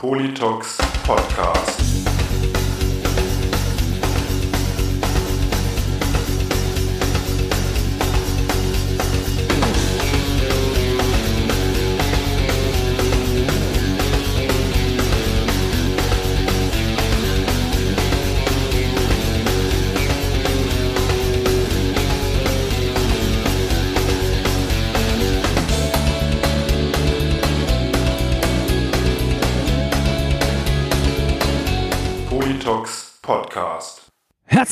Politox Podcast.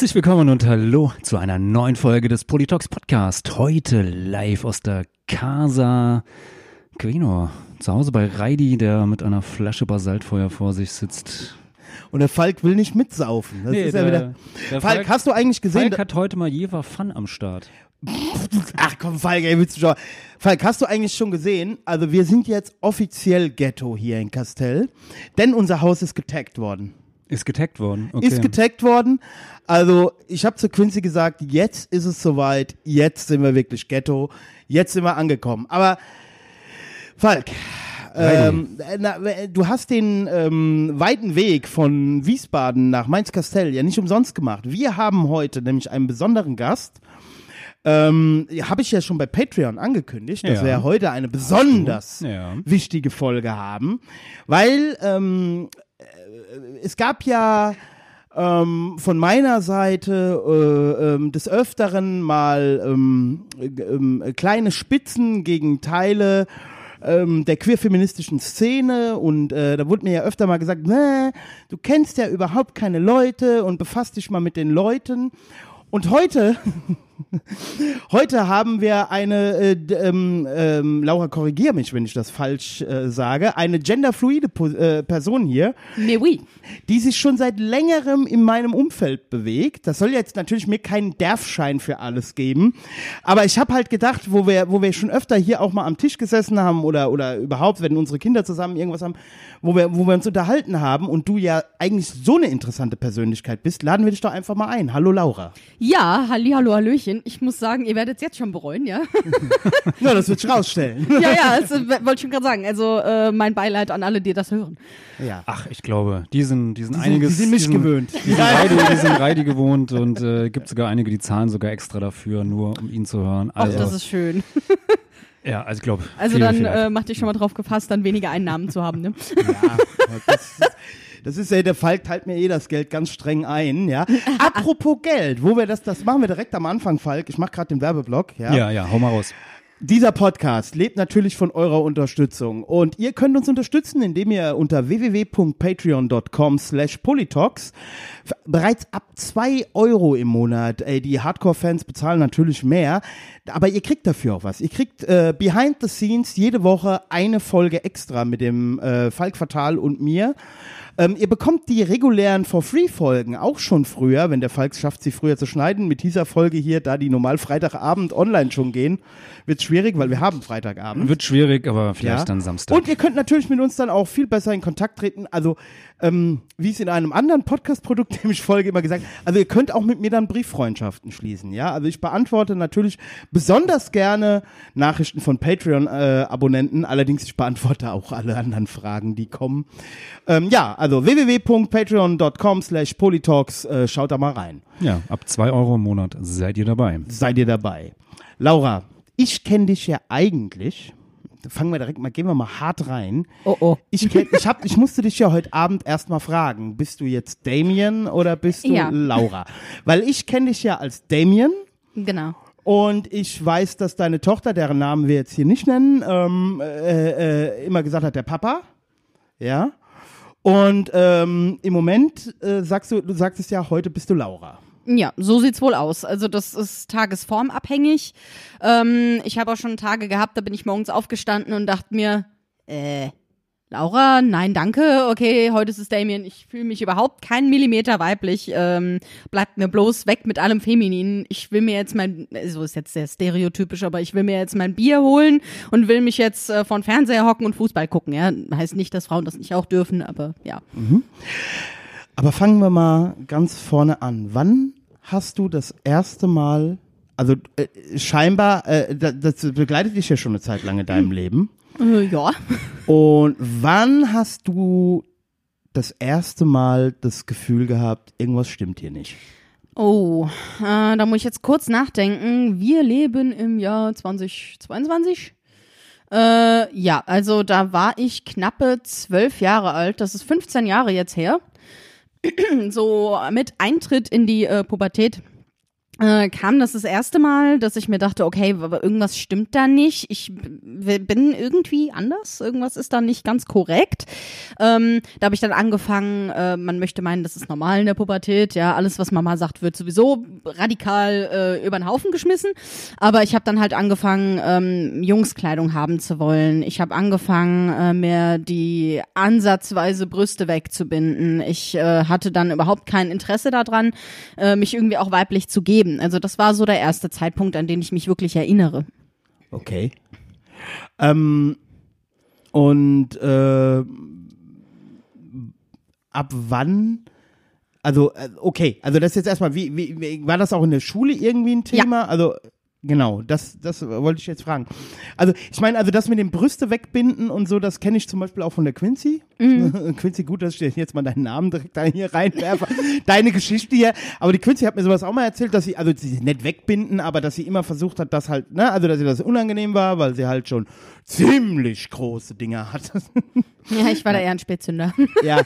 Herzlich willkommen und hallo zu einer neuen Folge des Politox Podcast. Heute live aus der Casa Quino. Zu Hause bei Reidi, der mit einer Flasche Basaltfeuer vor sich sitzt. Und der Falk will nicht mitsaufen. Das ist ja wieder. der Falk, hast du eigentlich gesehen? Falk hat heute mal Jever Fun am Start. Ach komm, Falk, ey, willst du schon. Falk, hast du eigentlich schon gesehen? Also wir sind jetzt offiziell Ghetto hier in Castell, denn unser Haus ist getaggt worden. Ist getaggt worden. Okay. Ist getaggt worden. Also ich habe zu Quincy gesagt, jetzt ist es soweit, jetzt sind wir wirklich Ghetto, jetzt sind wir angekommen. Aber Falk, ähm, na, du hast den ähm, weiten Weg von Wiesbaden nach Mainz-Kastell ja nicht umsonst gemacht. Wir haben heute nämlich einen besonderen Gast. Ähm, Habe ich ja schon bei Patreon angekündigt, dass Ja. wir heute eine besonders Ja. wichtige Folge haben, weil ähm, äh, es gab ja ähm, von meiner Seite äh, ähm, des Öfteren mal ähm, äh, ähm, kleine Spitzen gegen Teile ähm, der queer-feministischen Szene und äh, da wurde mir ja öfter mal gesagt, du kennst ja überhaupt keine Leute und befasst dich mal mit den Leuten. Und heute Heute haben wir eine, äh, ähm, ähm, Laura, korrigier mich, wenn ich das falsch äh, sage, eine genderfluide Po- äh, Person hier, Mais oui. die sich schon seit längerem in meinem Umfeld bewegt. Das soll jetzt natürlich mir keinen Derfschein für alles geben, aber ich habe halt gedacht, wo wir, wo wir schon öfter hier auch mal am Tisch gesessen haben oder oder überhaupt, wenn unsere Kinder zusammen irgendwas haben, wo wir, wo wir uns unterhalten haben und du ja eigentlich so eine interessante Persönlichkeit bist, laden wir dich doch einfach mal ein. Hallo Laura. Ja, halli, hallo, hallöchen. Ich muss sagen, ihr werdet es jetzt schon bereuen, ja? Ja, das wird sich rausstellen. ja, ja, das äh, wollte ich schon gerade sagen. Also äh, mein Beileid an alle, die das hören. ja. Ach, ich glaube, die sind, die sind Die sind- einiges. die sind mich die sind, gewöhnt. Die sind, Reidi, die sind Reidi gewohnt und äh, gibt sogar einige, die zahlen sogar extra dafür, nur um ihn zu hören. Ach, Also, das ist schön. ja, also ich glaube. Also viele, dann viele äh, mach dich schon mal drauf gefasst, dann weniger Einnahmen zu haben, ne? Ja, das ist, das ist ja, der Falk teilt mir eh das Geld ganz streng ein, ja. Apropos Geld, wo wir das, das machen wir direkt am Anfang, Falk. Ich mache gerade den Werbeblock, ja. ja, ja, hau mal raus. Dieser Podcast lebt natürlich von eurer Unterstützung und ihr könnt uns unterstützen, indem ihr unter www.patreon.com slash polytalks f- bereits ab zwei Euro im Monat, ey, die Hardcore-Fans bezahlen natürlich mehr, aber ihr kriegt dafür auch was. Ihr kriegt äh, behind the scenes jede Woche eine Folge extra mit dem äh, Falk Fatal und mir. Ähm, ihr bekommt die regulären For-Free-Folgen auch schon früher, wenn der Falk schafft, sie früher zu schneiden. Mit dieser Folge hier, da die normal Freitagabend online schon gehen, wird schwierig, weil wir haben Freitagabend. Wird schwierig, aber vielleicht Ja. dann Samstag. Und ihr könnt natürlich mit uns dann auch viel besser in Kontakt treten. Also, ähm, wie es in einem anderen Podcast-Produkt, dem ich folge, immer gesagt, also ihr könnt auch mit mir dann Brieffreundschaften schließen, ja. Also ich beantworte natürlich besonders gerne Nachrichten von Patreon-Abonnenten, allerdings ich beantworte auch alle anderen Fragen, die kommen. Ähm, ja, also www.patreon.com slash polytalks, äh, schaut da mal rein. ja, ab zwei Euro im Monat seid ihr dabei. Seid ihr dabei. Laura, ich kenne dich ja eigentlich, fangen wir direkt mal, gehen wir mal hart rein. Oh, oh. Ich, ich, hab, ich musste dich ja heute Abend erstmal fragen, bist du jetzt Damien oder bist du Ja. Laura? Weil ich kenne dich ja als Damien Genau. und ich weiß, dass deine Tochter, deren Namen wir jetzt hier nicht nennen, ähm, äh, äh, immer gesagt hat, der Papa. Ja. Und ähm, im Moment äh, sagst du, du sagtest ja, heute bist du Laura. Ja, so sieht's wohl aus. Also das ist tagesformabhängig. Ähm, ich habe auch schon Tage gehabt, da bin ich morgens aufgestanden und dachte mir, äh, Laura, nein, danke. Okay, heute ist es Damien. Ich fühle mich überhaupt keinen Millimeter weiblich. Ähm, bleibt mir bloß weg mit allem Feminin. Ich will mir jetzt mein, so ist jetzt sehr stereotypisch, aber ich will mir jetzt mein Bier holen und will mich jetzt äh, vor Fernseher hocken und Fußball gucken. Ja, heißt nicht, dass Frauen das nicht auch dürfen, aber ja. Aber fangen wir mal ganz vorne an. Wann hast du das erste Mal, also äh, scheinbar, äh, das, das begleitet dich ja schon eine Zeit lang in deinem Leben. Äh, ja. Und wann hast du das erste Mal das Gefühl gehabt, irgendwas stimmt hier nicht? Oh, äh, da muss ich jetzt kurz nachdenken. Wir leben im Jahr 2022. Äh, ja, also da war ich knappe zwölf Jahre alt. Das ist 15 Jahre jetzt her. so mit Eintritt in die äh, Pubertät äh, kam das das erste Mal, dass ich mir dachte, okay, aber irgendwas stimmt da nicht. Ich bin irgendwie anders. Irgendwas ist da nicht ganz korrekt. Ähm, da habe ich dann angefangen, äh, man möchte meinen, das ist normal in der Pubertät. Ja, alles, was Mama sagt, wird sowieso radikal äh, über den Haufen geschmissen. Aber ich habe dann halt angefangen, ähm, Jungskleidung haben zu wollen. Ich habe angefangen, äh, mir die ansatzweise Brüste wegzubinden. Ich äh, hatte dann überhaupt kein Interesse daran, äh, mich irgendwie auch weiblich zu geben. Also das war so der erste Zeitpunkt, an den ich mich wirklich erinnere. Okay. Ähm, und äh, ab wann? Also, äh, okay, also das ist jetzt erstmal, wie, wie, wie war das auch in der Schule irgendwie ein Thema? Also, genau, das, das wollte ich jetzt fragen. Also, ich meine, also das mit dem Brüste wegbinden und so, das kenne ich zum Beispiel auch von der Quincy. Quincy, gut, dass ich jetzt mal deinen Namen direkt da hier reinwerfe. Deine Geschichte hier. Aber die Quincy hat mir sowas auch mal erzählt, dass sie, also sie nicht wegbinden, aber dass sie immer versucht hat, dass halt, ne, also dass ihr das unangenehm war, weil sie halt schon ziemlich große Dinger hatte. Ja, ich war da eher ein Spätzünder. ja.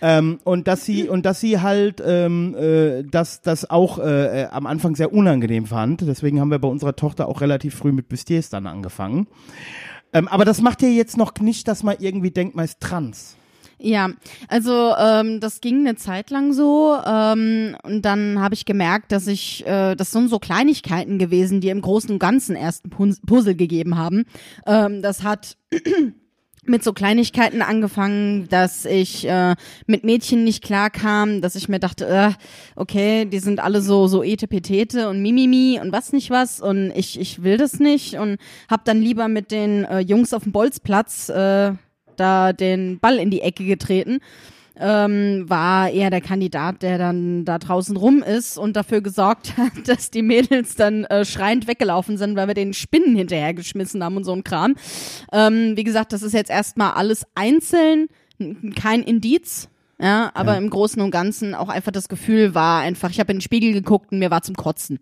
Ähm, und dass sie und dass sie halt ähm, äh, dass das auch äh, äh, am Anfang sehr unangenehm fand. Deswegen haben wir bei unserer Tochter auch relativ früh mit Bustiers dann angefangen. Ähm, aber das macht ja jetzt noch nicht, dass man irgendwie denkt, man ist trans. Ja, also ähm, das ging eine Zeit lang so ähm, und dann habe ich gemerkt, dass ich, äh, das sind so Kleinigkeiten gewesen, die im Großen und Ganzen erst ein Pun- Puzzle gegeben haben. Ähm, das hat mit so Kleinigkeiten angefangen, dass ich äh, mit Mädchen nicht klar kam, dass ich mir dachte, äh, okay, die sind alle so so etepetete und mimimi und was nicht was und ich ich will das nicht und hab dann lieber mit den äh, Jungs auf dem Bolzplatz äh, da den Ball in die Ecke getreten. Ähm, war eher der Kandidat, der dann da draußen rum ist und dafür gesorgt hat, dass die Mädels dann äh, schreiend weggelaufen sind, weil wir den Spinnen hinterhergeschmissen haben und so ein Kram. Ähm, wie gesagt, das ist jetzt erstmal alles einzeln, kein Indiz. Ja, aber Ja. im Großen und Ganzen auch einfach das Gefühl war einfach, ich habe in den Spiegel geguckt und mir war zum Kotzen.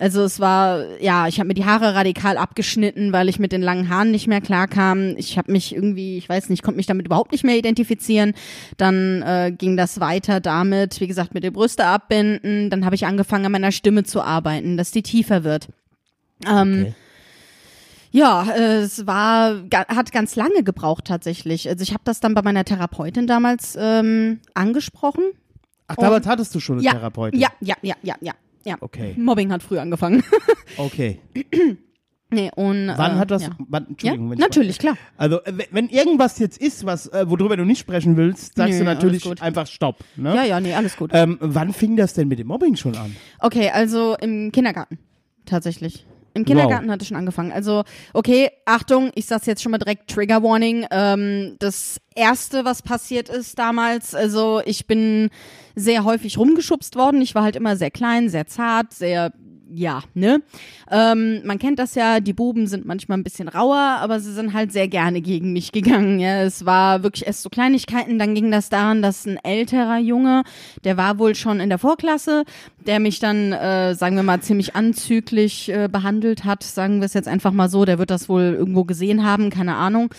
Also es war, ja, ich habe mir die Haare radikal abgeschnitten, weil ich mit den langen Haaren nicht mehr klarkam. Ich habe mich irgendwie, ich weiß nicht, konnte mich damit überhaupt nicht mehr identifizieren. Dann äh, ging das weiter damit, wie gesagt, mit den Brüste abbinden. Dann habe ich angefangen, an meiner Stimme zu arbeiten, dass die tiefer wird. Ähm, Okay. ja, äh, es war hat ganz lange gebraucht tatsächlich. Also ich habe das dann bei meiner Therapeutin damals ähm, angesprochen. Ach, damals hattest du schon eine Ja, Therapeutin. ja, ja, ja, ja, ja, ja. Okay. Mobbing hat früh angefangen. Okay. nee, und Wann äh, hat das? Ja, Wann, ja Entschuldigung, wenn ich- natürlich, klar. Also äh, wenn- irgendwas jetzt ist, was äh, worüber du nicht sprechen willst, sagst Nö, du natürlich einfach Stopp. Ne? Ja, ja, nee, alles gut. Ähm, wann fing das denn mit dem Mobbing schon an? Okay, also im Kindergarten. Tatsächlich. Im Kindergarten hat es schon angefangen. Also, okay, Achtung, ich sag's jetzt schon mal direkt, Trigger Warning. Ähm, das erste, was passiert ist damals, also ich bin sehr häufig rumgeschubst worden. Ich war halt immer sehr klein, sehr zart, sehr ja, ne? Ähm, man kennt das ja, die Buben sind manchmal ein bisschen rauer, aber sie sind halt sehr gerne gegen mich gegangen. Ja, es war wirklich erst so Kleinigkeiten. Dann ging das daran, dass ein älterer Junge, der war wohl schon in der Vorklasse, der mich dann, äh, sagen wir mal, ziemlich anzüglich äh, behandelt hat. Sagen wir es jetzt einfach mal so. Der wird das wohl irgendwo gesehen haben, keine Ahnung.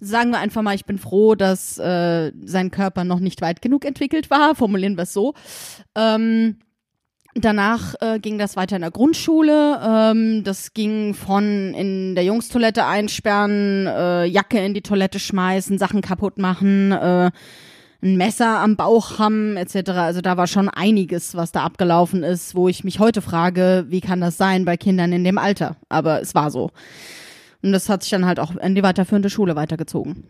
Sagen wir einfach mal, ich bin froh, dass äh, sein Körper noch nicht weit genug entwickelt war. Formulieren wir es so. Ähm, Danach äh, ging das weiter in der Grundschule. Ähm, das ging von in der Jungstoilette einsperren, äh, Jacke in die Toilette schmeißen, Sachen kaputt machen, äh, ein Messer am Bauch haben etc. Also da war schon einiges, was da abgelaufen ist, wo ich mich heute frage, wie kann das sein bei Kindern in dem Alter? Aber es war so. Und das hat sich dann halt auch in die weiterführende Schule weitergezogen.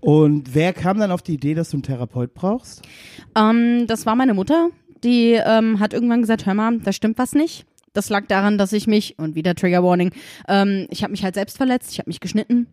Und wer kam dann auf die Idee, dass du einen Therapeut brauchst? Ähm, das war meine Mutter. Die ähm, hat irgendwann gesagt, hör mal, da stimmt was nicht. Das lag daran, dass ich mich, und wieder Trigger Warning, ähm, ich habe mich halt selbst verletzt, ich habe mich geschnitten.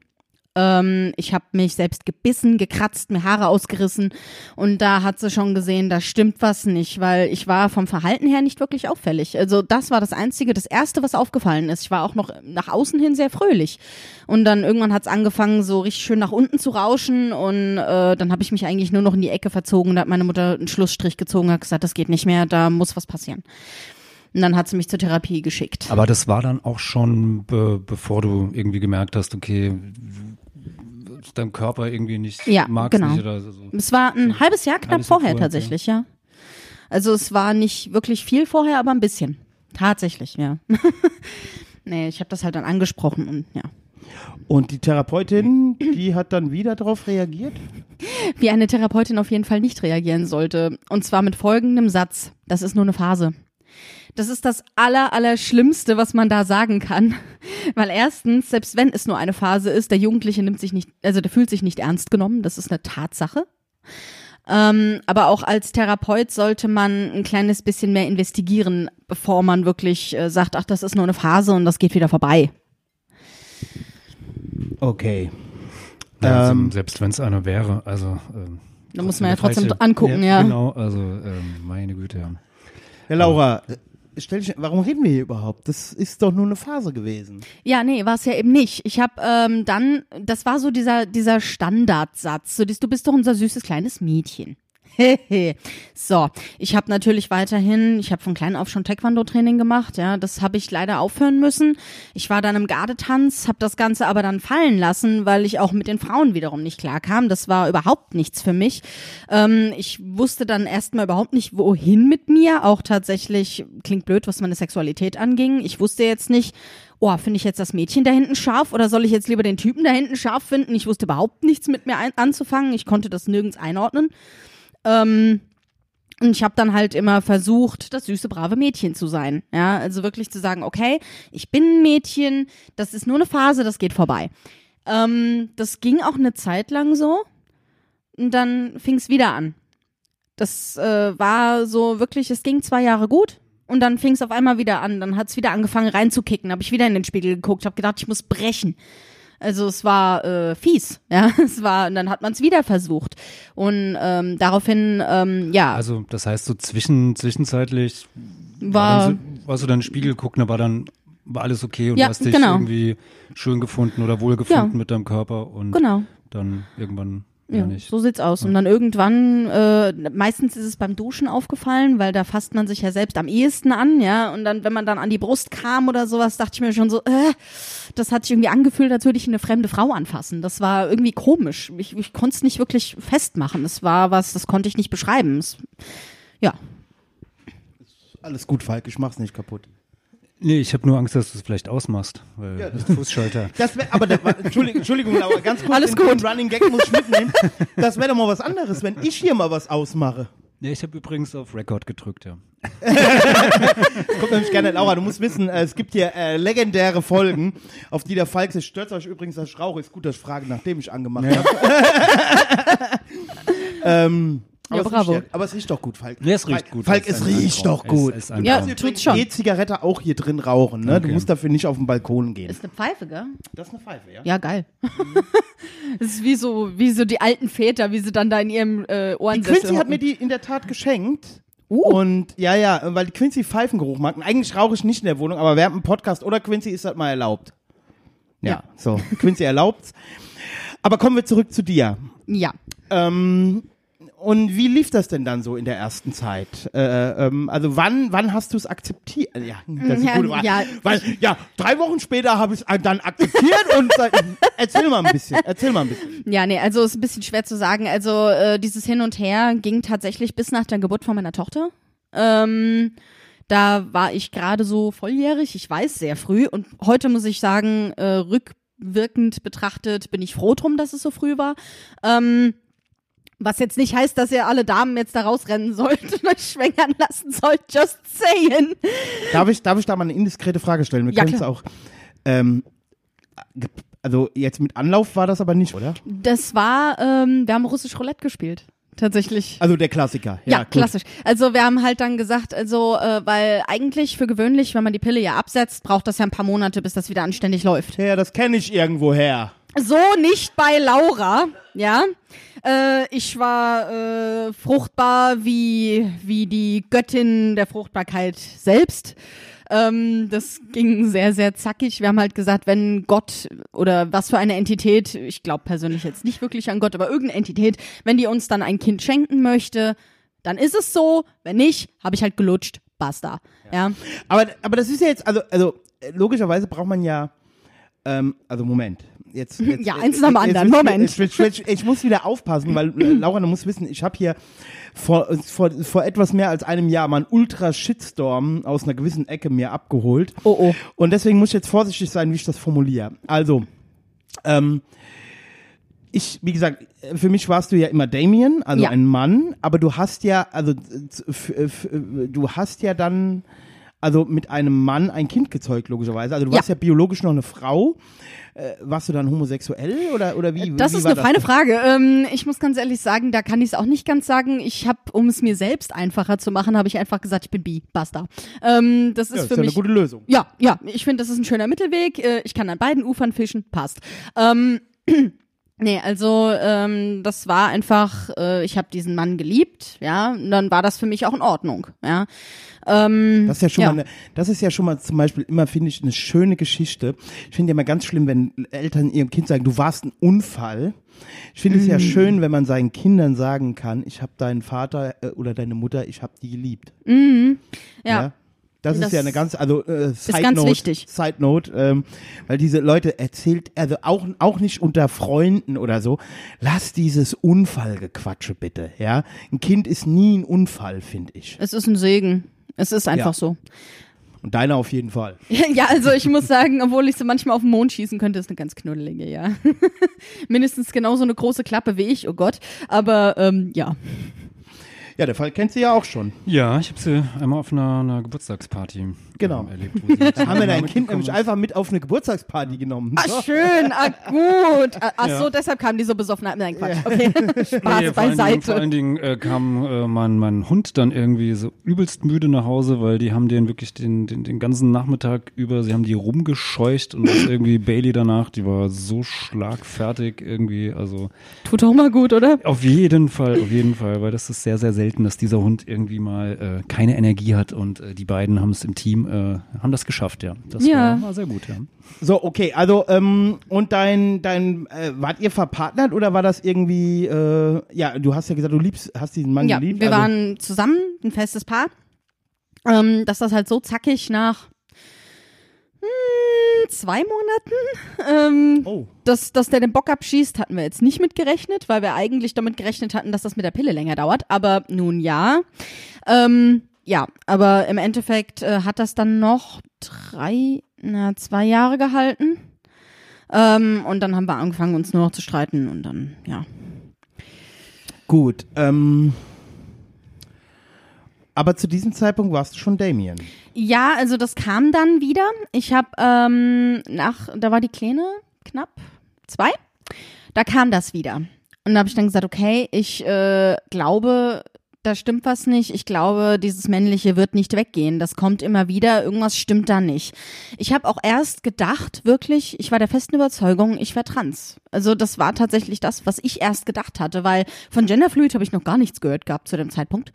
Ähm, ich habe mich selbst gebissen, gekratzt, mir Haare ausgerissen und da hat sie schon gesehen, da stimmt was nicht, weil ich war vom Verhalten her nicht wirklich auffällig. Also das war das Einzige, das Erste, was aufgefallen ist. Ich war auch noch nach außen hin sehr fröhlich und dann irgendwann hat es angefangen, so richtig schön nach unten zu rauschen und äh, dann habe ich mich eigentlich nur noch in die Ecke verzogen. Da hat meine Mutter einen Schlussstrich gezogen, hat gesagt, das geht nicht mehr, da muss was passieren. Und dann hat sie mich zur Therapie geschickt. Aber das war dann auch schon, be bevor du irgendwie gemerkt hast, okay, dein Körper irgendwie nicht Ja, magst genau. nicht oder so. Es war ein halbes Jahr knapp Halbes Jahr vorher vorher, tatsächlich, ja. Also es war nicht wirklich viel vorher, aber ein bisschen. Tatsächlich, ja. nee, ich habe das halt dann angesprochen und ja. Und die Therapeutin, die hat dann wieder darauf reagiert? Wie eine Therapeutin auf jeden Fall nicht reagieren sollte. Und zwar mit folgendem Satz. Das ist nur eine Phase. Das ist das aller, aller Schlimmste, was man da sagen kann. Weil erstens, selbst wenn es nur eine Phase ist, der Jugendliche nimmt sich nicht, also der fühlt sich nicht ernst genommen. Das ist eine Tatsache. Ähm, aber auch als Therapeut sollte man ein kleines bisschen mehr investigieren, bevor man wirklich äh, sagt, ach, das ist nur eine Phase und das geht wieder vorbei. Okay. Ja, also Ähm, selbst wenn es einer wäre, also ähm, Da muss man ja trotzdem falsche- angucken, ja. Genau, also ähm, meine Güte, ja. Ja, Laura, äh, stell dich, warum reden wir hier überhaupt? Das ist doch nur eine Phase gewesen. Ja, nee, war es ja eben nicht. Ich habe ähm, dann, das war so dieser dieser Standardsatz, so du bist doch unser süßes kleines Mädchen. so, ich habe natürlich weiterhin, ich habe von klein auf schon Taekwondo-Training gemacht, ja, das habe ich leider aufhören müssen. Ich war dann im Gardetanz, habe das Ganze aber dann fallen lassen, weil ich auch mit den Frauen wiederum nicht klarkam. Das war überhaupt nichts für mich. Ähm, ich wusste dann erstmal überhaupt nicht, wohin mit mir. Auch tatsächlich, klingt blöd, was meine Sexualität anging. Ich wusste jetzt nicht, oh, finde ich jetzt das Mädchen da hinten scharf oder soll ich jetzt lieber den Typen da hinten scharf finden? Ich wusste überhaupt nichts mit mir anzufangen. Ich konnte das nirgends einordnen. Ähm, und ich habe dann halt immer versucht, das süße, brave Mädchen zu sein. Ja, also wirklich zu sagen, okay, ich bin ein Mädchen, das ist nur eine Phase, das geht vorbei. Ähm, das ging auch eine Zeit lang so. Und dann fing es wieder an. Das äh, war so wirklich, es ging zwei Jahre gut. Und dann fing es auf einmal wieder an. Dann hat es wieder angefangen reinzukicken. Habe ich wieder in den Spiegel geguckt, habe gedacht, ich muss brechen. Also es war äh, fies, ja. Es war, und dann hat man es wieder versucht. Und ähm, daraufhin, ähm, ja, Also das heißt so zwischen, zwischenzeitlich war. dann so, warst du dann in den Spiegel gucken, war dann war alles okay und Ja, hast dich genau. irgendwie schön gefunden oder wohl gefunden Ja. mit deinem Körper und Genau. dann irgendwann Ja, ja nicht. so sieht's aus. Und dann irgendwann, äh, meistens ist es beim Duschen aufgefallen, weil da fasst man sich ja selbst am ehesten an, ja. Und dann, wenn man dann an die Brust kam oder sowas, dachte ich mir schon so, äh, das hat sich irgendwie angefühlt, als würde ich eine fremde Frau anfassen. Das war irgendwie komisch. Ich, ich konnte es nicht wirklich festmachen. Es war was, das konnte ich nicht beschreiben. Es, ja. Alles gut, Falk, ich mach's nicht kaputt. Nee, ich habe nur Angst, dass du es vielleicht ausmachst, weil Ja. das Fußschalter. Das wär, aber, da, Entschuldigung, Entschuldigung, Laura, ganz kurz. Alles gut. Running Gag muss ich mitnehmen. Das wäre doch mal was anderes, wenn ich hier mal was ausmache. Nee, ich habe übrigens auf Record gedrückt, ja. Guck nämlich gerne, Laura, du musst wissen, äh, es gibt hier äh, legendäre Folgen, auf die der Falk sich stört. Euch übrigens, dass ich rauche, ist gut, dass ich frage, nachdem ich angemacht habe. ähm, aber, Ja, es bravo. Riecht, ja- aber es riecht doch gut, Falk. Nee, es riecht Falk, gut. Falk, Es es riecht doch gut. Es ein Ja, Traum. tut's schon. E-Zigarette auch hier drin rauchen, ne? Du Okay. musst dafür nicht auf den Balkon gehen. Ist eine Pfeife, gell? Das ist eine Pfeife, ja? Ja, geil. Das ist wie so, wie so die alten Väter, wie sie dann da in ihrem äh, Die Ohrensessel Quincy hat hocken. mir die in der Tat geschenkt. Uh. Und ja, ja, weil die Quincy Pfeifengeruch mag. Und eigentlich rauche ich nicht in der Wohnung, aber während dem Podcast oder Quincy ist das mal erlaubt. Ja, Ja. so, Quincy erlaubt's. Aber kommen wir zurück zu dir. Ja. Ähm, und wie lief das denn dann so in der ersten Zeit? Äh, ähm, also wann, wann hast du es akzeptiert? Ja, das ist Ja, Frage. ja. Weil, ja, drei Wochen später habe ich es dann akzeptiert und seit, erzähl mal ein bisschen, erzähl mal ein bisschen. Ja, nee, also ist ein bisschen schwer zu sagen. Also äh, dieses Hin und Her ging tatsächlich bis nach der Geburt von meiner Tochter. Ähm, da war ich gerade so volljährig, ich weiß sehr früh und heute muss ich sagen, äh, rückwirkend betrachtet bin ich froh drum, dass es so früh war. Ähm, was jetzt nicht heißt, dass ihr alle Damen jetzt da rausrennen sollt und euch schwängern lassen sollt. Just saying. Darf ich, darf ich da mal eine indiskrete Frage stellen? Wir Ja, können es auch. Ähm, also jetzt mit Anlauf war das aber nicht, oder? Das war, ähm, wir haben russisch Roulette gespielt. Tatsächlich. Also der Klassiker. Ja, gut. klassisch. Also wir haben halt dann gesagt, also äh, weil eigentlich für gewöhnlich, wenn man die Pille ja absetzt, braucht das ja ein paar Monate, bis das wieder anständig läuft. Ja, das kenne ich irgendwo her. So nicht bei Laura, ja. Äh, ich war äh, fruchtbar wie, wie die Göttin der Fruchtbarkeit selbst. Ähm, das ging sehr, sehr zackig. Wir haben halt gesagt, wenn Gott oder was für eine Entität, ich glaube persönlich jetzt nicht wirklich an Gott, aber irgendeine Entität, wenn die uns dann ein Kind schenken möchte, dann ist es so. Wenn nicht, habe ich halt gelutscht. Basta. Ja. Aber, aber das ist ja jetzt, also, also äh, logischerweise braucht man ja, ähm, also Moment. Jetzt, jetzt, Ja, eins nach dem anderen. Moment. jetzt- jetzt- jetzt- Ich muss wieder aufpassen, weil äh, Laura, du musst wissen, ich habe hier vor, vor, vor etwas mehr als einem Jahr mal einen Ultra-Shitstorm aus einer gewissen Ecke mir abgeholt. Oh, oh. Und deswegen muss ich jetzt vorsichtig sein, wie ich das formuliere. Also, ähm, ich, wie gesagt, für mich warst du ja immer Damien, also Ja. ein Mann, aber du hast ja, also du hast ja dann, also mit einem Mann ein Kind gezeugt, logischerweise. Also du Ja. warst ja biologisch noch eine Frau. Äh, warst du dann homosexuell oder, oder wie? Das wie ist eine feine Frage. Ähm, ich muss ganz ehrlich sagen, da kann ich es auch nicht ganz sagen. Ich habe, um es mir selbst einfacher zu machen, habe ich einfach gesagt, ich bin bi, basta. Ähm, das ist Ja, für ist ja mich eine gute Lösung. Ja, ja, ich finde, das ist ein schöner Mittelweg. Äh, Ich kann an beiden Ufern fischen, passt. Ähm, nee, also ähm, das war einfach, äh, ich habe diesen Mann geliebt, ja, und dann war das für mich auch in Ordnung, ja. Ähm, Das ist ja schon Ja. mal, eine, das ist ja schon mal zum Beispiel immer, finde ich, eine schöne Geschichte. Ich finde ja immer ganz schlimm, wenn Eltern ihrem Kind sagen, du warst ein Unfall. Ich finde es Mhm. ja schön, wenn man seinen Kindern sagen kann, ich habe deinen Vater äh, oder deine Mutter, ich habe die geliebt. ja. Das, ist Das ja eine ganz, also äh, Side ganz Note, wichtig. Side Note, ähm, weil diese Leute erzählt, also auch auch nicht unter Freunden oder so. Lass dieses Unfallgequatsche bitte, ja. Ein Kind ist nie ein Unfall, finde ich. Es ist ein Segen. Es ist einfach Ja. so. Und deiner auf jeden Fall. Ja, also ich muss sagen, obwohl ich so manchmal auf den Mond schießen könnte, ist eine ganz knuddelige, ja. Mindestens genauso eine große Klappe wie ich, oh Gott. Aber ähm, ja. Ja, der Fall kennst du ja auch schon. Ja, ich habe sie einmal auf einer, einer Geburtstagsparty Genau. ähm, erlebt. sie haben wir dein Kind nämlich einfach mit auf eine Geburtstagsparty genommen. Ah, schön, ah, gut. Ah, Ach so, deshalb kam die so besoffen. Nein, Quatsch. Okay, Spaß Nee, vor, allen Dingen, vor beiseite. allen Dingen äh, kam äh, mein, mein Hund dann irgendwie so übelst müde nach Hause, weil die haben den wirklich den, den, den ganzen Nachmittag über, sie haben die rumgescheucht und das irgendwie Bailey danach, die war so schlagfertig irgendwie, also Tut auch mal gut, oder? auf jeden Fall, auf jeden Fall, weil das ist sehr, sehr selten, dass dieser Hund irgendwie mal äh, keine Energie hat und äh, die beiden haben es im Team, äh, haben das geschafft, ja. Das Ja. War, war sehr gut, ja. So, okay, also, ähm, und dein, dein, äh, wart ihr verpartnert oder war das irgendwie, äh, ja, du hast ja gesagt, du liebst, hast diesen Mann Ja, geliebt. wir also, waren zusammen, ein festes Paar. Ähm, dass das halt so zackig nach hm, zwei Monaten, ähm, Oh, dass, dass der den Bock abschießt, hatten wir jetzt nicht mit gerechnet, weil wir eigentlich damit gerechnet hatten, dass das mit der Pille länger dauert. Aber nun ja. Ähm, ja, aber im Endeffekt äh, hat das dann noch drei, na, zwei Jahre gehalten. Ähm, und dann haben wir angefangen, uns nur noch zu streiten und dann, ja. gut, ähm, aber zu diesem Zeitpunkt warst du schon Damien. Ja, also das kam dann wieder. Ich habe ähm, nach, da war die Kleine knapp zwei. Da kam das wieder. Und da habe ich dann gesagt, okay, ich äh, glaube, da stimmt was nicht. Ich glaube, dieses Männliche wird nicht weggehen. Das kommt immer wieder. Irgendwas stimmt da nicht. Ich habe auch erst gedacht, wirklich, ich war der festen Überzeugung, ich wäre trans. Also das war tatsächlich das, was ich erst gedacht hatte, weil von Genderfluid habe ich noch gar nichts gehört gehabt zu dem Zeitpunkt.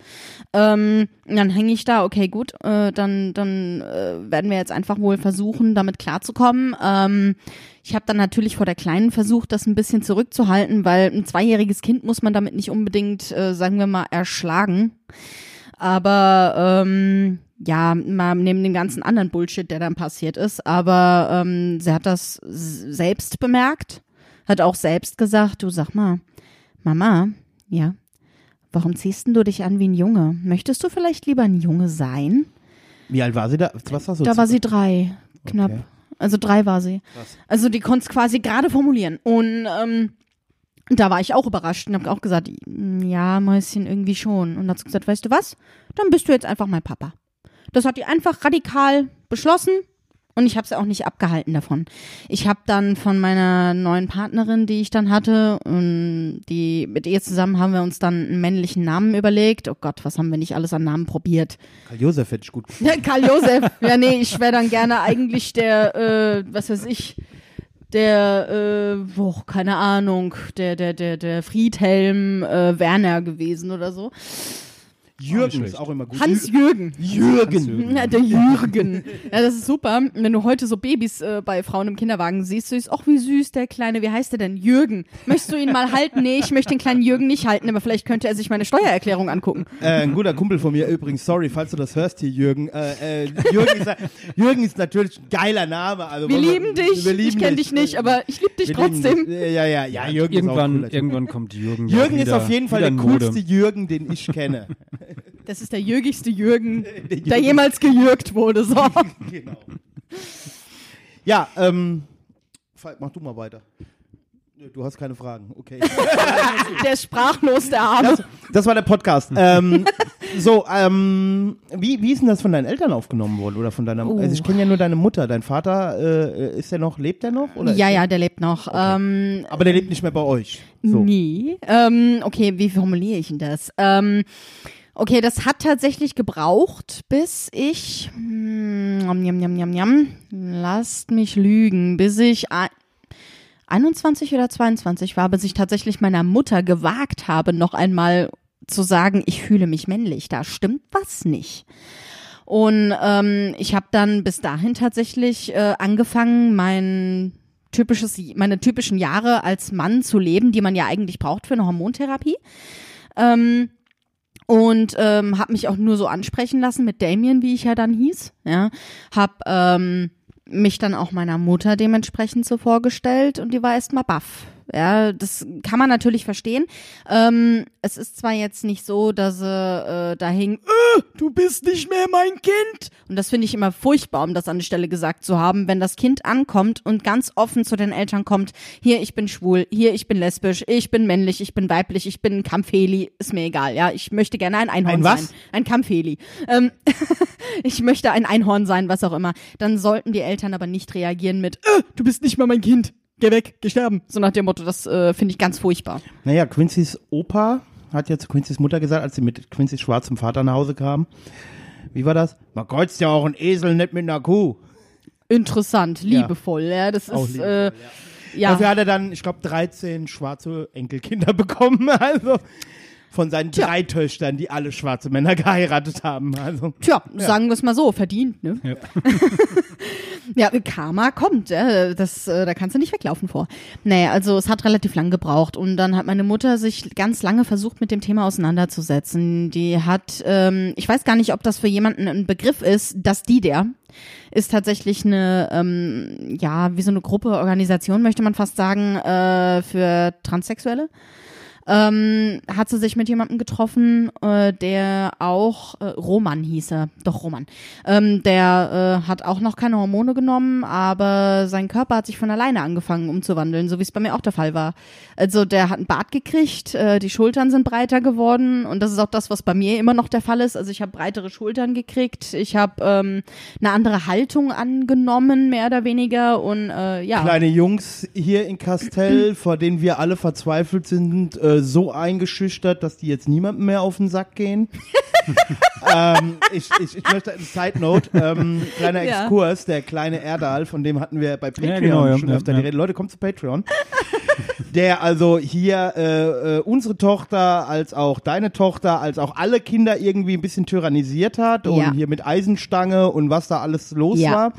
Ähm, dann hänge ich da, okay, gut, äh, dann, dann äh, werden wir jetzt einfach wohl versuchen, damit klarzukommen. Ähm, ich habe dann natürlich vor der Kleinen versucht, das ein bisschen zurückzuhalten, weil ein zweijähriges Kind muss man damit nicht unbedingt, äh, sagen wir mal, erschlagen. Aber ähm, ja, mal neben dem ganzen anderen Bullshit, der dann passiert ist. Aber ähm, sie hat das selbst bemerkt, hat auch selbst gesagt, du sag mal, Mama, ja, warum ziehst du dich an wie ein Junge? Möchtest du vielleicht lieber ein Junge sein? Wie alt war sie da? Was warst du? Da war sie drei, knapp. Okay. Also drei war sie. Also die konnte es quasi gerade formulieren. Und ähm, da war ich auch überrascht und habe auch gesagt, ja, Mäuschen, irgendwie schon. Und hat gesagt, weißt du was? Dann bist du jetzt einfach mein Papa. Das hat die einfach radikal beschlossen und ich habe sie auch nicht abgehalten davon. Ich habe dann von meiner neuen Partnerin, die ich dann hatte, und die mit ihr zusammen haben wir uns dann einen männlichen Namen überlegt. Oh Gott, was haben wir nicht alles an Namen probiert? Karl Josef hätte ich gut. Ja, Karl Josef. Ja, nee, ich wäre dann gerne eigentlich der, äh, was weiß ich, der, äh, oh, keine Ahnung, der, der, der, der Friedhelm äh, Werner gewesen oder so. Jürgen ist auch immer gut. Hans-Jürgen. Jürgen. Ja, der Jürgen. Ja, das ist super. Wenn du heute so Babys äh, bei Frauen im Kinderwagen siehst, du siehst, ach, wie süß der Kleine, wie heißt der denn? Jürgen. Möchtest du ihn mal halten? Nee, ich möchte den kleinen Jürgen nicht halten, aber vielleicht könnte er sich meine Steuererklärung angucken. Äh, ein guter Kumpel von mir übrigens, sorry, falls du das hörst hier, Jürgen. Äh, äh, Jürgen, ist, Jürgen ist natürlich ein geiler Name. Also, Wir lieben dich. wir lieben ich kenne dich nicht, aber ich liebe dich Wir lieben trotzdem. dich. Ja, ja, ja, Jürgen ist auch Irgendwann, Typ. irgendwann kommt Jürgen. ja Jürgen ist wieder- auf jeden Fall der coolste Jürgen, den ich kenne. Das ist der jürgigste Jürgen, der Jürgen. jemals gejürgt wurde. So. genau. Ja, ähm, Falk, mach du mal weiter. Du hast keine Fragen, okay. Der sprachlos, der Arme. Das, das war der Podcast. ähm, so, ähm, wie, wie ist denn das von deinen Eltern aufgenommen worden oder von deiner? Oh. Also ich kenne ja nur deine Mutter. Dein Vater äh, ist der noch? Lebt der noch? Oder Ja, ja, der lebt noch. Ähm, Der, aber der lebt nicht mehr bei euch. So. Nee. Ähm, okay, wie formuliere ich denn das? Ähm, okay, das hat tatsächlich gebraucht, bis ich. Hm, jam, jam, jam, jam, lasst mich lügen, bis ich. ein- 21 oder 22 war, bis ich tatsächlich meiner Mutter gewagt habe, noch einmal zu sagen, ich fühle mich männlich. Da stimmt was nicht. Und ähm, ich habe dann bis dahin tatsächlich äh, angefangen, mein typisches, meine typischen Jahre als Mann zu leben, die man ja eigentlich braucht für eine Hormontherapie. Ähm, und ähm, habe mich auch nur so ansprechen lassen mit Damien, wie ich ja dann hieß. Ja, hab ähm, mich dann auch meiner Mutter dementsprechend so vorgestellt und die war erstmal baff. Ja, das kann man natürlich verstehen. Ähm, es ist zwar jetzt nicht so, dass sie äh, da hing, äh, du bist nicht mehr mein Kind. Und das finde ich immer furchtbar, um das an der Stelle gesagt zu haben, wenn das Kind ankommt und ganz offen zu den Eltern kommt, hier, ich bin schwul, hier, ich bin lesbisch, ich bin männlich, ich bin weiblich, ich bin ein Kampfheli, ist mir egal, ja. Ich möchte gerne ein Einhorn Ein was? sein. Ein Kampfheli. Ähm, ich möchte ein Einhorn sein, was auch immer. Dann sollten die Eltern aber nicht reagieren mit, äh, du bist nicht mal mein Kind. Geh weg, geh sterben. So nach dem Motto, das äh, finde ich ganz furchtbar. Naja, Quincy's Opa hat ja zu Quincy's Mutter gesagt, als sie mit Quincy's schwarzem Vater nach Hause kam. Wie war das? Man kreuzt ja auch einen Esel nicht mit einer Kuh. Interessant, liebevoll, ja. Das Auch ist, liebevoll, äh, ja. Dafür hat er dann, ich glaube, 13 schwarze Enkelkinder bekommen. Also von seinen Tja. drei Töchtern, die alle schwarze Männer geheiratet haben. Also Tja, sagen wir es mal so, verdient, ne? Ja. Ja, Karma kommt, ja, das, äh, da kannst du nicht weglaufen vor. Naja, also es hat relativ lang gebraucht und dann hat meine Mutter sich ganz lange versucht, mit dem Thema auseinanderzusetzen. Die hat, ähm, ich weiß gar nicht, ob das für jemanden ein Begriff ist, dass die der ist tatsächlich eine, ähm, ja, wie so eine Gruppe, Organisation, möchte man fast sagen, äh, für Transsexuelle. Ähm, hat sie sich mit jemandem getroffen, äh, der auch, äh, Roman hieß er, doch Roman, ähm, der äh, hat auch noch keine Hormone genommen, aber sein Körper hat sich von alleine angefangen umzuwandeln, so wie es bei mir auch der Fall war. Also der hat einen Bart gekriegt, äh, die Schultern sind breiter geworden und das ist auch das, was bei mir immer noch der Fall ist. Also ich habe breitere Schultern gekriegt, ich habe ähm, eine andere Haltung angenommen, mehr oder weniger und äh, ja. Kleine Jungs hier in Castell, vor denen wir alle verzweifelt sind, äh, so eingeschüchtert, dass die jetzt niemandem mehr auf den Sack gehen. ähm, ich, ich, ich möchte, Side Note, ähm, kleiner Ja. Exkurs, der kleine Erdal, von dem hatten wir bei Patreon genau, ja, schon ja, öfter ja. die Rede. Leute, kommt zu Patreon. der also hier äh, äh, unsere Tochter als auch deine Tochter als auch alle Kinder irgendwie ein bisschen tyrannisiert hat und Ja. hier mit Eisenstange und was da alles los Ja. war.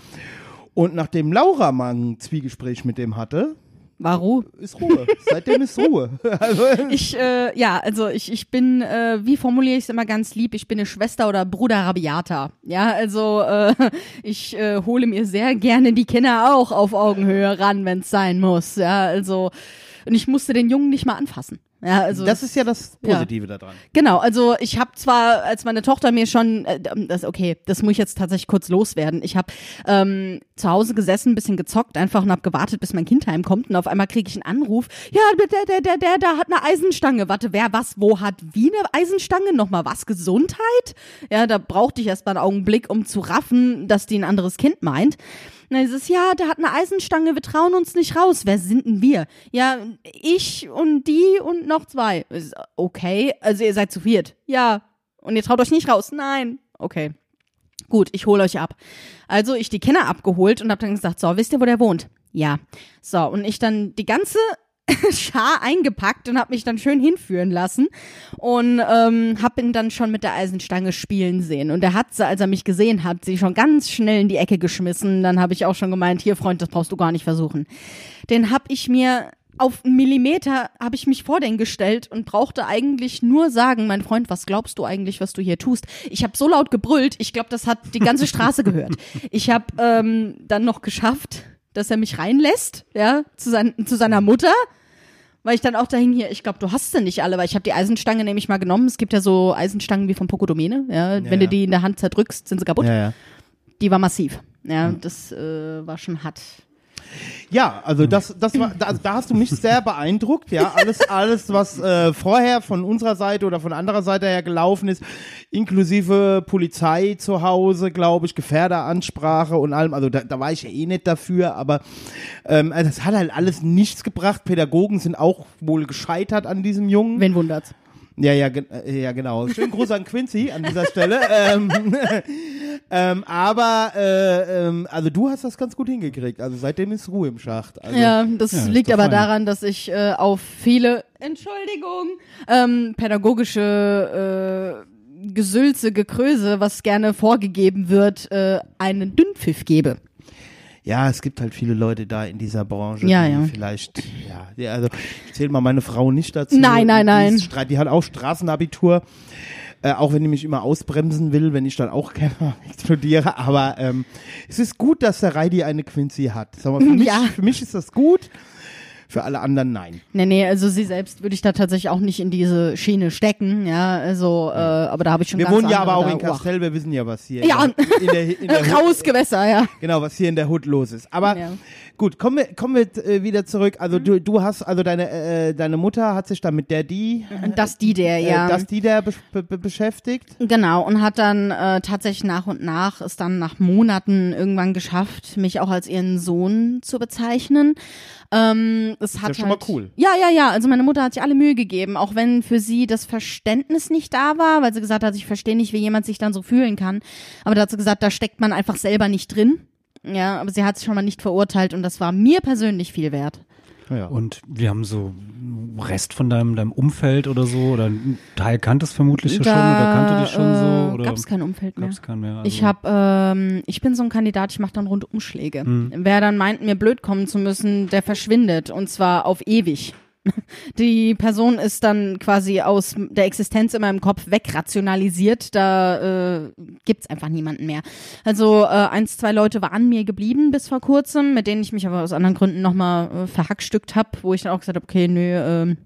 Und nachdem Laura mal ein Zwiegespräch mit dem hatte, Warum? ist Ruhe. Seitdem ist Ruhe. Also, Ich, äh, ja, also ich, ich bin, äh, wie formuliere ich es immer ganz lieb, ich bin eine Schwester oder Bruder Rabiata. Ja, also äh, ich äh, hole mir sehr gerne die Kinder auch auf Augenhöhe ran, wenn es sein muss. Ja, also und ich musste den Jungen nicht mal anfassen. Ja, also das ist ja das Positive daran. Genau, also ich habe zwar, als meine Tochter mir schon, äh, das okay, das muss ich jetzt tatsächlich kurz loswerden. Ich habe ähm, zu Hause gesessen, ein bisschen gezockt, einfach und habe gewartet, bis mein Kind heimkommt und auf einmal kriege ich einen Anruf. Ja, der, der, der, der, da hat eine Eisenstange. Warte, wer was, wo hat wie eine Eisenstange? Nochmal was? Gesundheit? Ja, da brauchte ich erst mal einen Augenblick, um zu raffen, dass die ein anderes Kind meint. Und dann ist es, ja, der hat eine Eisenstange, wir trauen uns nicht raus. Wer sind denn wir? Ja, ich und die und noch zwei. Okay, also ihr seid zu viert. Ja. Und ihr traut euch nicht raus? Nein. Okay. Gut, ich hole euch ab. Also ich die Kinder abgeholt und hab dann gesagt, so, wisst ihr, wo der wohnt? Ja, so und ich dann die ganze Schar eingepackt und habe mich dann schön hinführen lassen und ähm, habe ihn dann schon mit der Eisenstange spielen sehen. Und er hat sie, als er mich gesehen hat, sie schon ganz schnell in die Ecke geschmissen. Dann habe ich auch schon gemeint, hier Freund, das brauchst du gar nicht versuchen. Den habe ich mir auf einen Millimeter habe ich mich vor den gestellt und brauchte eigentlich nur sagen, mein Freund, was glaubst du eigentlich, was du hier tust? Ich habe so laut gebrüllt, ich glaube, das hat die ganze Straße gehört. Ich habe ähm, dann noch geschafft, dass er mich reinlässt, ja, zu, sein, zu seiner Mutter weil ich dann auch dahin hier, ich glaube, du hast sie nicht alle, weil ich habe die Eisenstange nämlich mal genommen. Es gibt ja so Eisenstangen wie von Pocodomene, ja, Ja, wenn du die in der Hand zerdrückst, sind sie kaputt. Die war massiv. Ja, das äh, war schon hart. Ja, also das, das war, da, also da hast du mich sehr beeindruckt, ja. Alles, alles, was äh, vorher von unserer Seite oder von anderer Seite her gelaufen ist, inklusive Polizei zu Hause, glaube ich, Gefährderansprache und allem. Also da, da war ich ja eh nicht dafür, aber ähm, also das hat halt alles nichts gebracht. Pädagogen sind auch wohl gescheitert an diesem Jungen. Wen wundert's? Ja, ja, gen- äh, ja, genau. Schönen Gruß an Quincy an dieser Stelle. ähm, ähm, aber äh, ähm, also du hast das ganz gut hingekriegt. Also seitdem ist Ruhe im Schacht. Also, Ja, das Ja, liegt aber fein. daran, dass ich äh, auf viele, Entschuldigung, ähm, pädagogische äh, Gesülze, Gekröse, was gerne vorgegeben wird, äh, einen Dünnpfiff gebe. Ja, es gibt halt viele Leute da in dieser Branche, Ja, die ja. vielleicht, ja, ja, also ich zähle mal meine Frau nicht dazu. Nein, nein, Die nein. ist Stra- Die hat auch Straßenabitur, äh, auch wenn die mich immer ausbremsen will, wenn ich dann auch gerne studiere. Aber ähm, es ist gut, dass der Reidi eine Quincy hat. Mal, für, mich, Ja. für mich ist das gut, für alle anderen nein. Nee, nee, also sie selbst würde ich da tatsächlich auch nicht in diese Schiene stecken, ja, also, äh, aber da habe ich schon Wir wohnen ja aber auch in. Kastell, wir wissen ja, was hier Ja. in der, in der, in der Hood, Raus Gewässer, ja. genau, was hier in der Hood los ist. Aber Ja. Gut, kommen wir, kommen wir äh, wieder zurück. Also du, du hast, also deine, äh, deine Mutter hat sich dann mit der die, Das die der, äh, ja. dass die der be be be beschäftigt. Genau, und hat dann äh, tatsächlich nach und nach, es dann nach Monaten irgendwann geschafft, mich auch als ihren Sohn zu bezeichnen. Ähm, es hat ja schon mal halt, cool. Ja, ja, ja. Also meine Mutter hat sich alle Mühe gegeben, auch wenn für sie das Verständnis nicht da war, weil sie gesagt hat, ich verstehe nicht, wie jemand sich dann so fühlen kann. Aber da hat sie gesagt, da steckt man einfach selber nicht drin. Ja, aber sie hat es schon mal nicht verurteilt und das war mir persönlich viel wert. Ja. Und wir haben so Rest von deinem, deinem Umfeld oder so, oder ein Teil kanntest vermutlich ja schon, oder kannte dich schon so, oder Gab es kein Umfeld mehr. gab's keinen mehr? Also, Ich habe, ähm, ich bin so ein Kandidat, ich mache dann Rundumschläge. Mhm. Wer dann meint, mir blöd kommen zu müssen, der verschwindet und zwar auf ewig. Die Person ist dann quasi aus der Existenz in meinem Kopf wegrationalisiert. Da äh, gibt's einfach niemanden mehr. Also äh, eins, zwei Leute waren mir geblieben bis vor kurzem, mit denen ich mich aber aus anderen Gründen nochmal äh, verhackstückt habe, wo ich dann auch gesagt habe, okay, nö, ähm,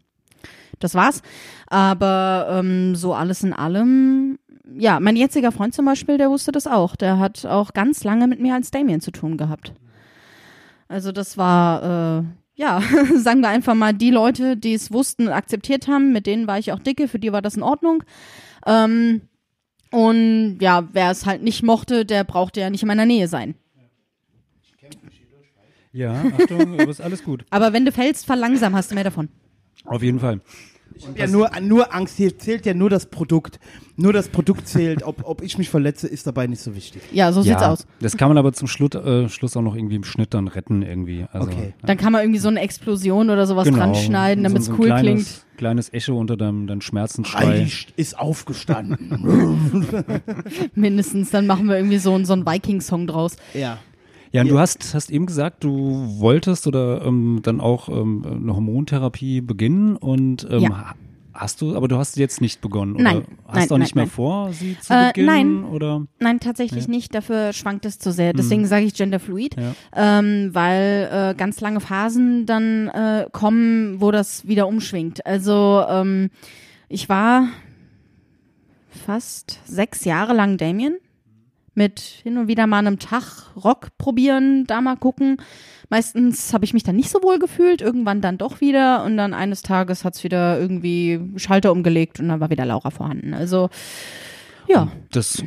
das war's. Aber ähm, so alles in allem, ja, mein jetziger Freund zum Beispiel, der wusste das auch. Der hat auch ganz lange mit mir als Damien zu tun gehabt. Also das war, äh, ja, sagen wir einfach mal, die Leute, die es wussten und akzeptiert haben, mit denen war ich auch dicke, für die war das in Ordnung. Ähm, und ja, wer es halt nicht mochte, der brauchte ja nicht in meiner Nähe sein. Ja, Achtung, aber ist alles gut. Aber wenn du fällst, verlangsam hast du mehr davon. Auf jeden Fall. Ja nur, nur Angst, hier zählt ja nur das Produkt. Nur das Produkt zählt. Ob, ob ich mich verletze, ist dabei nicht so wichtig. Ja, so sieht's ja, aus. Das kann man aber zum Schluss, äh, Schluss auch noch irgendwie im Schnitt dann retten irgendwie. Also, Okay. Dann kann man irgendwie so eine Explosion oder sowas genau. dran schneiden, damit es so, so ein cool kleines, klingt. Kleines Echo unter deinem, deinem Schmerzensschrei. Heidi ist aufgestanden. Mindestens, dann machen wir irgendwie so, einen- so einen Viking-Song draus. ja. Ja, und du hast, hast eben gesagt, du wolltest oder ähm, dann auch ähm, eine Hormontherapie beginnen und ähm, Ja. ha- hast du, aber du hast jetzt nicht begonnen oder Nein, hast nein, du auch nicht nein, mehr nein. vor, sie zu Äh, beginnen nein. oder? Nein, tatsächlich nicht. Dafür schwankt es zu sehr. Deswegen sage ich genderfluid, Ja. ähm, weil äh, ganz lange Phasen dann äh, kommen, wo das wieder umschwingt. Also ähm, ich war fast sechs Jahre lang Damien mit hin und wieder mal einem Tag Rock probieren, da mal gucken. Meistens habe ich mich dann nicht so wohl gefühlt, irgendwann dann doch wieder und dann eines Tages hat's wieder irgendwie Schalter umgelegt und dann war wieder Laura vorhanden. Also Ja. Das,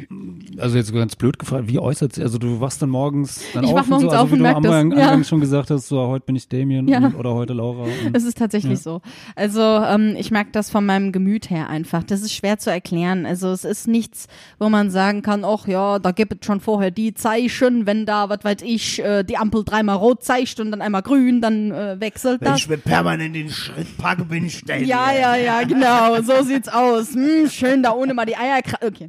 also jetzt ganz blöd gefragt, wie äußert sich, also du wachst dann morgens dann Ich auf wach und morgens so, also auf wie und du am das, Anfang, ja. Anfang schon gesagt hast, so heute bin ich Damien Ja. und, oder heute Laura. Und, Es ist tatsächlich Ja. so. Also ähm, ich merke das von meinem Gemüt her einfach. Das ist schwer zu erklären. Also es ist nichts, wo man sagen kann, ach ja, da gibt es schon vorher die Zeichen, wenn da, was weiß ich, äh, die Ampel dreimal rot zeigt und dann einmal grün, dann äh, wechselt Wenn das. ich mir permanent den Schritt packe, bin ich ständig. Ja, ja, ja, genau. So sieht's aus. Hm, schön da ohne mal die Eier. Okay.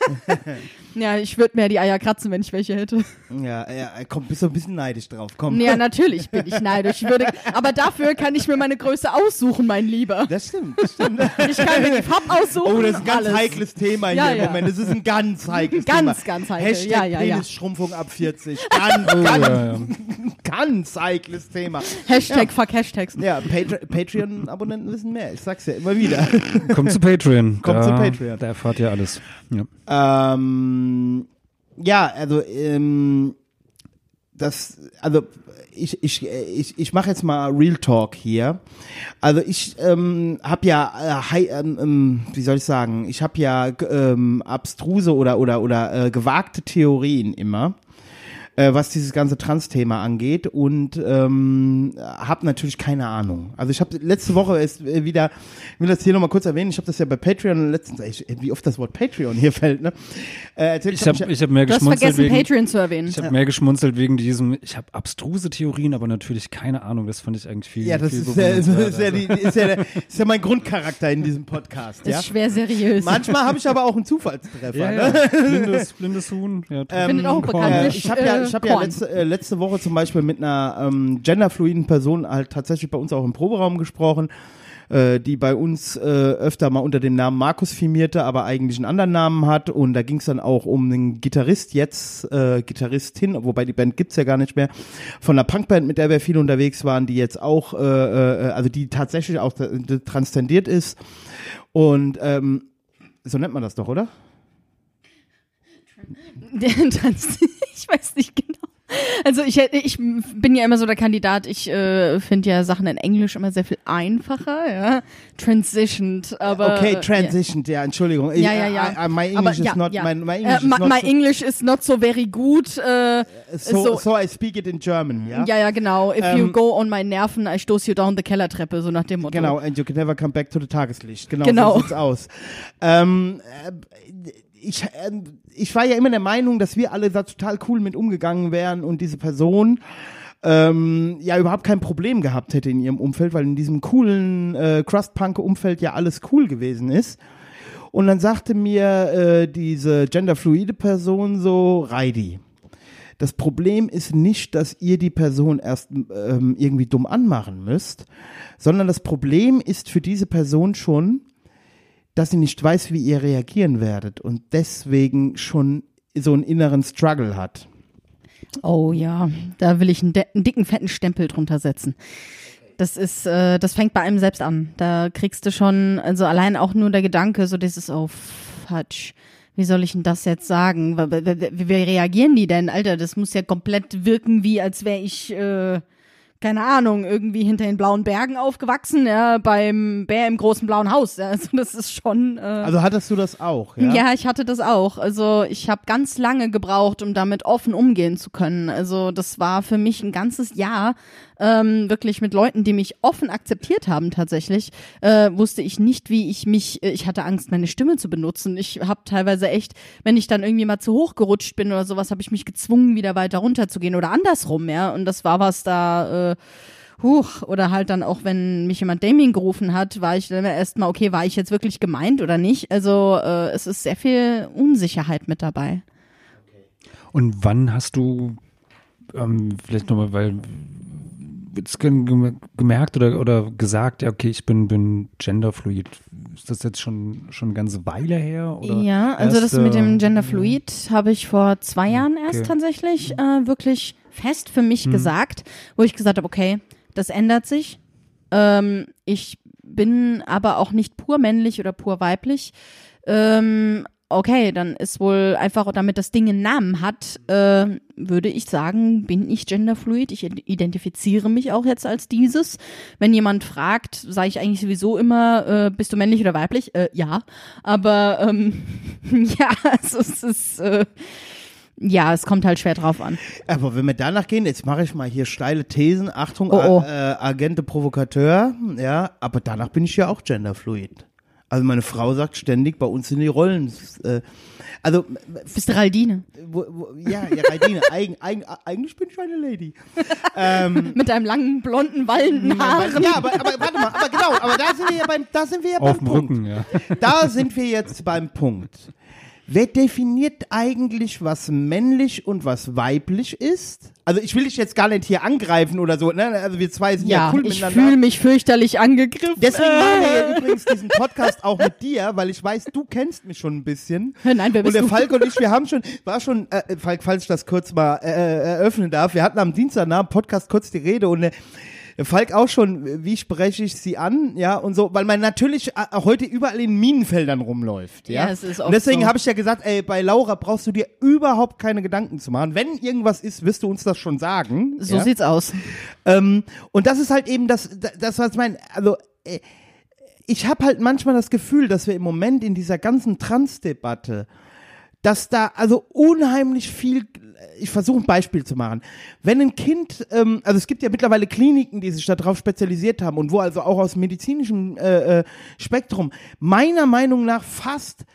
ja, ich würde mir die Eier kratzen, wenn ich welche hätte. Ja, ja, komm, bist du ein bisschen neidisch drauf. Komm. Ja, natürlich bin ich neidisch. Ich würde, aber dafür kann ich mir meine Größe aussuchen, mein Lieber. Das stimmt, das stimmt. Ich kann mir die Farb aussuchen. Oh, das ist ein ganz alles. heikles Thema Ja, hier im ja. Moment. Das ist ein ganz heikles Ganz, Thema. ganz heikel. Hashtag Ja, ja, ja. Penisschrumpfung ab 40. Ganz, Oh, ganz, ja, ja. ganz heikles Thema. Hashtag fuck Hashtags. Ja, Patre Patreon-Abonnenten wissen mehr. Ich sag's ja immer wieder. Kommt zu Patreon. Kommt da, zu Patreon. Da erfahrt ihr alles. Ja. Ähm, ja, also ähm, das, also ich ich ich ich mache jetzt mal Real Talk hier. Also ich ähm, habe ja, äh, hei, ähm, ähm, wie soll ich sagen, ich habe ja ähm, abstruse oder oder oder äh, gewagte Theorien immer äh, was dieses ganze Trans-Thema angeht und ähm, habe natürlich keine Ahnung. Also ich habe letzte Woche ist äh, wieder, ich will das hier nochmal kurz erwähnen, ich habe das ja bei Patreon letztens, ich, wie oft das Wort Patreon hier fällt, ne? Äh, erzählt, Ich habe mich- ich hab mehr Du hast geschmunzelt vergessen, wegen, Patreon zu erwähnen. ich hab mehr geschmunzelt wegen diesem, ich habe abstruse Theorien, aber natürlich keine Ahnung, das fand ich eigentlich viel ja, das viel ist, ja, ist, ist, ja die, ist, ja, ist ja mein Grundcharakter in diesem Podcast, ist ja. schwer seriös. Manchmal habe ich aber auch einen Zufallstreffer. Ja, ne? ja. Blindes, blindes Huhn. Ja, Findet auch bekannt. Äh, ich habe ja, äh, ich hab ja letzte, äh, letzte Woche zum Beispiel mit einer ähm, genderfluiden Person halt tatsächlich bei uns auch im Proberaum gesprochen, äh, die bei uns äh, öfter mal unter dem Namen Markus firmierte, aber eigentlich einen anderen Namen hat. Und da ging es dann auch um einen Gitarrist, jetzt äh, Gitarristin, wobei die Band gibt's ja gar nicht mehr, von einer Punkband, mit der wir viel unterwegs waren, die jetzt auch, äh, äh, also die tatsächlich auch äh, transzendiert ist. Und ähm, so nennt man das doch, oder? Trans- ich weiß nicht genau. Also ich, ich bin ja immer so der Kandidat, ich äh, finde ja Sachen in Englisch immer sehr viel einfacher, ja. Transitioned, aber. Okay, transitioned, ja, Entschuldigung. Ja, ja, ja. I, I, my Aber English is ja, not, ja. my, my Äh, English my, is not my so, English is not so very good. Äh, so, so- so I speak it in German, ja? ja, ja, genau. If you Ähm, go on my Nerven, I stoß you down the Kellertreppe, so nach dem Motto. Genau, and you can never come back to the Tageslicht. Genau, Genau. so sieht's aus. Ähm, äh, ich, ähm, ich war ja immer der Meinung, dass wir alle da total cool mit umgegangen wären und diese Person ähm, ja überhaupt kein Problem gehabt hätte in ihrem Umfeld, weil in diesem coolen äh, Crust-Punk-Umfeld ja alles cool gewesen ist. Und dann sagte mir äh, diese genderfluide Person so, Reidi, das Problem ist nicht, dass ihr die Person erst ähm, irgendwie dumm anmachen müsst, sondern das Problem ist für diese Person schon, dass sie nicht weiß, wie ihr reagieren werdet und deswegen schon so einen inneren Struggle hat. Oh ja, da will ich einen, einen dicken, fetten Stempel drunter setzen. Das ist, äh, das fängt bei einem selbst an. Da kriegst du schon, also allein auch nur der Gedanke, so dieses, oh Fatsch, wie soll ich denn das jetzt sagen? Wie, wie, wie reagieren die denn? Alter, das muss ja komplett wirken, wie als wäre ich, äh, keine Ahnung, irgendwie hinter den blauen Bergen aufgewachsen, ja, beim Bär im großen blauen Haus. Ja. Also das ist schon. Äh, Also hattest du das auch, ja? ja? ich hatte das auch. Also ich habe ganz lange gebraucht, um damit offen umgehen zu können. Also das war für mich ein ganzes Jahr ähm, wirklich mit Leuten, die mich offen akzeptiert haben tatsächlich, äh, wusste ich nicht, wie ich mich, äh, ich hatte Angst, meine Stimme zu benutzen. Ich habe teilweise echt, wenn ich dann irgendwie mal zu hoch gerutscht bin oder sowas, habe ich mich gezwungen, wieder weiter runterzugehen oder andersrum, ja. Und das war was da, äh, Huch, oder halt dann auch, wenn mich jemand Damien gerufen hat, war ich dann erstmal, okay, war ich jetzt wirklich gemeint oder nicht? Also äh, es ist sehr viel Unsicherheit mit dabei. Und wann hast du, ähm, vielleicht nochmal, weil jetzt gemerkt oder, oder gesagt, ja, okay, ich bin, bin genderfluid. Ist das jetzt schon, schon eine ganze Weile her? Oder ja, also erst, das mit dem äh, Genderfluid habe ich vor zwei Jahren erst Okay. tatsächlich äh, wirklich fest für mich Mhm. gesagt, wo ich gesagt habe, okay, das ändert sich. Ähm, ich bin aber auch nicht pur männlich oder pur weiblich. Ähm, okay, dann ist wohl einfach, damit das Ding einen Namen hat, äh, würde ich sagen, bin ich genderfluid. Ich identifiziere mich auch jetzt als dieses. Wenn jemand fragt, sage ich eigentlich sowieso immer, äh, bist du männlich oder weiblich? Äh, ja. Aber ähm, ja, also es ist. Äh, ja, es kommt halt schwer drauf an. Aber wenn wir danach gehen, jetzt mache ich mal hier steile Thesen, Achtung, Oh, oh. A- Äh, Agente Provokateur, ja, aber danach bin ich ja auch genderfluid. Also meine Frau sagt ständig, bei uns sind die Rollen, äh, also, Bist du Raldine? wo, wo, ja, ja, Reidine, eigen, eigen, eigentlich bin ich eine Lady. ähm, Mit deinem langen, blonden, wallenden Haaren. ja, aber, aber warte mal, aber genau, aber da sind wir ja beim, da sind wir ja Auf beim dem Punkt. Rücken, ja. Da sind wir jetzt beim Punkt. Wer definiert eigentlich, was männlich und was weiblich ist? Also ich will dich jetzt gar nicht hier angreifen oder so, ne? Also wir zwei sind ja, Ja, cool ich miteinander. fühle mich fürchterlich angegriffen. Deswegen machen wir ja übrigens diesen Podcast auch mit dir, weil ich weiß, du kennst mich schon ein bisschen. Nein, wer Und bist der du? Falk und ich, wir haben schon, war schon, äh, Falk, falls ich das kurz mal äh, eröffnen darf, wir hatten am Dienstag nach dem Podcast kurz die Rede und der der Falk auch schon, wie spreche ich sie an, ja, und so, weil man natürlich äh, heute überall in Minenfeldern rumläuft, ja. Ja, es ist und deswegen so. habe ich ja gesagt, ey, bei Laura brauchst du dir überhaupt keine Gedanken zu machen. Wenn irgendwas ist, wirst du uns das schon sagen. So ja? sieht's aus. Ähm, und das ist halt eben das, das was ich meine. Also, äh, ich habe halt manchmal das Gefühl, dass wir im Moment in dieser ganzen Trans-Debatte, dass da also unheimlich viel, ich versuche ein Beispiel zu machen. Wenn ein Kind, ähm, also es gibt ja mittlerweile Kliniken, die sich darauf spezialisiert haben und wo also auch aus medizinischem äh, äh, Spektrum meiner Meinung nach fast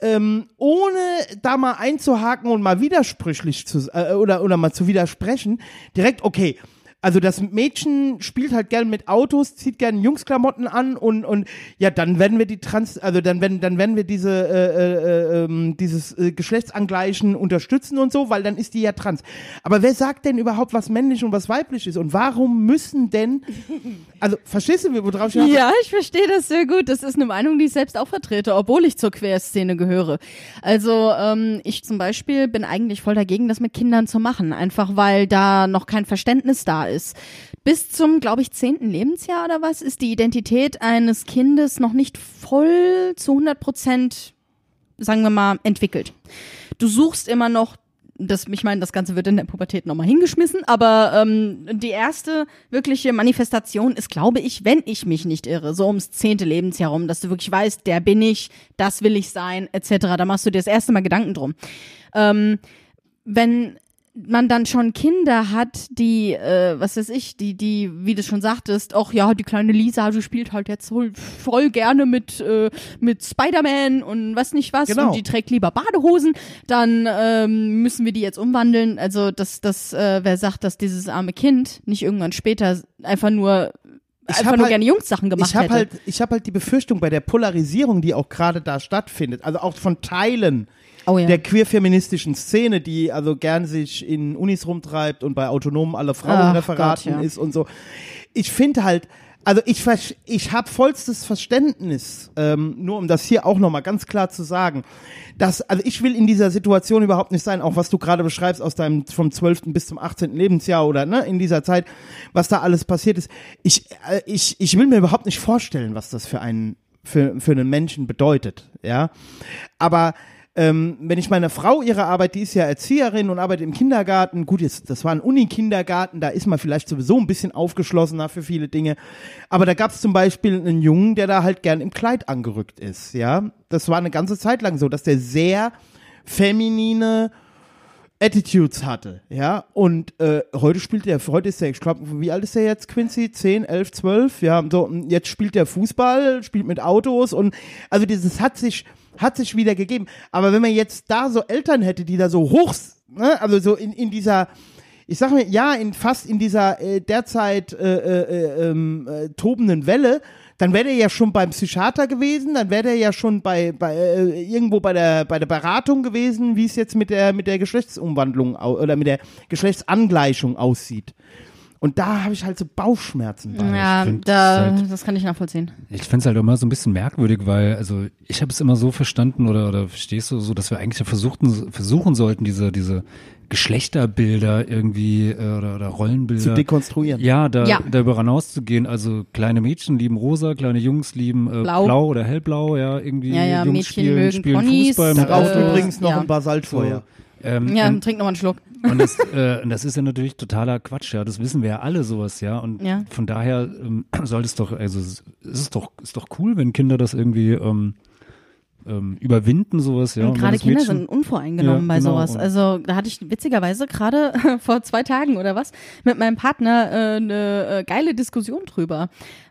ähm, ohne da mal einzuhaken und mal widersprüchlich zu äh, oder oder mal zu widersprechen, direkt okay. Also das Mädchen spielt halt gern mit Autos, zieht gern Jungsklamotten an und und ja, dann werden wir die Trans, also dann werden dann werden wir diese äh, äh, ähm, dieses äh, Geschlechtsangleichen unterstützen und so, weil dann ist die ja trans. Aber wer sagt denn überhaupt, was männlich und was weiblich ist und warum müssen denn, also verstehst du, worauf ich Ja, ich verstehe das sehr gut. Das ist eine Meinung, die ich selbst auch vertrete, obwohl ich zur Querszene gehöre. Also ähm, ich zum Beispiel bin eigentlich voll dagegen, das mit Kindern zu machen, einfach weil da noch kein Verständnis da ist. Bis zum, glaube ich, zehnten Lebensjahr oder was ist die Identität eines Kindes noch nicht voll zu 100 Prozent, sagen wir mal, entwickelt. Du suchst immer noch das, ich meine, das Ganze wird in der Pubertät nochmal hingeschmissen, aber ähm, die erste wirkliche Manifestation ist, glaube ich, wenn ich mich nicht irre, so ums zehnte Lebensjahr rum, dass du wirklich weißt, der bin ich, das will ich sein, etc. Da machst du dir das erste Mal Gedanken drum. Ähm, wenn man dann schon Kinder hat, die, äh, was weiß ich, die, die, wie du schon sagtest, ach ja, die kleine Lisa, die spielt halt jetzt voll, voll gerne mit, äh, mit Spider-Man und was nicht was Genau. und die trägt lieber Badehosen, dann ähm, müssen wir die jetzt umwandeln. Also, dass, dass äh, wer sagt, dass dieses arme Kind nicht irgendwann später einfach nur Ich einfach hab nur halt- gerne Jungssachen gemacht ich habe hätte. halt, ich habe halt die Befürchtung bei der Polarisierung, die auch gerade da stattfindet, also auch von Teilen oh ja. der queer-feministischen Szene, die also gern sich in Unis rumtreibt und bei autonomen alle Frauenreferaten Gott, ja. ist und so. Ich finde halt, also ich, ich habe vollstes Verständnis, ähm, nur um das hier auch nochmal ganz klar zu sagen, dass, also ich will in dieser Situation überhaupt nicht sein, auch was du gerade beschreibst aus deinem vom 12. bis zum 18. Lebensjahr oder ne, in dieser Zeit, was da alles passiert ist. Ich, äh, ich, ich will mir überhaupt nicht vorstellen, was das für einen, für, für einen Menschen bedeutet, ja. Aber ähm, wenn ich meine Frau ihre Arbeit, die ist ja Erzieherin und arbeitet im Kindergarten, gut, jetzt, das war ein Uni-Kindergarten, da ist man vielleicht sowieso ein bisschen aufgeschlossener für viele Dinge. Aber da gab es zum Beispiel einen Jungen, der da halt gern im Kleid angerückt ist, ja. Das war eine ganze Zeit lang so, dass der sehr feminine Attitudes hatte, ja. Und äh, heute spielt der, heute ist der, ich glaube, wie alt ist der jetzt, Quincy? 10, 11, 12? Ja, so, jetzt spielt der Fußball, spielt mit Autos und also dieses hat sich, hat sich wieder gegeben. Aber wenn man jetzt da so Eltern hätte, die da so hoch, ne, also so in, in dieser, ich sag mir, ja, in fast in dieser äh, derzeit äh, äh, ähm, äh, tobenden Welle, dann wäre der ja schon beim Psychiater gewesen, dann wäre der ja schon bei, bei äh, irgendwo bei der bei der Beratung gewesen, wie es jetzt mit der mit der Geschlechtsumwandlung oder mit der Geschlechtsangleichung aussieht. Und da habe ich halt so Bauchschmerzen bei. Ja, da, das ist das kann ich nachvollziehen. Ich finde es halt immer so ein bisschen merkwürdig, weil, also ich habe es immer so verstanden oder, oder verstehst du so, dass wir eigentlich ja versuchten, versuchen sollten, diese, diese Geschlechterbilder irgendwie äh, oder, oder Rollenbilder Zu dekonstruieren. Ja, da, Ja. darüber hinauszugehen. Also kleine Mädchen lieben rosa, kleine Jungs lieben äh, Blau. blau. oder hellblau, ja, irgendwie. Ja, ja, Jungs Mädchen spielen, mögen spielen Ponys, Fußball mit Darauf Äh, übrigens noch ja. ein Basaltfeuer. Ähm, Ja, und, trink noch mal einen Schluck. und, das, äh, das ist ja natürlich totaler Quatsch, ja. Das wissen wir ja alle sowas, ja. Und Ja. von daher ähm, sollte es doch, also es ist doch, ist doch cool, wenn Kinder das irgendwie ähm, ähm, überwinden, sowas, ja. Und gerade Kinder Mädchen- sind unvoreingenommen Ja, bei genau. sowas. Also da hatte ich witzigerweise gerade vor zwei Tagen oder was mit meinem Partner äh, eine äh, geile Diskussion drüber,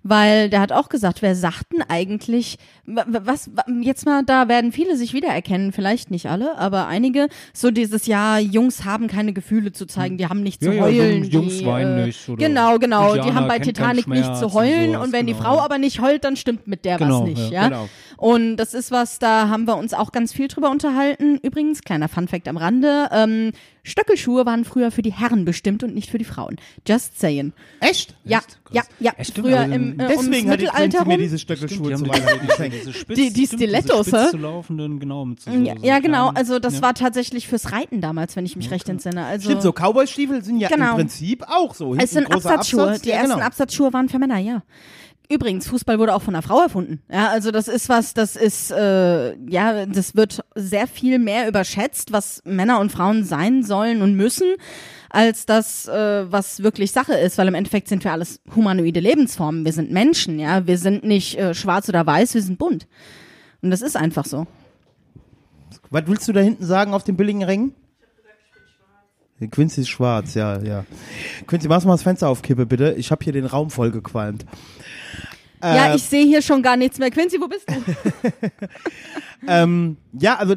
weil der hat auch gesagt, wer sagt denn eigentlich, wa- wa- was wa- jetzt mal, da werden viele sich wiedererkennen, vielleicht nicht alle, aber einige, so dieses Jahr, Jungs haben keine Gefühle zu zeigen, die haben nicht Ja, zu ja, heulen. Jungs die, weinen äh, nicht oder Genau, genau. Die Indianer haben bei Titanic nicht zu und heulen sowas, und wenn die genau, Frau ja. aber nicht heult, dann stimmt mit der Genau, was nicht, ja, ja. genau. Und das ist was, da haben wir uns auch ganz viel drüber unterhalten. Übrigens, kleiner Funfact am Rande, ähm, Stöckelschuhe waren früher für die Herren bestimmt und nicht für die Frauen. Just saying. Echt? Ja, Krass. ja, ja. Ja, stimmt, früher also im äh, Deswegen ums hat die Mittelalter Quincy mir rum. diese Stimmt, Stöckelschuhe die zu diese, diese spitz, Die- die stimmt, Stilettos, diese hä? zu laufenden, genau. Mit so, Ja, so ja, genau. Also das ja. war tatsächlich fürs Reiten damals, wenn ich mich recht entsinne. Also Stimmt, so Cowboy-Stiefel sind ja Genau. im Prinzip auch so. es sind Absatzschuhe. Absatz. Die ja, ersten genau. Absatzschuhe waren für Männer, ja. Übrigens, Fußball wurde auch von einer Frau erfunden. Ja, also das ist was, das ist, äh, ja, das wird sehr viel mehr überschätzt, was Männer und Frauen sein sollen und müssen, als das, äh, was wirklich Sache ist, weil im Endeffekt sind wir alles humanoide Lebensformen. Wir sind Menschen, ja. Wir sind nicht äh, schwarz oder weiß, wir sind bunt. Und das ist einfach so. Was willst du da hinten sagen auf den billigen Rängen? Quincy ist schwarz, ja, ja. Quincy, machst du mal das Fenster auf, Kippe, bitte. Ich habe hier den Raum voll gequalmt. ja, Äh, ich sehe hier schon gar nichts mehr. Quincy, wo bist du? Ähm, ja, also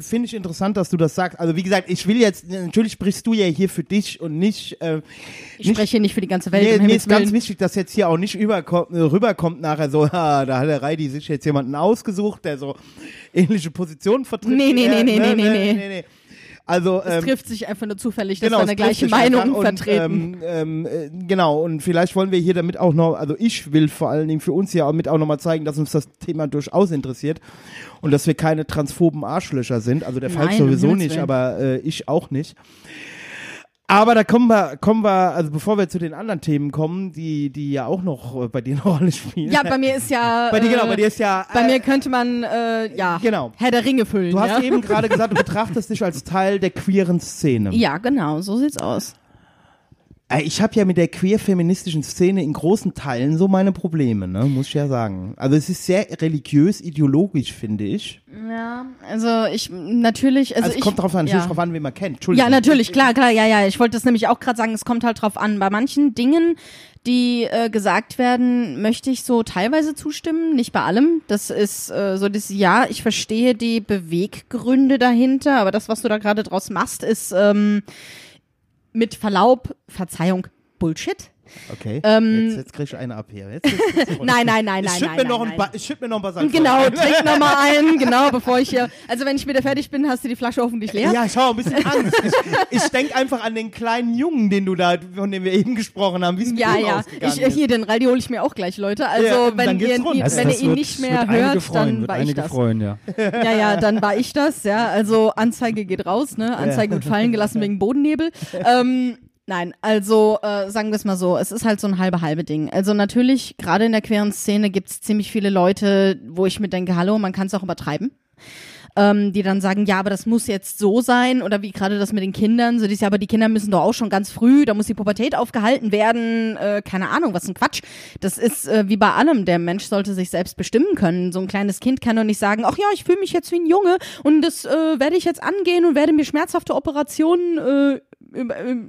finde ich interessant, dass du das sagst. Also wie gesagt, ich will jetzt, natürlich sprichst du ja hier für dich und nicht. Äh, Ich nicht spreche nicht für die ganze Welt. Mir, um mir ist ganz wichtig, dass jetzt hier auch nicht äh, rüberkommt nachher so, ha, da hat der Reidi sich jetzt jemanden ausgesucht, der so ähnliche Positionen vertritt. Nee, nee, wie er, nee, nee, ne, nee, ne, nee. nee. Also, Es ähm, trifft sich einfach nur zufällig, dass genau, wir eine gleiche Meinung und, vertreten. Ähm, ähm, äh, genau, und vielleicht wollen wir hier damit auch noch, also ich will vor allen Dingen für uns hier auch mit auch nochmal zeigen, dass uns das Thema durchaus interessiert und dass wir keine transphoben Arschlöcher sind. Also der Falk um sowieso nicht, aber äh, ich auch nicht. Aber da kommen wir, kommen wir, also bevor wir zu den anderen Themen kommen, die, die ja auch noch äh, bei dir eine Rolle spielen. ja, bei mir ist ja. bei dir, genau, äh, bei dir ist ja. Bei äh, mir könnte man, äh, ja, Genau. Herr der Ringe füllen. Du hast ja? eben gerade gesagt, du betrachtest dich als Teil der queeren Szene. Ja, genau, so sieht's aus. Äh, Ich habe ja mit der queer-feministischen Szene in großen Teilen so meine Probleme, ne? muss ich ja sagen. Also es ist sehr religiös, ideologisch, finde ich. Ja, also ich natürlich, also, Also, es ich, kommt darauf an, natürlich ja. drauf an, wen man kennt. Entschuldigung. Ja, natürlich, klar, klar, ja, ja. Ich wollte das nämlich auch gerade sagen, es kommt halt drauf an. Bei manchen Dingen, die äh, gesagt werden, möchte ich so teilweise zustimmen, nicht bei allem. Das ist äh, so das Ja, ich verstehe die Beweggründe dahinter, aber das, was du da gerade draus machst, ist ähm, mit Verlaub, Verzeihung, Bullshit. Okay, Ähm, jetzt, jetzt krieg ich eine ab hier. Jetzt, jetzt, jetzt, Nein, nein, nein, ich nein, schütt nein, mir noch nein, ein nein. Ba- ich schütt mir noch ein Basalt Genau, trink nochmal ein, genau, bevor ich hier. Also wenn ich wieder fertig bin, hast du die Flasche hoffentlich leer. Ja, schau, ein bisschen Angst. Ich, ich denke einfach an den kleinen Jungen, den du da, von dem wir eben gesprochen haben. Wie es mit Ja, ihm ja. ausgegangen Ich, ist. hier, den Raldi hole ich mir auch gleich, Leute. Also, Ja, wenn, geht's ihr, rund. ihn, wenn ihr ihn wird- nicht mehr hört, freuen, dann war ich das. freuen, ja. Ja, ja, dann war ich das, ja. Also, Anzeige geht raus, ne? Anzeige wird fallen gelassen wegen Bodennebel. Ähm, Nein, also äh, sagen wir es mal so, es ist halt so ein halbe halbe Ding. Also natürlich, gerade in der queeren Szene gibt's ziemlich viele Leute, wo ich mir denke, hallo, man kann es auch übertreiben. Ähm, die dann sagen, ja, aber das muss jetzt so sein oder wie gerade das mit den Kindern, so dieses, ja, aber die Kinder müssen doch auch schon ganz früh, da muss die Pubertät aufgehalten werden, äh, keine Ahnung, was ein Quatsch. Das ist äh, wie bei allem, der Mensch sollte sich selbst bestimmen können. So ein kleines Kind kann doch nicht sagen, ach ja, ich fühle mich jetzt wie ein Junge und das äh, werde ich jetzt angehen und werde mir schmerzhafte Operationen äh,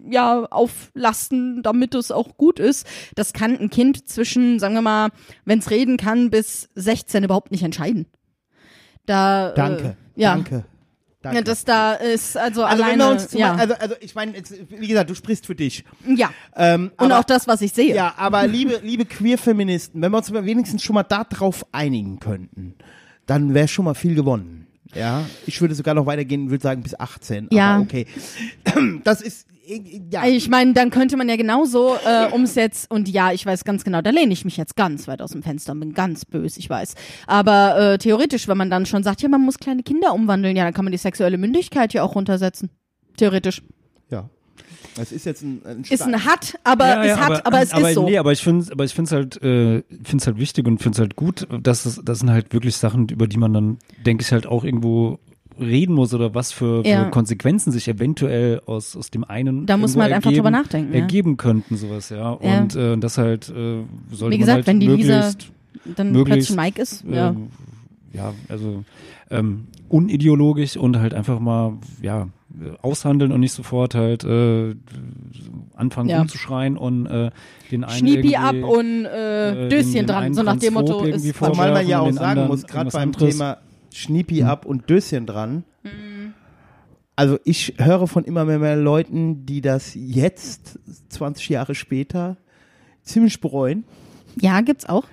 ja, auflasten, damit es auch gut ist. Das kann ein Kind zwischen, sagen wir mal, wenn es reden kann, bis 16 überhaupt nicht entscheiden. Da, Danke, Äh, ja. danke. Danke. Ja, das da ist also, also alleine, ja, also, also ich meine, wie gesagt, du sprichst für dich. ja. Ähm, Und aber, auch das, was ich sehe. Ja, aber liebe, liebe Queer-Feministen, wenn wir uns wenigstens schon mal darauf einigen könnten, dann wäre schon mal viel gewonnen. Ja, ich würde sogar noch weitergehen würde sagen bis 18. Ja. Aber okay. Das ist, äh, ja. Ich meine, dann könnte man ja genauso äh, ums jetzt, und ja, ich weiß ganz genau, da lehne ich mich jetzt ganz weit aus dem Fenster und bin ganz böse, ich weiß. Aber äh, theoretisch, wenn man dann schon sagt, ja, man muss kleine Kinder umwandeln, ja, dann kann man die sexuelle Mündigkeit ja auch runtersetzen. Theoretisch. ja. Das ist jetzt ein, ein Ist ein hat, aber Ja, ja, es hat, aber, es aber, ist so. Nee, aber ich finde aber ich finde es halt, äh, finde es halt wichtig und finde es halt gut, dass es, das sind halt wirklich Sachen, über die man dann, denke ich, halt auch irgendwo reden muss oder was für, für Ja. Konsequenzen sich eventuell aus, aus dem einen Da muss man halt einfach ergeben, drüber nachdenken, ja. ergeben könnten, sowas, ja. Ja. Und äh, das halt äh, sollte Wie gesagt, man halt wenn die Lisa dann möglichst, plötzlich Mike ist, ja. ähm, ja, also ähm, unideologisch und halt einfach mal, ja, aushandeln und nicht sofort halt äh, anfangen Ja. rumzuschreien und äh, den einen Schniepi irgendwie, ab und äh, äh, Döschen den- den dran, so nach dem Motto ist vor- Zumal man ja auch sagen anderen muss, gerade beim anderes. Thema Schniepi ab und Döschen dran. Mhm. Also ich höre von immer mehr, mehr Leuten, die das jetzt, 20 Jahre später, ziemlich bereuen. Ja, gibt's auch.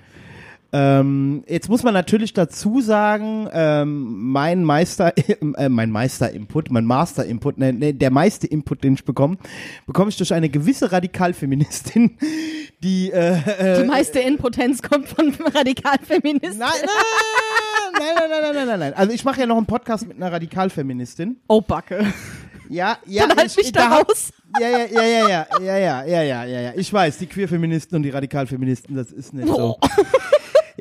Ähm, jetzt muss man natürlich dazu sagen, ähm, mein Meister, äh, mein Meister-Input, mein Master-Input, ne, ne, der meiste Input, den ich bekomme, bekomme ich durch eine gewisse Radikalfeministin, die äh, äh, Die meiste Impotenz kommt von Radikalfeministen. Nein, nein, nein, nein, nein, nein, nein, nein. Also ich mache ja noch einen Podcast mit einer Radikalfeministin. Oh, Backe. Ja, ja. Dann halt ich, mich da raus. Ja, ja, ja, ja, ja, ja, ja, ja, ja, ja, ja. Ich weiß, die Queerfeministen und die Radikalfeministen, das ist nicht so.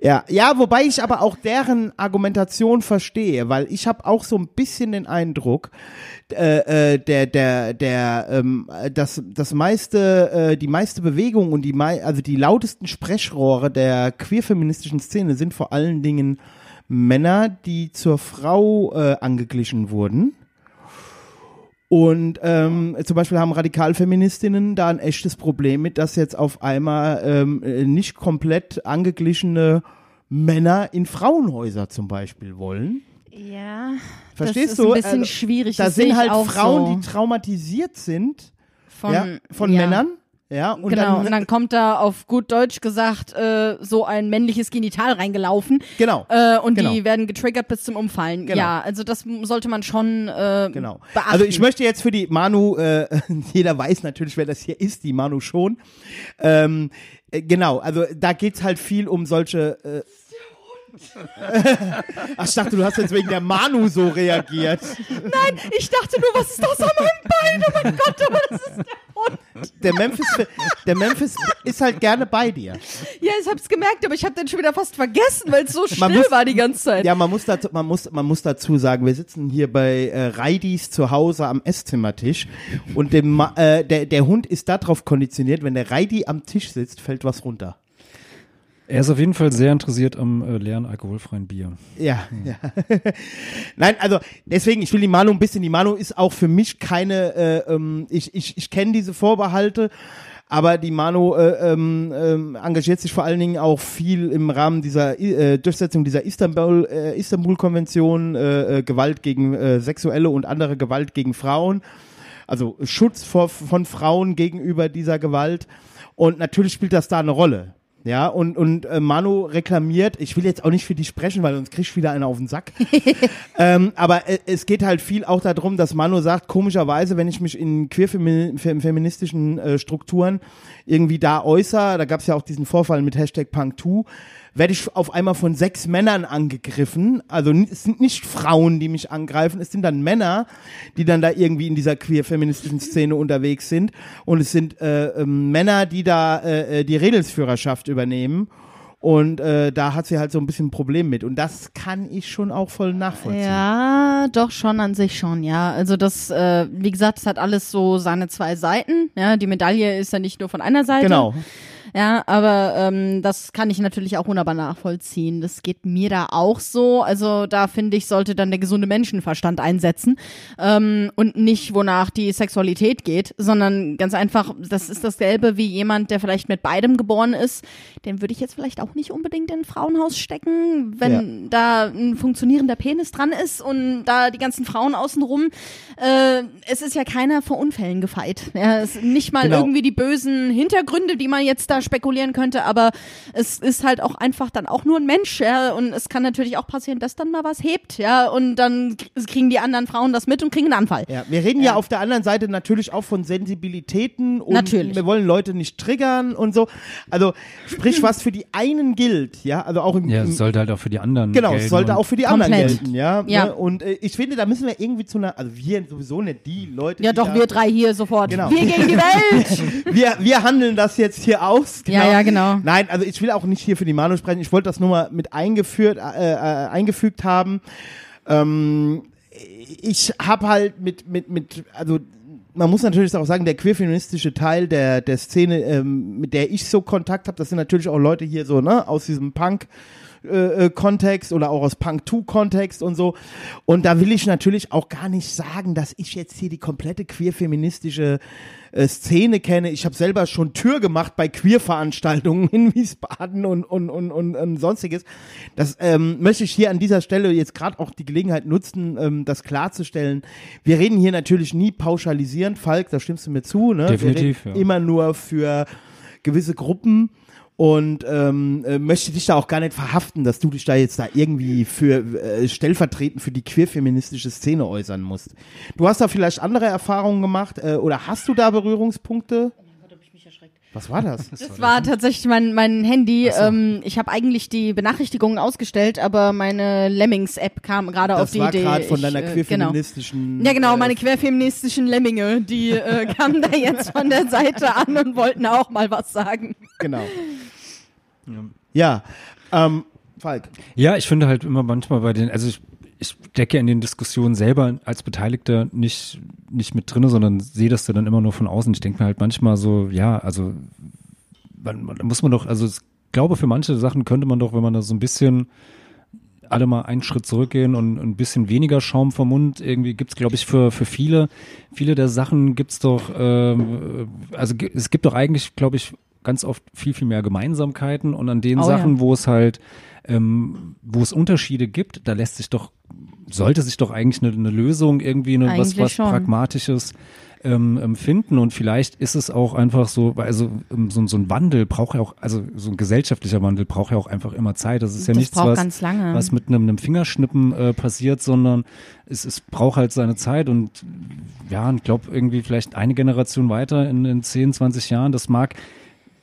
Ja, ja, wobei ich aber auch deren Argumentation verstehe, weil ich habe auch so ein bisschen den Eindruck, äh, äh, der, der, der, ähm, das, das meiste, äh, die meiste Bewegung und die, mei also die lautesten Sprechrohre der queerfeministischen Szene sind vor allen Dingen Männer, die zur Frau äh, angeglichen wurden. Und ähm, zum Beispiel haben Radikalfeministinnen da ein echtes Problem mit, dass jetzt auf einmal ähm, äh, nicht komplett angeglichene Männer in Frauenhäuser zum Beispiel wollen. Ja. Verstehst das ist du? ein bisschen Also, schwierig. Da das sind halt Frauen, so. die traumatisiert sind von, ja, von ja. Männern. Ja, und genau, dann, und dann kommt da auf gut Deutsch gesagt äh, so ein männliches Genital reingelaufen genau, äh, und Genau. die werden getriggert bis zum Umfallen. Genau. Ja, also das sollte man schon äh, genau. beachten. Also ich möchte jetzt für die Manu, äh, jeder weiß natürlich, wer das hier ist, die Manu schon. Ähm, äh, genau, also da geht's halt viel um solche. Äh, Ach, ich dachte, du hast jetzt wegen der Manu so reagiert. Nein, ich dachte nur, was ist das an meinem Bein? Oh mein Gott, aber das ist der Hund. Der Memphis, der Memphis ist halt gerne bei dir. Ja, ich hab's gemerkt, aber ich hab den schon wieder fast vergessen, weil es so still muss- war die ganze Zeit. Ja, man muss, dazu, man, muss, man muss dazu sagen, wir sitzen hier bei äh, Reidis zu Hause am Esszimmertisch und dem, äh, der, der Hund ist darauf konditioniert, wenn der Reidi am Tisch sitzt, fällt was runter. Er ist auf jeden Fall sehr interessiert am äh, leeren alkoholfreien Bier. Ja, ja. Nein, also deswegen, ich will die Manu ein bisschen, die Manu ist auch für mich keine, äh, ähm, ich, ich, ich kenne diese Vorbehalte, aber die Manu äh, ähm, ähm, engagiert sich vor allen Dingen auch viel im Rahmen dieser äh, Durchsetzung dieser Istanbul, äh, Istanbul-Konvention, äh, äh, Gewalt gegen äh, sexuelle und andere Gewalt gegen Frauen, also Schutz vor, von Frauen gegenüber dieser Gewalt. Und natürlich spielt das da eine Rolle. Ja, und, und äh, Manu reklamiert, ich will jetzt auch nicht für die sprechen, weil sonst krieg ich wieder einer auf den Sack. ähm, aber äh, es geht halt viel auch darum, dass Manu sagt, komischerweise, wenn ich mich in queer-feministischen äh, Strukturen irgendwie da äußere, da gab es ja auch diesen Vorfall mit Hashtag Punk2, werde ich auf einmal von sechs Männern angegriffen. Also es sind nicht Frauen, die mich angreifen, es sind dann Männer, die dann da irgendwie in dieser queer-feministischen Szene unterwegs sind. Und es sind äh, ähm, Männer, die da äh, äh, die Redelsführerschaft übernehmen. Und äh, da hat sie halt so ein bisschen ein Problem mit. Und das kann ich schon auch voll nachvollziehen. Ja, doch schon an sich schon, ja. Also das, äh, wie gesagt, es hat alles so seine zwei Seiten. Ja, die Medaille ist ja nicht nur von einer Seite. Genau. Ja, aber ähm, das kann ich natürlich auch wunderbar nachvollziehen. Das geht mir da auch so. Also da finde ich, sollte dann der gesunde Menschenverstand einsetzen ähm, und nicht, wonach die Sexualität geht, sondern ganz einfach, das ist dasselbe wie jemand, der vielleicht mit beidem geboren ist. Den würde ich jetzt vielleicht auch nicht unbedingt in ein Frauenhaus stecken, wenn da ein funktionierender Penis dran ist und da die ganzen Frauen außenrum. Äh, es ist ja keiner vor Unfällen gefeit. Ja, es sind nicht mal Genau. irgendwie die bösen Hintergründe, die man jetzt da spekulieren könnte, aber es ist halt auch einfach dann auch nur ein Mensch, ja, und es kann natürlich auch passieren, dass dann mal was hebt, ja, und dann kriegen die anderen Frauen das mit und kriegen einen Anfall. Ja, wir reden ja. auf der anderen Seite natürlich auch von Sensibilitäten und Natürlich. wir wollen Leute nicht triggern und so. Also sprich, was für die einen gilt, ja, also auch im, Ja, es sollte halt auch für die anderen Genau, es sollte und- auch für die anderen Komplett. gelten, ja. Ja. Ne? Und äh, ich finde, da müssen wir irgendwie zu einer, also wir sowieso nicht die Leute. Ja, die doch, da, wir drei hier sofort. Genau. Wir gegen die Welt! wir, wir handeln das jetzt hier aus. Ja, ja, genau. Nein, also ich will auch nicht hier für die Manu sprechen. Ich wollte das nur mal mit eingeführt, äh, äh, eingefügt haben. Ähm, ich habe halt mit, mit, mit, also man muss natürlich auch sagen, der queerfeministische Teil der, der Szene, ähm, mit der ich so Kontakt habe, das sind natürlich auch Leute hier so, ne, aus diesem Punk. Äh, äh, Kontext oder auch aus Punk 2 Kontext und so. Und da will ich natürlich auch gar nicht sagen, dass ich jetzt hier die komplette queer-feministische äh, Szene kenne. Ich habe selber schon Tür gemacht bei Queer-Veranstaltungen in Wiesbaden und, und, und, und, und sonstiges. Das ähm, möchte ich hier an dieser Stelle jetzt gerade auch die Gelegenheit nutzen, ähm, das klarzustellen. Wir reden hier natürlich nie pauschalisierend, Falk, da stimmst du mir zu. Ne? Definitiv, Wir reden ja. immer nur für gewisse Gruppen und ähm, äh, möchte dich da auch gar nicht verhaften, dass du dich da jetzt da irgendwie für äh, stellvertretend für die queerfeministische Szene äußern musst. Du hast da vielleicht andere Erfahrungen gemacht äh, oder hast du da Berührungspunkte? Was war das? Das war tatsächlich mein, mein Handy. Ähm, ich habe eigentlich die Benachrichtigungen ausgestellt, aber meine Lemmings-App kam gerade auf Das die war Idee. gerade von Ich, deiner äh, genau. queerfeministischen. Ja, genau, äh, meine querfeministischen Lemminge, die äh, kamen da jetzt von der Seite an und wollten auch mal was sagen. Genau. Ja, ähm, Falk. Ja, ich finde halt immer manchmal bei den, also ich, ich stecke in den Diskussionen selber als Beteiligter nicht, nicht mit drinne, sondern sehe das dann immer nur von außen. Ich denke mir halt manchmal so, ja, also man, man, da muss man doch, also ich glaube, für manche Sachen könnte man doch, wenn man da so ein bisschen alle mal einen Schritt zurückgehen und ein bisschen weniger Schaum vom Mund. Irgendwie gibt's, glaube ich, für, für viele, viele der Sachen gibt's doch, ähm, also es gibt doch eigentlich, glaube ich, ganz oft viel, viel mehr Gemeinsamkeiten und an den Oh ja. Sachen, wo es halt, ähm, wo es Unterschiede gibt, da lässt sich doch, sollte sich doch eigentlich eine, eine Lösung irgendwie, eine, was, Eigentlich was schon. Pragmatisches ähm, ähm, finden und vielleicht ist es auch einfach so, also ähm, so, so ein Wandel braucht ja auch, also so ein gesellschaftlicher Wandel braucht ja auch einfach immer Zeit. Das ist ja Das nichts, was, was mit einem, einem Fingerschnippen äh, passiert, sondern es, es braucht halt seine Zeit und ja, ich glaube irgendwie vielleicht eine Generation weiter in, in 10, 20 Jahren, das mag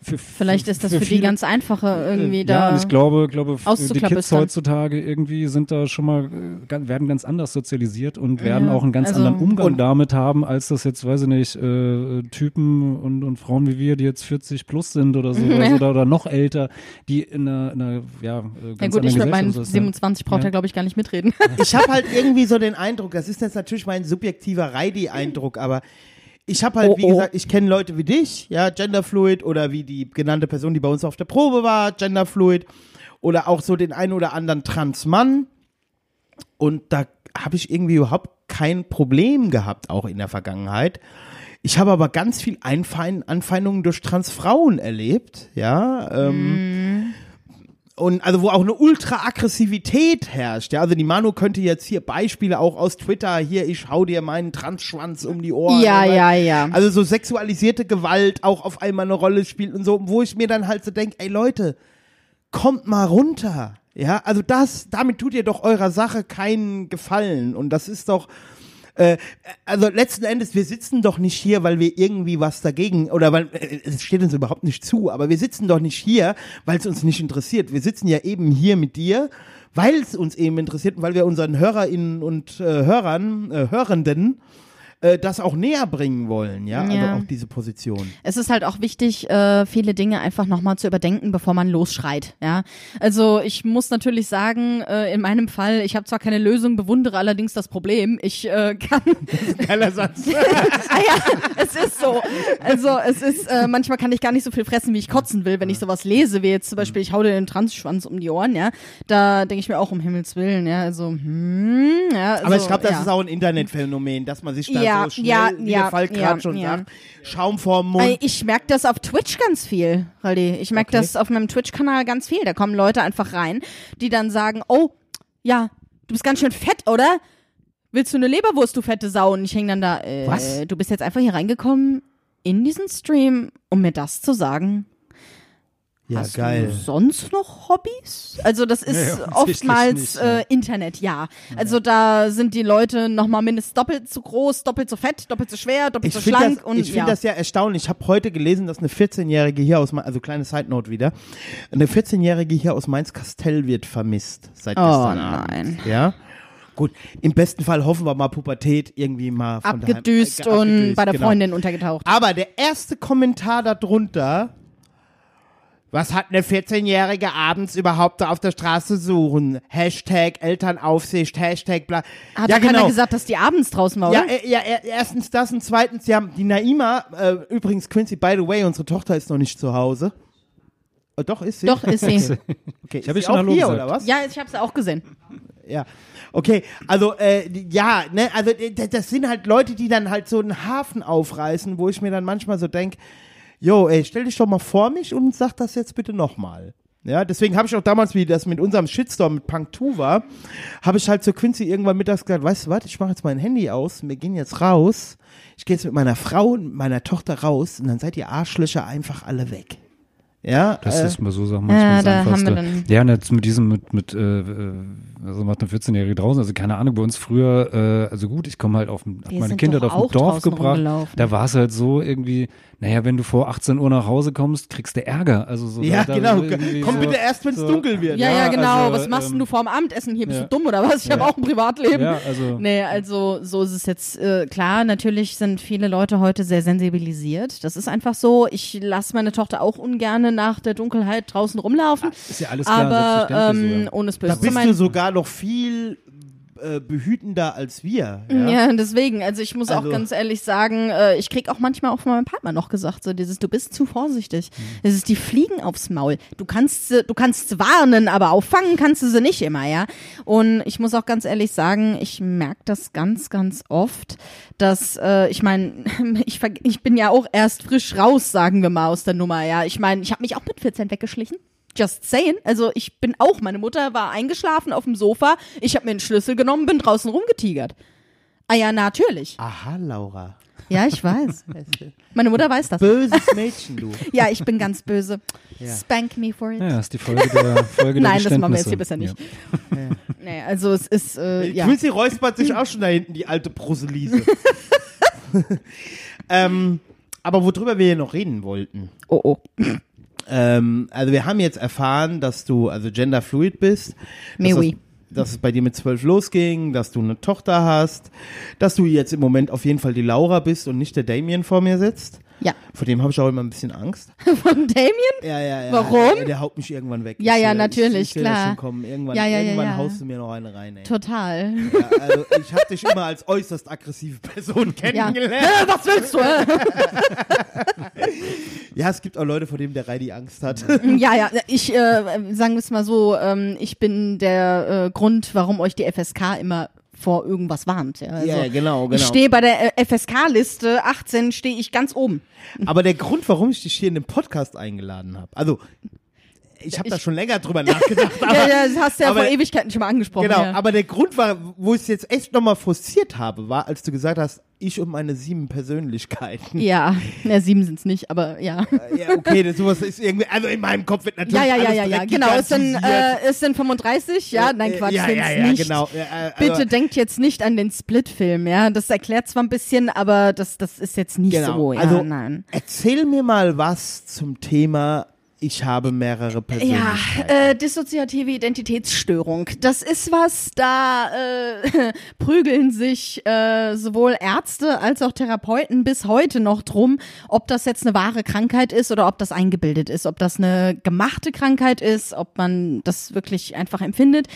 für, Vielleicht ist das für, die viele- ganz einfache irgendwie ja, da. und ich glaube, glaube die Kids heutzutage irgendwie sind da schon mal, äh, werden ganz anders sozialisiert und werden Ja, auch einen ganz also- anderen Umgang Und- damit haben, als das jetzt, weiß ich nicht, äh, Typen und, und Frauen wie wir, die jetzt 40 plus sind oder so, Ja. oder, oder noch älter, die in einer, in einer ja, äh, ganz ja gut, anderen ich mit meinen Gesellschaft sind. 27 braucht Ja. er, glaube ich, gar nicht mitreden. Ich habe halt irgendwie so den Eindruck, das ist jetzt natürlich mein subjektiver Reidi-Eindruck, aber ich habe halt, Oh, wie oh. gesagt, ich kenne Leute wie dich, ja, Genderfluid oder wie die genannte Person, die bei uns auf der Probe war, Genderfluid oder auch so den einen oder anderen Transmann und da habe ich irgendwie überhaupt kein Problem gehabt, auch in der Vergangenheit. Ich habe aber ganz viel Anfeindungen durch Transfrauen erlebt, ja. Ähm, und also wo auch eine Ultra-Aggressivität herrscht. Ja, also die Manu könnte jetzt hier Beispiele auch aus Twitter, hier, ich hau dir meinen Transschwanz um die Ohren. Ja, oder- ja, ja. Also so sexualisierte Gewalt auch auf einmal eine Rolle spielt und so, wo ich mir dann halt so denke, ey Leute, kommt mal runter. Ja, also das, damit tut ihr doch eurer Sache keinen Gefallen. Und das ist doch, äh, also letzten Endes, wir sitzen doch nicht hier, weil wir irgendwie was dagegen, oder weil, äh, es steht uns überhaupt nicht zu, aber wir sitzen doch nicht hier, weil es uns nicht interessiert. Wir sitzen ja eben hier mit dir, weil es uns eben interessiert und weil wir unseren HörerInnen und äh, Hörern, äh, Hörenden, äh, das auch näher bringen wollen, ja, Ja. also auch diese Position. Es ist halt auch wichtig, äh, viele Dinge einfach nochmal zu überdenken, bevor man losschreit. Ja, also ich muss natürlich sagen, äh, in meinem Fall, ich habe zwar keine Lösung, bewundere allerdings das Problem. Ich äh, kann, Geiler Satz. ah ja, es ist so. Also es ist, äh, manchmal kann ich gar nicht so viel fressen, wie ich kotzen will, wenn ich sowas lese, wie jetzt zum Beispiel, ich hau dir den Transschwanz um die Ohren. Ja, da denke ich mir auch um Himmels willen. Ja, also hm, ja. Aber also, ich glaube, das ja. ist auch ein Internetphänomen, dass man sich da Ja, so schnell, ja, wie ja, der Falk ja, gerade schon ja. sagt, Schaum vorm Mund. Ey, Ich merke das auf Twitch ganz viel, Raldi. Ich merke Okay. das auf meinem Twitch-Kanal ganz viel. Da kommen Leute einfach rein, die dann sagen, oh, ja, du bist ganz schön fett, oder? Willst du eine Leberwurst, du fette Sau? Und ich hänge dann da, äh, Was? du bist jetzt einfach hier reingekommen in diesen Stream, um mir das zu sagen? Ja, Hast geil. du sonst noch Hobbys? Also das ist offensichtlich oftmals nicht, äh, Internet, ja. Also da sind die Leute noch mal mindestens doppelt so groß, doppelt so fett, doppelt so schwer, doppelt Ich so finde schlank das, und ich find ja. das ja erstaunlich. Ich habe heute gelesen, dass eine 14-Jährige hier aus, also kleine Side Note wieder, eine 14-Jährige hier aus Mainz-Kastell wird vermisst seit Oh, gestern nein. Abend. Ja. Gut, im besten Fall hoffen wir mal Pubertät irgendwie mal von abgedüst daheim, äh, und abgedüst, bei der genau. Freundin untergetaucht. Aber der erste Kommentar darunter, was hat eine 14-Jährige abends überhaupt da auf der Straße suchen? Hashtag Elternaufsicht, Hashtag bla. Hat ja, keiner genau. gesagt, dass die abends draußen war, Ja, oder? äh, ja, äh, erstens das und zweitens, ja, die Naima, äh, übrigens Quincy, by the way, unsere Tochter ist noch nicht zu Hause. Oh, doch, ist sie? Doch, ist sie. Okay, ich sie schon auch Hallo hier, gesagt. oder was? ja, ich hab's auch gesehen. Ja. Okay, also äh, ja, ne, also das sind halt Leute, die dann halt so einen Hafen aufreißen, wo ich mir dann manchmal so denk, jo, ey, stell dich doch mal vor mich und sag das jetzt bitte nochmal. Ja, deswegen habe ich auch damals, wie das mit unserem Shitstorm mit Punk 2 war, habe ich halt zu Quincy irgendwann mittags gesagt, weißt du was, ich mache jetzt mein Handy aus, wir gehen jetzt raus, ich gehe jetzt mit meiner Frau und meiner Tochter raus und dann seid ihr Arschlöcher einfach alle weg. Ja, Das äh, ist mal so Sachen Ja, manchmal das da haben Einfachste. wir dann- Ja, und jetzt mit diesem, mit, mit, äh, äh, also macht eine 14-Jährige draußen, also keine Ahnung, bei uns früher, äh, also gut, ich komme halt auf, hab Wir meine Kinder doch auf dem Dorf gebracht, da war es halt so irgendwie, naja, wenn du vor 18 Uhr nach Hause kommst, kriegst du Ärger, also so. ja, da, da genau. Komm so, bitte erst, wenn es so, dunkel wird. Ja, ja, Ja, genau. also, Was machst denn ähm, du vorm Abendessen hier? Bist ja. du dumm oder was? Ich habe Ja. auch ein Privatleben. Ja, also. Nee, also so ist es jetzt äh, klar. Natürlich sind viele Leute heute sehr sensibilisiert. Das ist einfach so. Ich lasse meine Tochter auch ungerne nach der Dunkelheit draußen rumlaufen. Ist ja alles klar, aber ähm, ohne es Da böse zu bist du meinen. sogar noch viel äh, behütender als wir. Ja? Ja, deswegen. Also ich muss auch Also- ganz ehrlich sagen, äh, ich krieg auch manchmal auch von meinem Partner noch gesagt, so dieses, du bist zu vorsichtig. Mhm. Es ist die Fliegen aufs Maul. Du kannst, sie- du kannst warnen, aber auffangen kannst du sie nicht immer, ja. Und ich muss auch ganz ehrlich sagen, ich merke das ganz, ganz oft, dass äh, ich meine, ich, ich bin ja auch erst frisch raus, sagen wir mal aus der Nummer, ja. Ich meine, ich habe mich auch mit 14 weggeschlichen. Just saying. Also ich bin auch, meine Mutter war eingeschlafen auf dem Sofa, ich habe mir einen Schlüssel genommen, bin draußen rumgetigert. Ah ja, natürlich. Aha, Laura. Ja, ich weiß. Meine Mutter weiß das. Böses Mädchen, du. Ja, ich bin ganz böse. Ja. Spank me for it. Ja, das ist die Folge der Folge Nein, der das machen wir jetzt hier besser nicht. Nee, also es ist, äh, ja. Quincy räuspert sich auch schon da hinten, die alte Bruselise. ähm, aber worüber wir hier noch reden wollten. Oh, oh. Ähm, also wir haben jetzt erfahren, dass du also genderfluid bist. Mais dass, oui. das, dass es bei dir mit zwölf losging, dass du eine Tochter hast, dass du jetzt im Moment auf jeden Fall die Laura bist und nicht der Damien vor mir sitzt. Ja. Vor dem habe ich auch immer ein bisschen Angst. Von Damien? Ja, ja, ja. Warum? Der, der haut mich irgendwann weg. Ja, Ich ja, natürlich, ich, ich das klar. Schon kommen. Irgendwann, Ja, ja, ja, irgendwann ja. haust du mir noch eine rein, ey. Total. Ja, also ich habe dich immer als äußerst aggressive Person Ja. kennengelernt. Äh, was willst du? Ja, es gibt auch Leute, vor denen der Reidi Angst hat. ja, ja, ich, äh, sagen wir es mal so, ähm, ich bin der äh, Grund, warum euch die FSK immer vor irgendwas warnt. Ja, also, ja, genau, Ich genau. stehe bei der FSK-Liste 18, stehe ich ganz oben. Aber der Grund, warum ich dich hier in den Podcast eingeladen habe, also ich habe da schon länger drüber nachgedacht. Aber, ja, ja, das hast du ja aber- vor Ewigkeiten schon mal angesprochen. Genau, ja. aber der Grund war, wo ich es jetzt echt nochmal forciert habe, war, als du gesagt hast, ich und meine sieben Persönlichkeiten. Ja, ja sieben sind's nicht, aber ja. Ja, okay, das sowas ist irgendwie, also in meinem Kopf wird natürlich Ja, ja, ja, ja, ja, genau. Es sind, äh, es sind 35, ja, nein, Quatsch, ja, ja, ja, nicht. genau. Ja, äh, Bitte denkt jetzt nicht an den Split-Film, ja. Das erklärt zwar ein bisschen, aber das, das ist jetzt nicht Genau. so, ja, also, nein. Erzähl mir mal was zum Thema, ich habe mehrere Ja, Persönlichkeiten. äh, dissoziative Identitätsstörung. Das ist was, da äh, prügeln sich äh, sowohl Ärzte als auch Therapeuten bis heute noch drum, ob das jetzt eine wahre Krankheit ist oder ob das eingebildet ist, ob das eine gemachte Krankheit ist, ob man das wirklich einfach empfindet.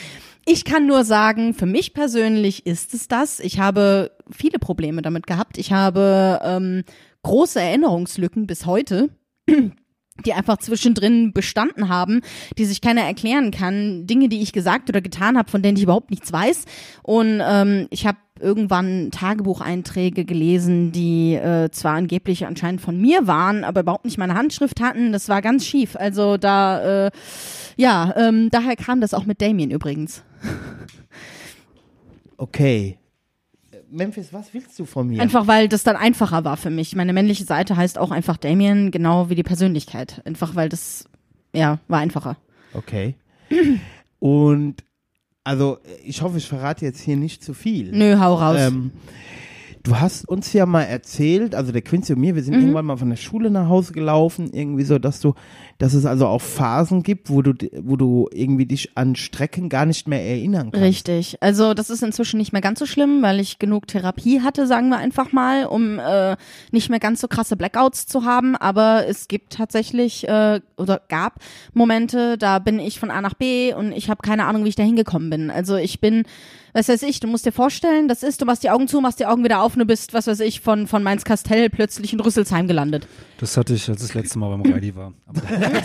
Ich kann nur sagen, für mich persönlich ist es das. Ich habe viele Probleme damit gehabt. Ich habe ähm, große Erinnerungslücken bis heute die einfach zwischendrin bestanden haben, die sich keiner erklären kann, Dinge, die ich gesagt oder getan habe, von denen ich überhaupt nichts weiß. Und ähm, ich habe irgendwann Tagebucheinträge gelesen, die äh, zwar angeblich anscheinend von mir waren, aber überhaupt nicht meine Handschrift hatten. Das war ganz schief. Also da, äh, ja, ähm, daher kam das auch mit Damien übrigens. Okay. Memphis, was willst du von mir? Einfach weil das dann einfacher war für mich. Meine männliche Seite heißt auch einfach Damien, genau wie die Persönlichkeit. Einfach weil das ja, war einfacher. Okay. Und also ich hoffe, ich verrate jetzt hier nicht zu viel. Nö, hau raus. Ähm, du hast uns ja mal erzählt, also der Quincy und mir, wir sind Mhm. irgendwann mal von der Schule nach Hause gelaufen, irgendwie so, dass du, dass es also auch Phasen gibt, wo du, wo du irgendwie dich an Strecken gar nicht mehr erinnern kannst. Richtig. Also das ist inzwischen nicht mehr ganz so schlimm, weil ich genug Therapie hatte, sagen wir einfach mal, um äh, nicht mehr ganz so krasse Blackouts zu haben. Aber es gibt tatsächlich äh, oder gab Momente, da bin ich von A nach B und ich habe keine Ahnung, wie ich da hingekommen bin. Also ich bin, was weiß ich, du musst dir vorstellen, das ist, du machst die Augen zu, machst die Augen wieder auf und du bist, was weiß ich, von, von Mainz-Kastell plötzlich in Rüsselsheim gelandet. Das hatte ich, als das letzte Mal beim Reidi war.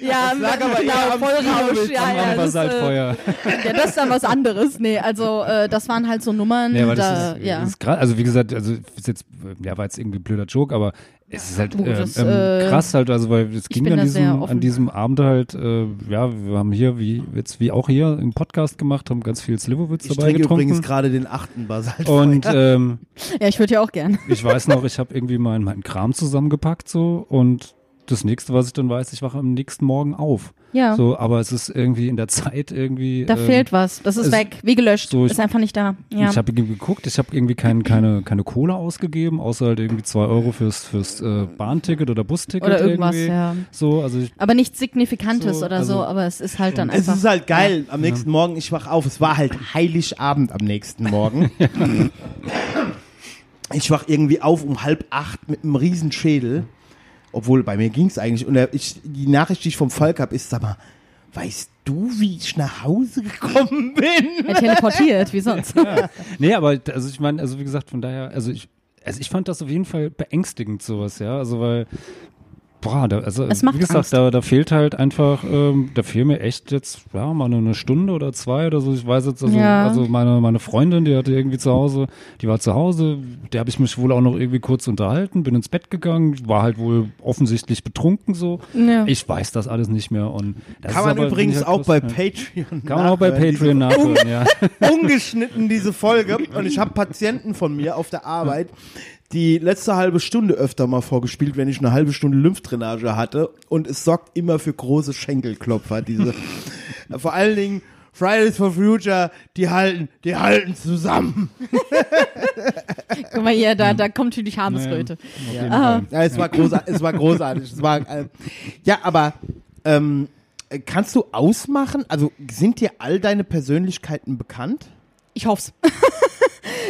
Ja, lag aber genau, eher Vollrausch. Ja, ja, das, äh, Basaltfeuer. ja, das ist dann was anderes. Nee, also äh, das waren halt so Nummern. Nee, aber da, das ist, ja. das ist krass. Also wie gesagt, also ist jetzt, ja, war jetzt irgendwie ein blöder Joke, aber es ist halt Oh, ähm, das, ähm, äh, krass halt, also weil es ging an diesem, an diesem Abend halt, äh, ja, wir haben hier, wie jetzt wie auch hier, einen Podcast gemacht, haben ganz viel Slivovitz Ich dabei trinke übrigens getrunken. gerade den achten Basalt. Und ähm, ja, ich würde ja auch gern. ich weiß noch, ich habe irgendwie meinen meinen Kram zusammengepackt so und das nächste, was ich dann weiß, ich wache am nächsten Morgen auf. Ja. So, aber es ist irgendwie in der Zeit irgendwie. Da ähm, fehlt was. Das ist es- weg, wie gelöscht. so, ich- ist einfach nicht da. Ja. Ich habe irgendwie geguckt, ich habe irgendwie kein, keine, keine Kohle ausgegeben, außer halt irgendwie zwei Euro fürs, fürs äh, Bahnticket oder Busticket. Oder irgendwas, irgendwie. ja. So, also ich, Aber nichts Signifikantes So, oder also- so, aber es ist halt dann Es einfach. ist halt geil. Am nächsten Morgen, ich wach auf. Es war halt Heiligabend am nächsten Morgen. Ich wach irgendwie auf um halb acht mit einem riesen Schädel. Obwohl, bei mir ging's eigentlich. Und ich, die Nachricht, die ich vom Falk hab, ist, sag mal, weißt du, wie ich nach Hause gekommen bin? Er teleportiert, wie sonst. nee, aber also ich meine, also wie gesagt, von daher, also ich, also ich fand das auf jeden Fall beängstigend sowas, ja, also weil Boah, da, also Es macht wie gesagt, da, da fehlt halt einfach, ähm, da fehlen mir echt jetzt, ja, mal eine Stunde oder zwei oder so. Ich weiß jetzt, also, Ja. also meine, meine Freundin, die hatte irgendwie zu Hause, die war zu Hause, der habe ich mich wohl auch noch irgendwie kurz unterhalten, bin ins Bett gegangen, war halt wohl offensichtlich betrunken so. Ja. Ich weiß das alles nicht mehr und das Kann ist man aber, übrigens halt auch bei. Patreon Kann man auch bei Patreon nachhören, ja. Ungeschnitten diese Folge. Und ich habe Patienten von mir auf der Arbeit, die letzte halbe Stunde öfter mal vorgespielt, wenn ich eine halbe Stunde Lymphdrainage hatte. Und es sorgt immer für große Schenkelklopfer. Diese, vor allen Dingen Fridays for Future, die halten, die halten zusammen. Guck mal hier, da, da kommt jeden Ah. Fall. Ja, es war großartig. Es war großartig. Es war, äh, ja, aber ähm, kannst du ausmachen? Also sind dir all deine Persönlichkeiten bekannt? Ich hoff's.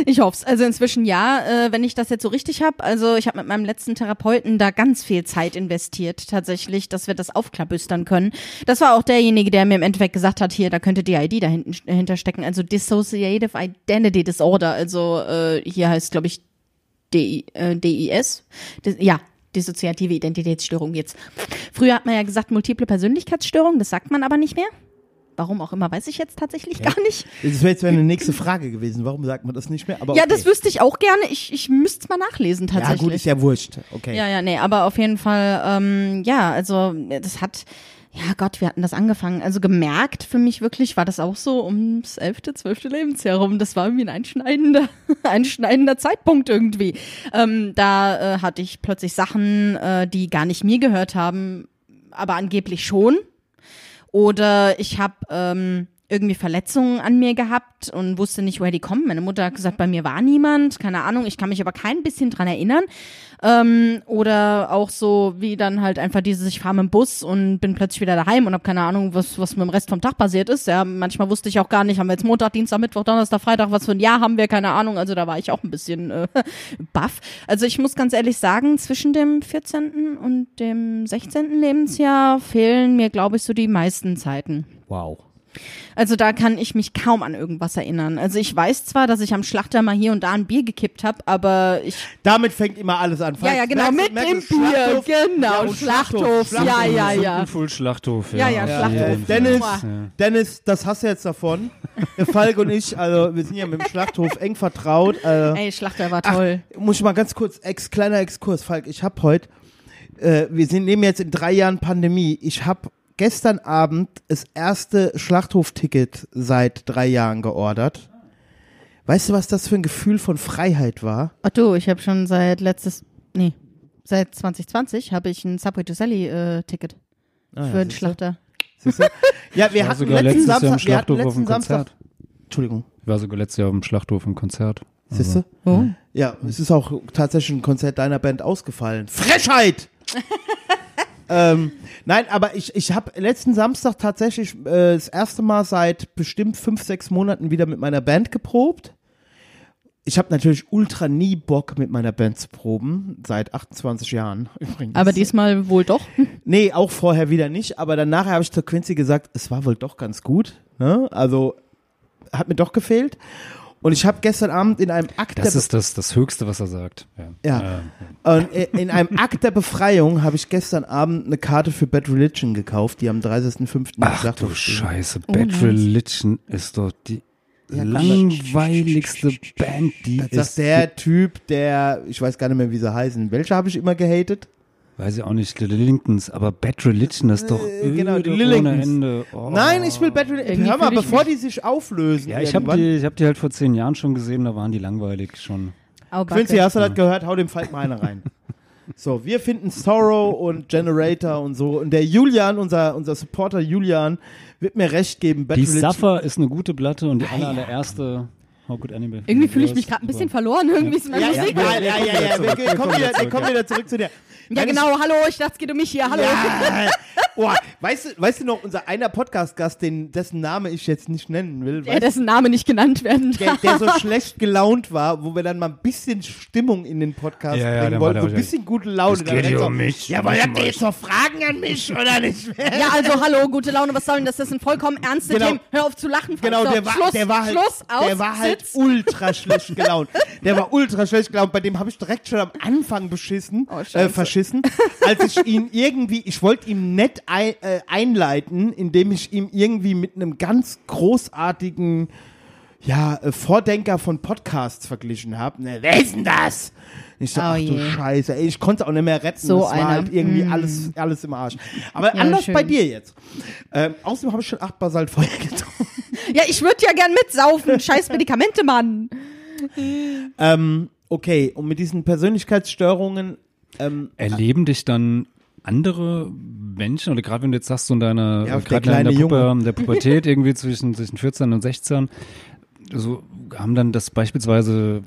ich hoff's. Also inzwischen ja, äh, wenn ich das jetzt so richtig habe. Also ich habe mit meinem letzten Therapeuten da ganz viel Zeit investiert, tatsächlich, dass wir das aufklabüstern können. Das war auch derjenige, der mir im Endeffekt gesagt hat, hier, da könnte DID dahinten, dahinter stecken, also Dissociative Identity Disorder. Also äh, hier heißt, glaube ich, DI, äh, DIS. Dis, ja. Dissoziative Identitätsstörung jetzt. Früher hat man ja gesagt multiple Persönlichkeitsstörung, das sagt man aber nicht mehr. Warum auch immer, weiß ich jetzt tatsächlich gar nicht. Das wäre jetzt meine nächste Frage gewesen. Warum sagt man das nicht mehr? Aber Ja, okay. das wüsste ich auch gerne. Ich, ich müsste es mal nachlesen Ja, tatsächlich. gut, ist ja wurscht. Okay. ja, ja, nee, aber auf jeden Fall, ähm, ja, also das hat, ja Gott, wir hatten das angefangen. Also gemerkt für mich wirklich war das auch so ums elfte, zwölfte Lebensjahr rum. Das war irgendwie ein einschneidender, einschneidender Zeitpunkt irgendwie. Ähm, da äh, hatte ich plötzlich Sachen, äh, die gar nicht mir gehört haben, aber angeblich schon. Oder ich habe ähm, irgendwie Verletzungen an mir gehabt und wusste nicht, woher die kommen. Meine Mutter hat gesagt, bei mir war niemand, keine Ahnung, ich kann mich aber kein bisschen dran erinnern. Ähm, oder auch so wie dann halt einfach dieses, ich fahre mit dem Bus und bin plötzlich wieder daheim und habe keine Ahnung, was, was mit dem Rest vom Tag passiert ist. Ja, manchmal wusste ich auch gar nicht, haben wir jetzt Montag, Dienstag, Mittwoch, Donnerstag, Freitag, was für ein Jahr haben wir, keine Ahnung. Also da war ich auch ein bisschen äh, baff. Also ich muss ganz ehrlich sagen, zwischen dem 14. und dem 16. Lebensjahr fehlen mir, glaube ich, so die meisten Zeiten. Wow. Also da kann ich mich kaum an irgendwas erinnern. Also ich weiß zwar, dass ich am Schlachter mal hier und da ein Bier gekippt habe, aber ich Damit fängt immer alles an. ja ja genau Merkst mit merkst dem Bier Schlachthof? genau und Schlachthof, ja Schlachthof. ja ja Full Schlachthof. Ja, ja, Schlachthof. Äh, Dennis. Dennis, das hast du jetzt davon. Der Falk und ich, also wir sind ja mit dem Schlachthof eng vertraut. Äh, Ey Schlachter war toll. muss ich mal ganz kurz, ex, kleiner Exkurs, Falk, ich habe heute, äh, wir sind nehmen jetzt in drei Jahren Pandemie, ich habe gestern Abend das erste Schlachthof-Ticket seit drei Jahren geordert. Weißt du, was das für ein Gefühl von Freiheit war? Ach du, ich habe schon seit letztes nee Seit 2020 habe ich ein Subway to Sally äh, Ticket Ah, ja, für den siehste. Schlachter. Ja, wir hatten sogar letzten letztes Jahr im Samstag, wir hatten Schlachthof auf dem letzten Samstag, Konzert. Entschuldigung, Ich war sogar letztes Jahr auf dem Schlachthof im Konzert. Also, siehst du? Oh. Ja, es ist auch tatsächlich ein Konzert deiner Band ausgefallen. Frechheit! ähm, nein, aber ich, ich habe letzten Samstag tatsächlich äh, das erste Mal seit bestimmt fünf, sechs Monaten wieder mit meiner Band geprobt. Ich habe natürlich ultra nie Bock, mit meiner Band zu proben, seit 28 Jahren übrigens. Aber diesmal wohl doch. Nee, auch vorher wieder nicht, aber dann nachher habe ich zur Quincy gesagt, es war wohl doch ganz gut. Ne? Also hat mir doch gefehlt. Und ich habe gestern Abend in einem Akt Das der ist das, das Höchste, was er sagt. Ja. Ja. Und in einem Akt der Befreiung habe ich gestern Abend eine Karte für Bad Religion gekauft, die am 30.05. im Ach Schlachthof du. Scheiße, Oh, Bad. Religion ist doch die Ja, langweiligste Band, die Das ist der Typ, der, ich weiß gar nicht mehr, wie sie heißen. Welche habe ich immer gehatet? Weiß ich auch nicht, Lillingtons, aber Bad Religion ist doch Äh, genau, die ohne. Ende. Oh. Nein, ich will Bad Religion. Hör mal, bevor die sich auflösen. Ja, ich habe die, ich hab die halt vor zehn Jahren schon gesehen, da waren die langweilig schon. Au, Quincy, hast du das gehört? Hau dem Falk mal eine rein. So, wir finden Sorrow und Generator und so. Und der Julian, unser, unser Supporter Julian, wird mir recht geben. Bad Die Religion- Suffer ist eine gute Platte und die aller, allererste How Good Animal. Irgendwie fühle ich mich gerade ein bisschen verloren. Irgendwie ist mein Ja, ja, Musik. ja, ja, ja, ja. Wir, wir, kommen wieder, wir zurück, kommen ja. wieder zurück zu dir. Ja, genau. Hallo, ich dachte, es geht um mich hier. Hallo. Ja. Oh, weißt, du, weißt du noch, unser einer Podcast-Gast, den, dessen Name ich jetzt nicht nennen will, Der, dessen Name nicht genannt werden der, darf. der so schlecht gelaunt war, wo wir dann mal ein bisschen Stimmung in den Podcast Ja, ja, bringen der wollten, so der ein bisschen gute Laune. Es Dann geht er hier so, um mich, Ja, aber nicht habt ihr jetzt noch Fragen an mich oder nicht? Ja, also hallo, gute Laune, was soll denn das? Das sind vollkommen ernste Genau. Themen. Hör auf zu lachen. Genau, so, der war, Schluss, der war halt, Schluss, aus, der war halt Sitz. ultra schlecht gelaunt. Der war ultra schlecht gelaunt. Bei dem habe ich direkt schon am Anfang beschissen, Oh, äh. Verschissen, als ich ihn irgendwie, ich wollte ihn nett ein, äh, einleiten, indem ich ihm irgendwie mit einem ganz großartigen ja, äh, Vordenker von Podcasts verglichen habe. Ne, wer ist denn das? Ich so, Oh ach du je. Scheiße, ey, ich konnte auch nicht mehr retten. So das war einer. halt irgendwie Mm. alles, alles im Arsch. Aber Ja, anders schön. bei dir jetzt. Ähm, außerdem habe ich schon acht Basaltfeuer getrunken. Ja, ich würde ja gern mitsaufen. Scheiß Medikamente, Mann. Ähm, okay, und mit diesen Persönlichkeitsstörungen, ähm, Erleben dich dann andere Menschen, oder gerade wenn du jetzt sagst, so in deiner, Ja, gerade in der, Puppe, der Pubertät irgendwie zwischen, zwischen 14 und 16, so haben dann das beispielsweise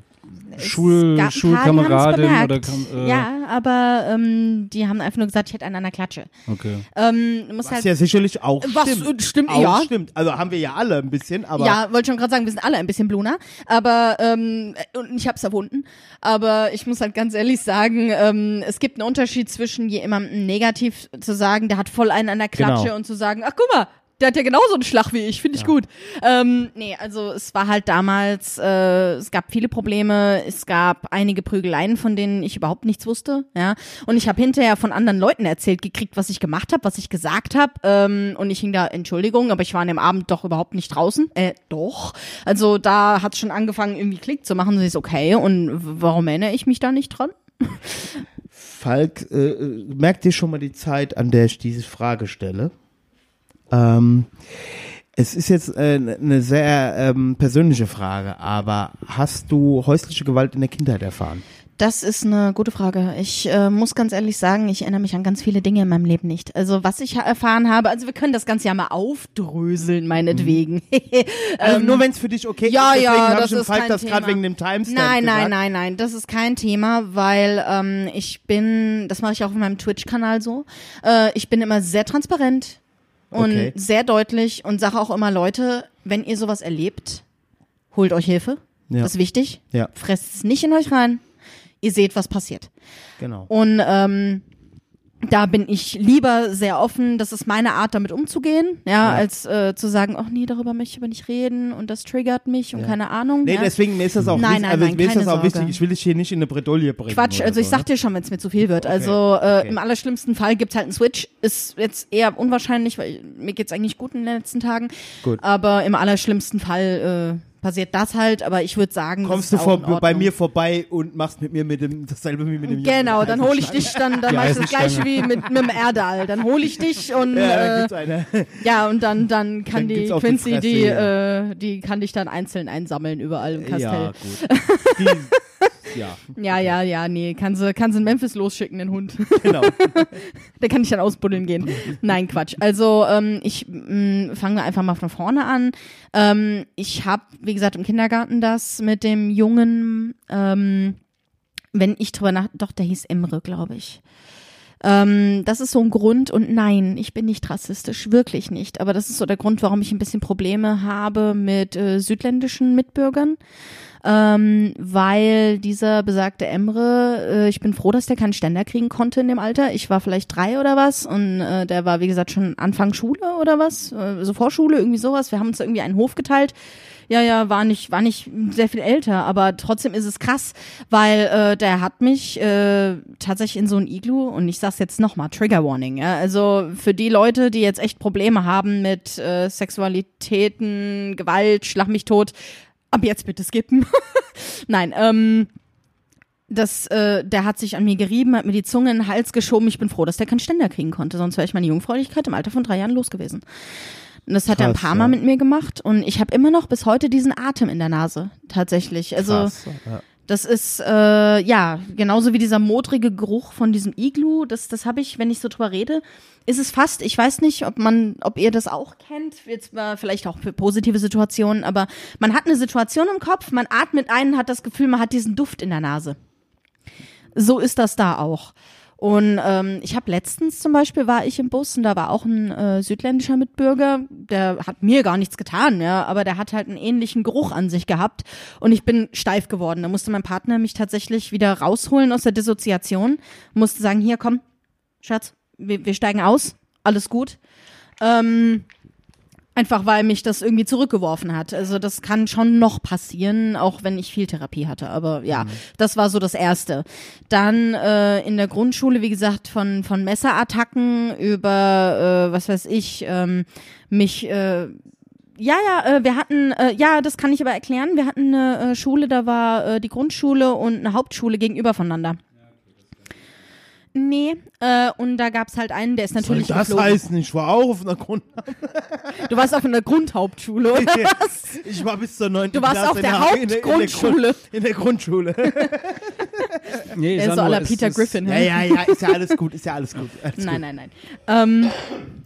Schul, haben's oder kam, äh, Ja, aber ähm, die haben einfach nur gesagt, ich hätte einen an der Klatsche. okay. Ähm, was halt, ja sicherlich auch was stimmt. äh, stimmt, auch ja. stimmt. Also haben wir ja alle ein bisschen, aber ja, wollte schon gerade sagen, wir sind alle ein bisschen Bluna, aber ähm, und ich hab's erfunden. Aber ich muss halt ganz ehrlich sagen, ähm, es gibt einen Unterschied zwischen jemandem negativ zu sagen, der hat voll einen an der Klatsche Genau. und zu sagen, ach guck mal, der hat ja genauso einen Schlag wie ich, finde ich gut. Ähm, nee, also es war halt damals, äh, es gab viele Probleme, es gab einige Prügeleien, von denen ich überhaupt nichts wusste, ja. Und ich habe hinterher von anderen Leuten erzählt gekriegt, was ich gemacht habe, was ich gesagt habe. Ähm, und ich hing da, Entschuldigung, aber ich war an dem Abend doch überhaupt nicht draußen. Äh, doch. Also da hat es schon angefangen, irgendwie Klick zu machen. Und ich so, okay, und warum erinnere ich mich da nicht dran? Falk, äh, äh, merkt dir schon mal die Zeit, an der ich diese Frage stelle? Ähm, es ist jetzt äh, eine sehr ähm, persönliche Frage, aber hast du häusliche Gewalt in der Kindheit erfahren? Das ist eine gute Frage. Ich äh, muss ganz ehrlich sagen, ich erinnere mich an ganz viele Dinge in meinem Leben nicht. Also was ich erfahren habe, also wir können das Ganze ja mal aufdröseln, meinetwegen. Also nur wenn es für dich okay Ähm, ja, ist, ja, habe das ich ist Falk kein das gerade wegen dem Timestamp Nein, gesagt. nein, nein, nein, das ist kein Thema, weil ähm, ich bin, das mache ich auch auf meinem Twitch-Kanal so, äh, ich bin immer sehr transparent und Okay. sehr deutlich und sage auch immer, Leute, wenn ihr sowas erlebt, holt euch Hilfe. Ja. Das ist wichtig. Ja. Fresst es nicht in euch rein. Ihr seht, was passiert. Genau. Und ähm, da bin ich lieber sehr offen, das ist meine Art, damit umzugehen, ja, als äh, zu sagen, ach nee, darüber möchte ich aber nicht reden und das triggert mich und keine Ahnung. Nee, ja. deswegen mir ist das auch Nein, wichtig, nein, also nein, mir ist das auch wichtig, ich will dich hier nicht in eine Bredouille bringen. Quatsch, also ich so, sag ne? dir schon, wenn es mir zu viel wird. Also äh, okay. im allerschlimmsten Fall gibt's halt einen Switch. Ist jetzt eher unwahrscheinlich, weil mir geht's eigentlich gut in den letzten Tagen. Gut. Aber im allerschlimmsten Fall äh, passiert das halt. Aber ich würde sagen, Kommst du vor, bei mir vorbei und machst mit mir mit dem dasselbe wie mit dem Genau, dann hole ich dich, dann, dann Die mach ich das gleiche wie mit, mit dem Erdal. Dann hole ich dich und Ja, äh, ja und dann dann kann Dann die die Quincy Fresse, die ja. äh, die kann dich dann einzeln einsammeln überall im Kastell. Ja, gut. Die, ja. Ja, ja, ja, nee, kann sie, kann sie in Memphis losschicken, den Hund. Genau. Der kann ich dann ausbuddeln gehen. Nein, Quatsch. Also ähm, ich mh, fangen wir einfach mal von vorne an. Ähm, ich habe, wie gesagt, im Kindergarten das mit dem Jungen, ähm, wenn ich drüber nach, doch, der hieß Emre, glaube ich. Ähm, das ist so ein Grund und nein, ich bin nicht rassistisch, wirklich nicht. Aber das ist so der Grund, warum ich ein bisschen Probleme habe mit äh, südländischen Mitbürgern. Ähm, weil dieser besagte Emre, äh, ich bin froh, dass der keinen Ständer kriegen konnte in dem Alter. Ich war vielleicht drei oder was und äh, der war, wie gesagt, schon Anfang Schule oder was, äh, so Vorschule, irgendwie sowas. Wir haben uns irgendwie einen Hof geteilt. Ja, ja, war nicht, war nicht sehr viel älter, aber trotzdem ist es krass, weil äh, der hat mich äh, tatsächlich in so ein Iglu und ich sag's jetzt nochmal, Trigger Warning, ja. Also für die Leute, die jetzt echt Probleme haben mit äh, Sexualitäten, Gewalt, Schlag mich tot, ab jetzt bitte skippen. Nein, ähm, das, äh, der hat sich an mir gerieben, hat mir die Zunge in den Hals geschoben. Ich bin froh, dass der keinen Ständer kriegen konnte, sonst wäre ich meine Jungfräulichkeit im Alter von drei Jahren los gewesen. Und das hat er ein Krass, paar ja. Mal mit mir gemacht und ich habe immer noch bis heute diesen Atem in der Nase, tatsächlich. Also Krass, ja. Das ist äh, ja genauso wie dieser modrige Geruch von diesem Iglu. Das, das habe ich, wenn ich so drüber rede, ist es fast. Ich weiß nicht, ob man, ob ihr das auch kennt. Jetzt mal vielleicht auch für positive Situationen, aber man hat eine Situation im Kopf, man atmet ein, hat das Gefühl, man hat diesen Duft in der Nase. So ist das da auch. Und ähm, ich habe letztens zum Beispiel war ich im Bus und da war auch ein äh, südländischer Mitbürger, der hat mir gar nichts getan, ja, aber der hat halt einen ähnlichen Geruch an sich gehabt und ich bin steif geworden. Da musste mein Partner mich tatsächlich wieder rausholen aus der Dissoziation, musste sagen, hier komm, Schatz, wir, wir steigen aus, alles gut. Ähm, Einfach weil mich das irgendwie zurückgeworfen hat. Also das kann schon noch passieren, auch wenn ich viel Therapie hatte. Aber ja, das war so das Erste. Dann äh, in der Grundschule, wie gesagt, von, von Messerattacken über, äh, was weiß ich, ähm, mich... Äh, ja, ja, äh, wir hatten, äh, ja, das kann ich aber erklären. Wir hatten eine äh, Schule, da war äh, die Grundschule und eine Hauptschule gegenüber voneinander. Nee, äh, und da gab's halt einen, der ist Soll natürlich das geflogen. heißen? Ich war auch auf einer Grund. Du warst auf einer Grundhauptschule, oder was? Ich war bis zur 9. Du warst Klasse auf in der der Hauptgrundschule. Grund- In der Grundschule. Nee, Der ist so es Peter ist- Griffin. ja, hä? ja, ja, ist ja alles gut, ist ja alles gut. Alles Nein, gut. nein, nein. Ähm,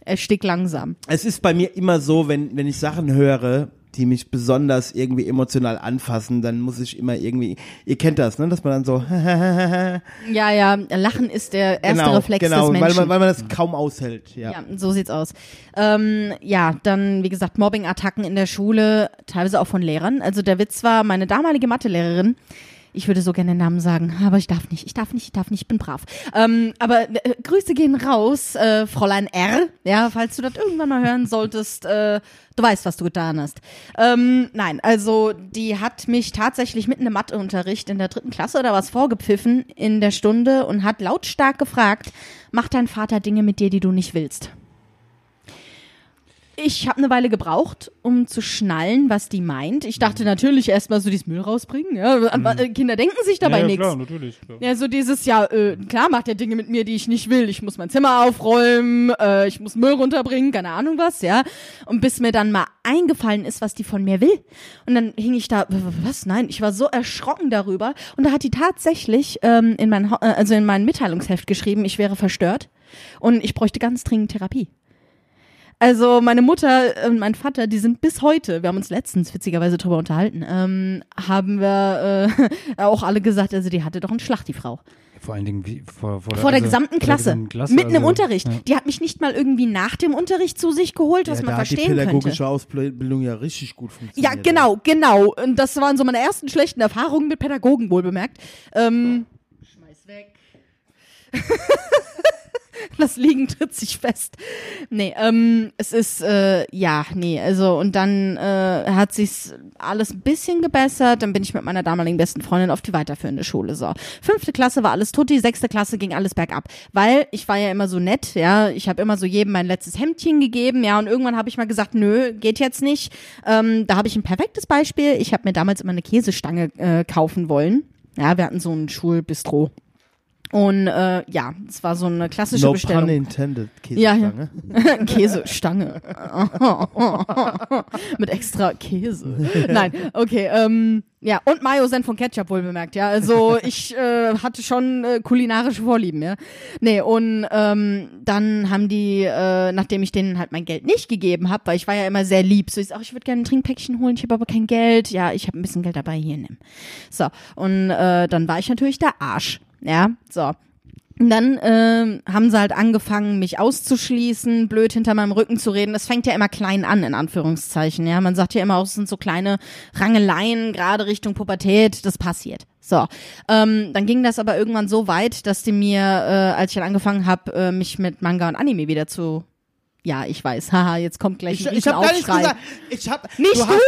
er stickt langsam. Es ist bei mir immer so, wenn, wenn ich Sachen höre, die mich besonders irgendwie emotional anfassen, dann muss ich immer irgendwie, ihr kennt das, ne, dass man dann so, Ja, ja, Lachen ist der erste genau, Reflex genau, des weil Menschen. man, weil man das kaum aushält, ja. ja, so sieht's aus. Ähm, ja, dann, wie gesagt, Mobbing-Attacken in der Schule, teilweise auch von Lehrern. Also der Witz war, meine damalige Mathelehrerin, ich würde so gerne den Namen sagen, aber ich darf nicht, ich darf nicht, ich darf nicht, ich bin brav. Ähm, aber äh, Grüße gehen raus, äh, Fräulein R, ja, falls du das irgendwann mal hören solltest, äh, du weißt, was du getan hast. Ähm, nein, also die hat mich tatsächlich mitten im Matheunterricht in der dritten Klasse oder was vorgepfiffen in der Stunde und hat lautstark gefragt, macht dein Vater Dinge mit dir, die du nicht willst? Ich habe eine Weile gebraucht, um zu schnallen, was die meint. Ich dachte natürlich erstmal so dieses Müll rausbringen. Ja, aber, äh, Kinder denken sich dabei ja, nichts. klar, natürlich. Klar. Ja, so dieses, ja, äh, klar macht er Dinge mit mir, die ich nicht will. Ich muss mein Zimmer aufräumen, äh, ich muss Müll runterbringen, keine Ahnung was, ja. Und bis mir dann mal eingefallen ist, was die von mir will. Und dann hing ich da, was? Nein, ich war so erschrocken darüber. Und da hat die tatsächlich ähm, in mein, äh, also in mein Mitteilungsheft geschrieben, ich wäre verstört und ich bräuchte ganz dringend Therapie. Also meine Mutter und mein Vater, die sind bis heute, wir haben uns letztens witzigerweise drüber unterhalten, ähm, haben wir äh, auch alle gesagt, also die hatte doch einen Schlag, die Frau. Vor allen Dingen wie, vor, vor, Vor der also, gesamten vor der Klasse. gesamten Klasse, Mitten im also, Unterricht. Ja. Die hat mich nicht mal irgendwie nach dem Unterricht zu sich geholt, was ja, man da hat die verstehen pädagogische könnte. Ausbildung ja richtig gut funktioniert. Ja, genau, genau. Und das waren so meine ersten schlechten Erfahrungen mit Pädagogen, wohl bemerkt. Ähm, schmeiß weg. das Liegen tritt sich fest. Nee, ähm, es ist, äh, ja, nee, also und dann äh, hat sich's alles ein bisschen gebessert, dann bin ich mit meiner damaligen besten Freundin auf die weiterführende Schule, so. Fünfte Klasse war alles tutti, sechste Klasse ging alles bergab, weil ich war ja immer so nett, ja, ich habe immer so jedem mein letztes Hemdchen gegeben, ja, und irgendwann habe ich mal gesagt, nö, geht jetzt nicht. Ähm, da habe ich ein perfektes Beispiel, ich habe mir damals immer eine Käsestange äh, kaufen wollen, ja, wir hatten so ein Schulbistro. Und äh, ja, es war so eine klassische No Bestellung. pun intended, Ja, ja. Käsestange. Käsestange. Mit extra Käse. Nein, okay. Ähm, ja, und Mayo-Senf von Ketchup wohl bemerkt, ja. Also ich äh, hatte schon äh, kulinarische Vorlieben, ja. Nee, und ähm, dann haben die, äh, nachdem ich denen halt mein Geld nicht gegeben habe, weil ich war ja immer sehr lieb, so ich sag, ich würde gerne ein Trinkpäckchen holen, ich habe aber kein Geld. Ja, ich habe ein bisschen Geld dabei, hier nimm. So, und äh, dann war ich natürlich der Arsch. Ja, so. Und dann ähm, haben sie halt angefangen, mich auszuschließen, blöd hinter meinem Rücken zu reden. Das fängt ja immer klein an, in Anführungszeichen. Ja, man sagt ja immer auch, es sind so kleine Rangeleien, gerade Richtung Pubertät. Das passiert. So, ähm, dann ging das aber irgendwann so weit, dass die mir, äh, als ich dann angefangen habe, äh, mich mit Manga und Anime wieder zu ja, ich weiß. Haha, jetzt kommt gleich Ich, ein ich habe gar Aufschrei. gesagt. Ich hab, Nicht du hast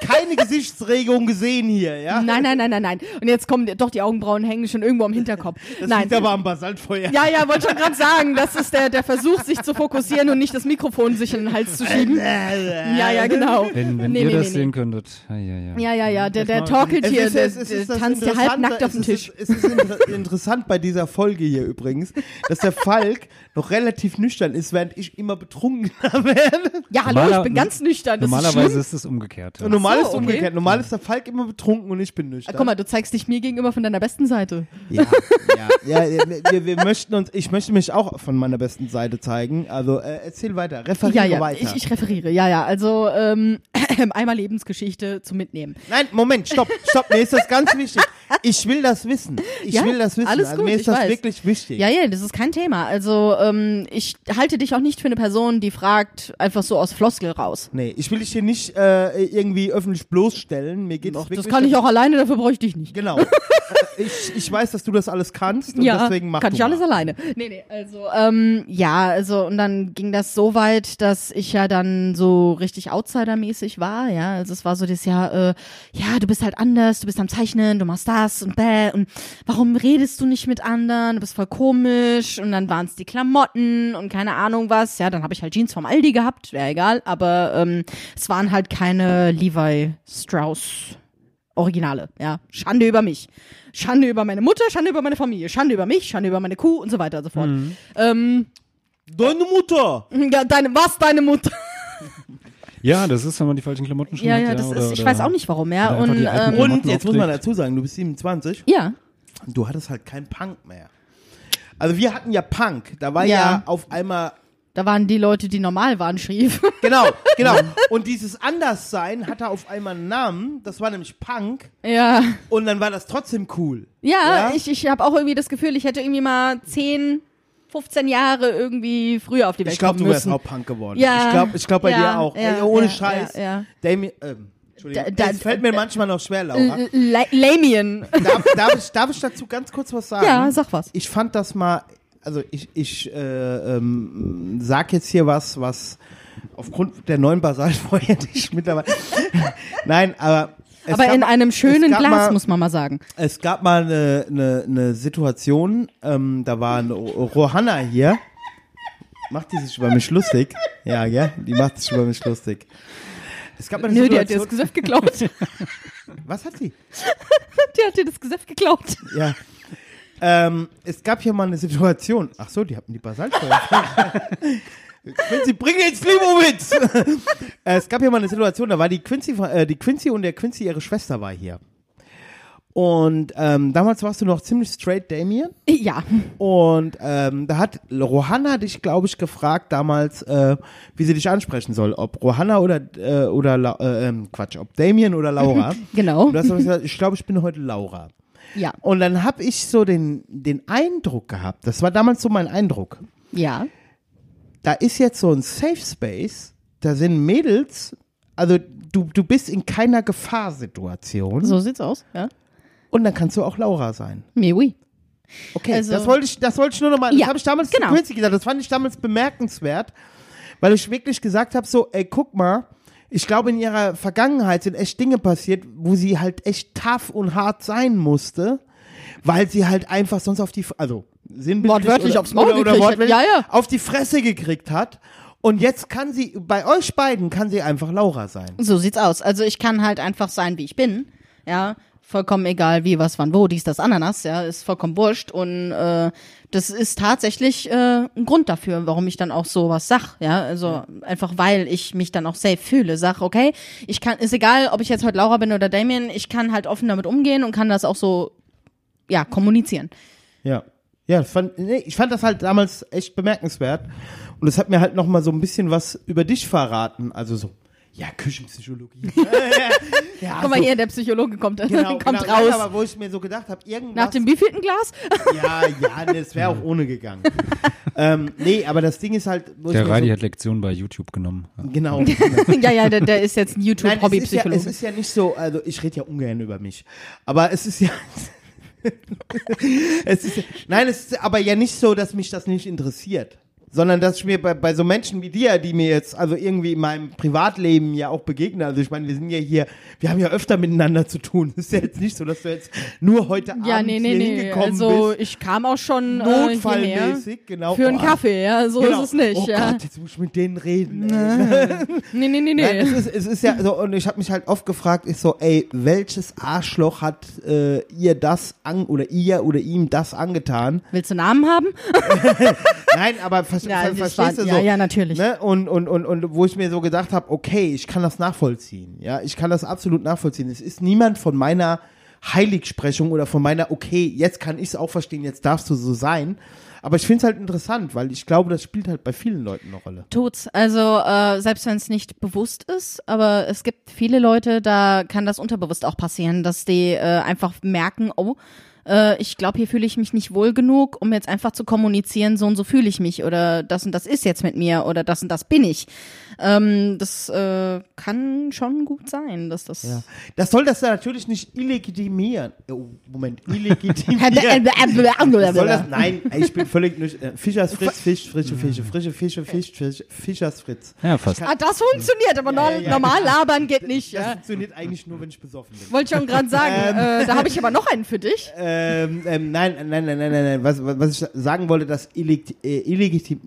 keine Gesichtsregung gesehen hier, ja? Nein, nein, nein, nein, nein. Und jetzt kommen doch die Augenbrauen hängen schon irgendwo am Hinterkopf. Das nein. liegt aber am Basaltfeuer. Ja, ja, wollte schon gerade sagen, das ist der, der Versuch, sich zu fokussieren und nicht das Mikrofon sich in den Hals zu schieben. Ja, ja, genau. Wenn, wenn Nee, ihr nee, das nee, sehen nee. könntet. Ja, ja, ja. Ja, ja, ja, der, der torkelt Es hier, ist- der, es ist- es der tanzt ja halbnackt auf dem es Tisch. Ist, es ist inter interessant bei dieser Folge hier übrigens, dass der Falk noch relativ nüchtern ist, während ich immer betrunken werde. Ja, hallo, Normaler- ich bin ganz nüchtern. Das Normalerweise ist ist es umgekehrt. Ja. Normal so, ist es okay. umgekehrt. Normal ist der Falk immer betrunken und ich bin nüchtern. Guck mal, du zeigst dich mir gegenüber von deiner besten Seite. Ja, ja, ja wir, wir möchten uns, ich möchte mich auch von meiner besten Seite zeigen. Also äh, erzähl weiter, referiere Ja, ja, weiter. ich, ich referiere. Ja, ja, also ähm, einmal Lebensgeschichte zum Mitnehmen. Nein, Moment, stopp, stopp, mir ist das ganz wichtig. Ich will das wissen. Ich Ja, will das wissen. alles also gut, mir ich ist das weiß. wirklich wichtig. Ja, ja, das ist kein Thema. Also ähm, ich halte dich auch nicht für eine Person, die fragt einfach so aus Floskel raus. Nee, ich will dich hier nicht äh, irgendwie öffentlich bloßstellen. Mir geht es Doch, wirklich das kann ich auch alleine, dafür bräuchte ich dich nicht. Genau. ich, ich weiß, dass du das alles kannst und ja, deswegen mach kann ich alles mal. alleine. Nee, nee, also, ähm, ja, also, und dann ging das so weit, dass ich ja dann so richtig Outsider-mäßig war, ja, also es war so das Jahr, äh, ja, du bist halt anders, du bist am Zeichnen, du machst das und bäh, und warum redest du nicht mit anderen, du bist voll komisch, und dann waren es die Klamotten und keine Ahnung was, ja, dann habe ich halt Jeans vom Aldi gehabt, wäre egal, aber ähm, es waren halt keine Levi Strauss Originale, ja. Schande über mich. Schande über meine Mutter, Schande über meine Familie, Schande über mich, Schande über meine Kuh und so weiter und so fort. Ähm, Deine Mutter! ja, deine, was deine Mutter? Ja, das ist, wenn man die falschen Klamotten schon Ja, hat. ja, das oder, ist, ich oder weiß auch nicht warum, ja. Und, ähm, Und jetzt muss man dazu sagen, du bist 27, ja, du hattest halt kein Punk mehr. Also wir hatten ja Punk, da war ja, Ja. auf einmal da waren die Leute, die normal waren, schief. Genau, genau. Und dieses Anderssein hatte auf einmal einen Namen, das war nämlich Punk ja. und dann war das trotzdem cool. Ja, Ja? ich, ich habe auch irgendwie das Gefühl, ich hätte irgendwie mal 10, 15 Jahre irgendwie früher auf die Welt Ich glaube, kommen du wärst müssen. auch Punk geworden. Ja, ich glaube ich glaub bei ja, dir auch. ja, Ey, ohne ja, Scheiß. Damien, ähm, Entschuldigung, Da- da- es fällt mir manchmal noch schwer, Laura. L- La Lamien. darf, darf, ich, darf ich dazu ganz kurz was sagen? Ja, sag was. Ich fand das mal, also ich, ich äh, ähm, sag jetzt hier was, was aufgrund der neuen Basaltfeuer, die ich mittlerweile. Nein, aber. Aber in mal- einem schönen Glas, mal, muss man mal sagen. Es gab mal eine, eine, eine Situation, ähm, da war eine Rohanna hier. Macht die sich über mich lustig? Ja, gell? Die macht sich über mich lustig. Es gab mal eine Nö, die hat dir das Situation. Gesöff geklaut. die Was hat sie? hat dir das Gesöff geklaut. Ja. Ähm, es gab hier mal eine Situation. Ach so, die hatten die Basaltfeuer. Quincy, bring jetzt Limowitz! äh, es gab hier mal eine Situation, da war die Quincy, äh, die Quincy und der Quincy, ihre Schwester war hier. Und ähm, damals warst du noch ziemlich straight, Damien. Ja. Und ähm, da hat Rohanna dich, glaube ich, gefragt damals, äh, wie sie dich ansprechen soll. Ob Rohanna oder, äh, oder La äh, ähm, Quatsch, ob Damien oder Laura. Genau. Und du hast gesagt, ich glaube, ich bin heute Laura. Ja. Und dann habe ich so den, den Eindruck gehabt, das war damals so mein Eindruck, Ja. da ist jetzt so ein Safe Space, da sind Mädels, also du, du bist in keiner Gefahrsituation So sieht's aus. Ja. und dann kannst du auch Laura sein. Mais oui. Okay, Also- das wollte ich, das wollte ich nur nochmal, das Ja, habe ich damals genau. zu Quincy gesagt, das fand ich damals bemerkenswert, weil ich wirklich gesagt habe, so, ey, guck mal, ich glaube, in ihrer Vergangenheit sind echt Dinge passiert, wo sie halt echt tough und hart sein musste, weil sie halt einfach sonst auf die, also Wortwörtlich oder, aufs Maul oder, oder wortwörtlich Ja, ja. auf die Fresse gekriegt hat. Und jetzt kann sie, bei euch beiden kann sie einfach Laura sein. So sieht's aus. Also ich kann halt einfach sein, wie ich bin. Ja. Vollkommen egal, wie, was, wann, wo, dies, das, Ananas, ja, ist vollkommen wurscht. Und äh, das ist tatsächlich äh, ein Grund dafür, warum ich dann auch sowas sag, ja. Also einfach weil ich mich dann auch safe fühle. Sag, okay, ich kann, ist egal, ob ich jetzt heute Laura bin oder Damien, ich kann halt offen damit umgehen und kann das auch so, ja, kommunizieren. Ja. Ja, fand, nee, ich fand das halt damals echt bemerkenswert. Und es hat mir halt noch mal so ein bisschen was über dich verraten. Also so, ja, Küchenpsychologie. ja, Guck mal so, hier, der Psychologe kommt, Genau, kommt genau, raus. Aber wo ich mir so gedacht habe, irgendwas. Nach dem wievielten Glas? ja, ja, das wäre auch ohne gegangen. ähm, nee, aber das Ding ist halt, wo Der Reidi so, hat Lektionen bei YouTube genommen. Genau. ja, ja, der, der ist jetzt ein Nein, es ist, ja, YouTube-Hobby-Psychologe. es ist ja nicht so, also ich rede ja ungern über mich, aber es ist ja, es ist, ja- nein, es ist aber ja nicht so, dass mich das nicht interessiert, sondern dass ich mir bei, bei so Menschen wie dir, die mir jetzt also irgendwie in meinem Privatleben ja auch begegnen, also ich meine, wir sind ja hier, wir haben ja öfter miteinander zu tun, es ist ja jetzt nicht so, dass du jetzt nur heute ja, Abend nee, nee, hier nee. hingekommen Also bist, ich kam auch schon äh, notfallmäßig, genau. für einen Oh, Kaffee, ja, so genau. ist es nicht. Oh ja. Gott, jetzt muss ich mit denen reden. Nee, nee, nee, nee. Nein, es ist, es ist ja so, und ich habe mich halt oft gefragt, ist so, ey, welches Arschloch hat äh, ihr das an oder ihr oder ihm das angetan? Willst du Namen haben? Nein, aber ver Ja, ver das verstehst du so? ja, ja, natürlich. Ne? Und, und, und, und wo ich mir so gedacht habe, okay, ich kann das nachvollziehen. Ja, ich kann das absolut nachvollziehen. Es ist niemand von meiner Heiligsprechung oder von meiner, okay, jetzt kann ich es auch verstehen, jetzt darfst du so sein. Aber ich finde es halt interessant, weil ich glaube, das spielt halt bei vielen Leuten eine Rolle. Tut's. Also äh, selbst wenn es nicht bewusst ist, aber es gibt viele Leute, da kann das unterbewusst auch passieren, dass die äh, einfach merken, oh, äh, ich glaube, hier fühle ich mich nicht wohl genug, um jetzt einfach zu kommunizieren, so und so fühle ich mich oder das und das ist jetzt mit mir oder das und das bin ich. Ähm, das äh, kann schon gut sein, dass das. Ja. Das soll das ja natürlich nicht illegitimieren. Oh, Moment, illegitimieren. Soll das? Nein, ich bin völlig nicht. Äh, Fischers Fritz, Fisch, frische Fische, frische Fische, Fisch, Fisch, Fischers Fritz. Ja, fast. Ah, das funktioniert, aber Ja, ja, ja. normal labern geht nicht. Das Ja. funktioniert eigentlich nur, wenn ich besoffen bin. Wollte ich schon gerade sagen. äh, da habe ich aber noch einen für dich. Ähm, ähm, nein, nein, nein, nein, nein, nein. Was, was ich sagen wollte, das illegit, äh, illegitim,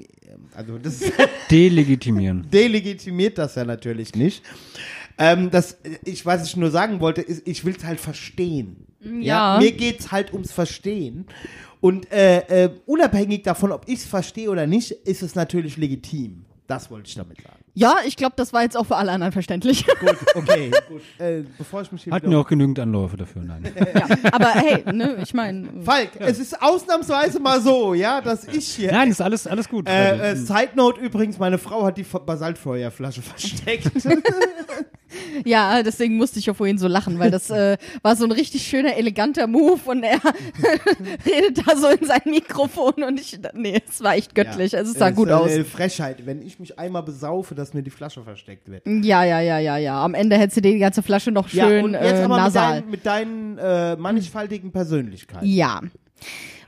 also das Delegitimieren. delegitimiert das ja natürlich nicht. Ähm, das, ich, was ich nur sagen wollte, ist, ich will es halt verstehen. Ja. Mir geht's halt ums Verstehen. Und äh, äh, unabhängig davon, ob ich es verstehe oder nicht, ist es natürlich legitim. Das wollte ich damit sagen. Ja, ich glaube, das war jetzt auch für alle anderen verständlich. Gut, okay, gut. Äh, bevor ich mich hier Hatten wir auch genügend Anläufe dafür, nein. ja, aber hey, ne, ich meine. Falk, es ist ausnahmsweise mal so, ja, dass ich hier. Nein, ist alles, alles gut. Äh, äh, Side Note übrigens, meine Frau hat die Basaltfeuerflasche versteckt. Ja, deswegen musste ich ja vorhin so lachen, weil das äh, war so ein richtig schöner, eleganter Move und er redet da so in sein Mikrofon und ich, nee, es war echt göttlich. Also es sah Das gut ist aus. Eine Frechheit, wenn ich mich einmal besaufe, dass mir die Flasche versteckt wird. Ja, ja, ja, ja, ja. Am Ende hättest du die ganze Flasche noch ja, schön und jetzt äh, aber mit nasal. deinen, mit deinen äh, mannigfaltigen Persönlichkeiten. Ja.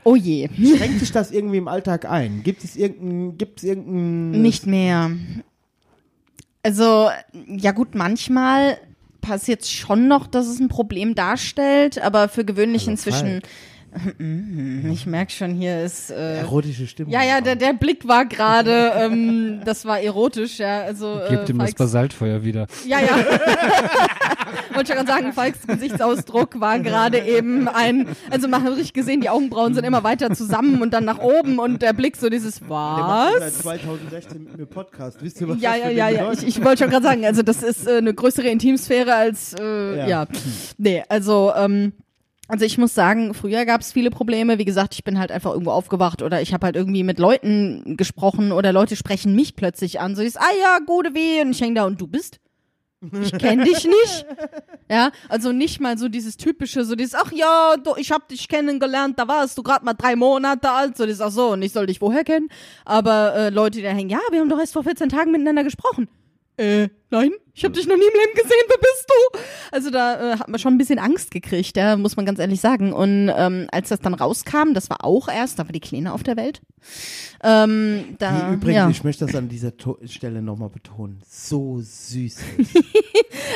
Oh je. Schränkt sich das irgendwie im Alltag ein? Gibt es irgendein, gibt es irgendein Nicht mehr. Also, ja gut, manchmal passiert es schon noch, dass es ein Problem darstellt, aber für gewöhnlich Also inzwischen. Ich merke schon, hier ist. Äh, erotische Stimmung? ja, ja, der, der Blick war gerade, ähm, das war erotisch, ja. Also, Gebt äh, ihm das Basaltfeuer wieder. ja, ja. Wollte schon gerade sagen, Falks Gesichtsausdruck war gerade eben ein, also man hat richtig gesehen, die Augenbrauen sind immer weiter zusammen und dann nach oben und der Blick so dieses, Der macht seit was? 2016 mit mir Podcast. Wisst ihr, was Ja, das ja, ja, ja. bedeutet? Ich, ich wollte schon gerade sagen, also das ist äh, eine größere Intimsphäre als, äh, Ja. ja. Nee, also, ähm, also ich muss sagen, früher gab es viele Probleme. Wie gesagt, ich bin halt einfach irgendwo aufgewacht oder ich habe halt irgendwie mit Leuten gesprochen oder Leute sprechen mich plötzlich an. So ist, ah ja, gute wie und ich häng da und du bist? Ich kenne dich nicht. Ja, also nicht mal so dieses typische, so dieses, ach ja, du, ich hab dich kennengelernt, da warst du gerade mal drei Monate alt, so das, ach so, und ich soll dich woher kennen. Aber äh, Leute, die da hängen, ja, wir haben doch erst vor 14 Tagen miteinander gesprochen. Äh, nein, ich habe dich noch nie im Leben gesehen, wer bist du? Also da äh, hat man schon ein bisschen Angst gekriegt, ja, muss man ganz ehrlich sagen. Und ähm, als das dann rauskam, das war auch erst, da war die Kleine auf der Welt. Ähm, da, Die übrigens, ja. ich möchte das an dieser to Stelle nochmal betonen, so süß.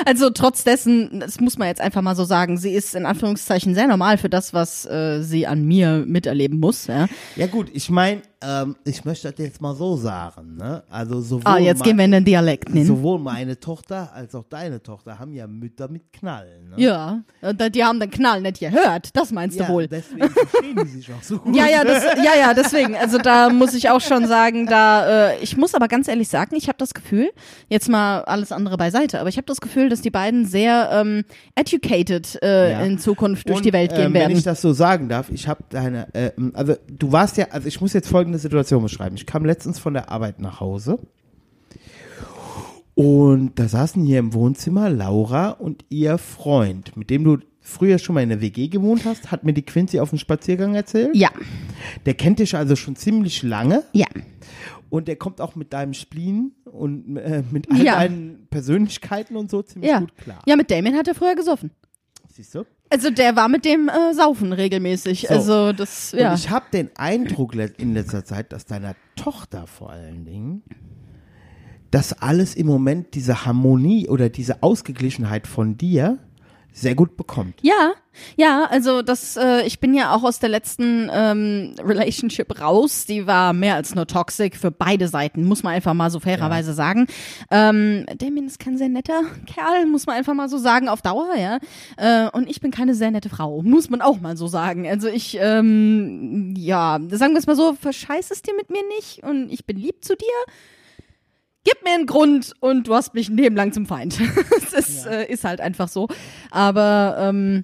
Also trotz dessen, das muss man jetzt einfach mal so sagen, sie ist in Anführungszeichen sehr normal für das, was äh, sie an mir miterleben muss. Ja. ja gut, ich meine, ähm, ich möchte das jetzt mal so sagen, ne? Also sowohl Ah, jetzt mein- gehen wir in den Dialekt. Ne? sowohl meine meine Tochter als auch deine Tochter haben ja Mütter mit Knallen. Ne? Ja, und die haben den Knall nicht gehört. Das meinst Ja, du wohl? deswegen verstehen die sich auch so gut. Ja, ja, das, ja, ja, deswegen. Also da muss ich auch schon sagen, da äh, ich muss aber ganz ehrlich sagen, ich habe das Gefühl, jetzt mal alles andere beiseite, aber ich habe das Gefühl, dass die beiden sehr ähm, educated äh, Ja. in Zukunft durch Und, die Welt gehen ähm, werden. Wenn ich das so sagen darf, ich habe deine, äh, also du warst ja, also ich muss jetzt folgende Situation beschreiben. Ich kam letztens von der Arbeit nach Hause und da saßen hier im Wohnzimmer Laura und ihr Freund, mit dem du früher schon mal in der WG gewohnt hast, hat mir die Quincy auf dem Spaziergang erzählt. ja, Der kennt dich also schon ziemlich lange ja. und der kommt auch mit deinem Spleen und äh, mit all Ja. deinen Persönlichkeiten und so ziemlich Ja. gut klar. ja, mit Damien hat er früher gesoffen. Siehst du? Also der war mit dem äh, Saufen regelmäßig. So. Also das, ja. Und ich habe den Eindruck le- in letzter Zeit, dass deiner Tochter vor allen Dingen das alles im Moment diese Harmonie oder diese Ausgeglichenheit von dir sehr gut bekommt. Ja, ja, also das, äh, ich bin ja auch aus der letzten ähm, Relationship raus. Die war mehr als nur toxic für beide Seiten, muss man einfach mal so fairerweise sagen. Ähm, Damien ist kein sehr netter Kerl, muss man einfach mal so sagen, auf Dauer, ja. Äh, und ich bin keine sehr nette Frau, muss man auch mal so sagen. Also ich, ähm, ja, sagen wir es mal so, verscheiß es dir mit mir nicht und ich bin lieb zu dir. Gib mir einen Grund und du hast mich ein Leben lang zum Feind. Es ist, äh, ist halt einfach so. Aber ähm,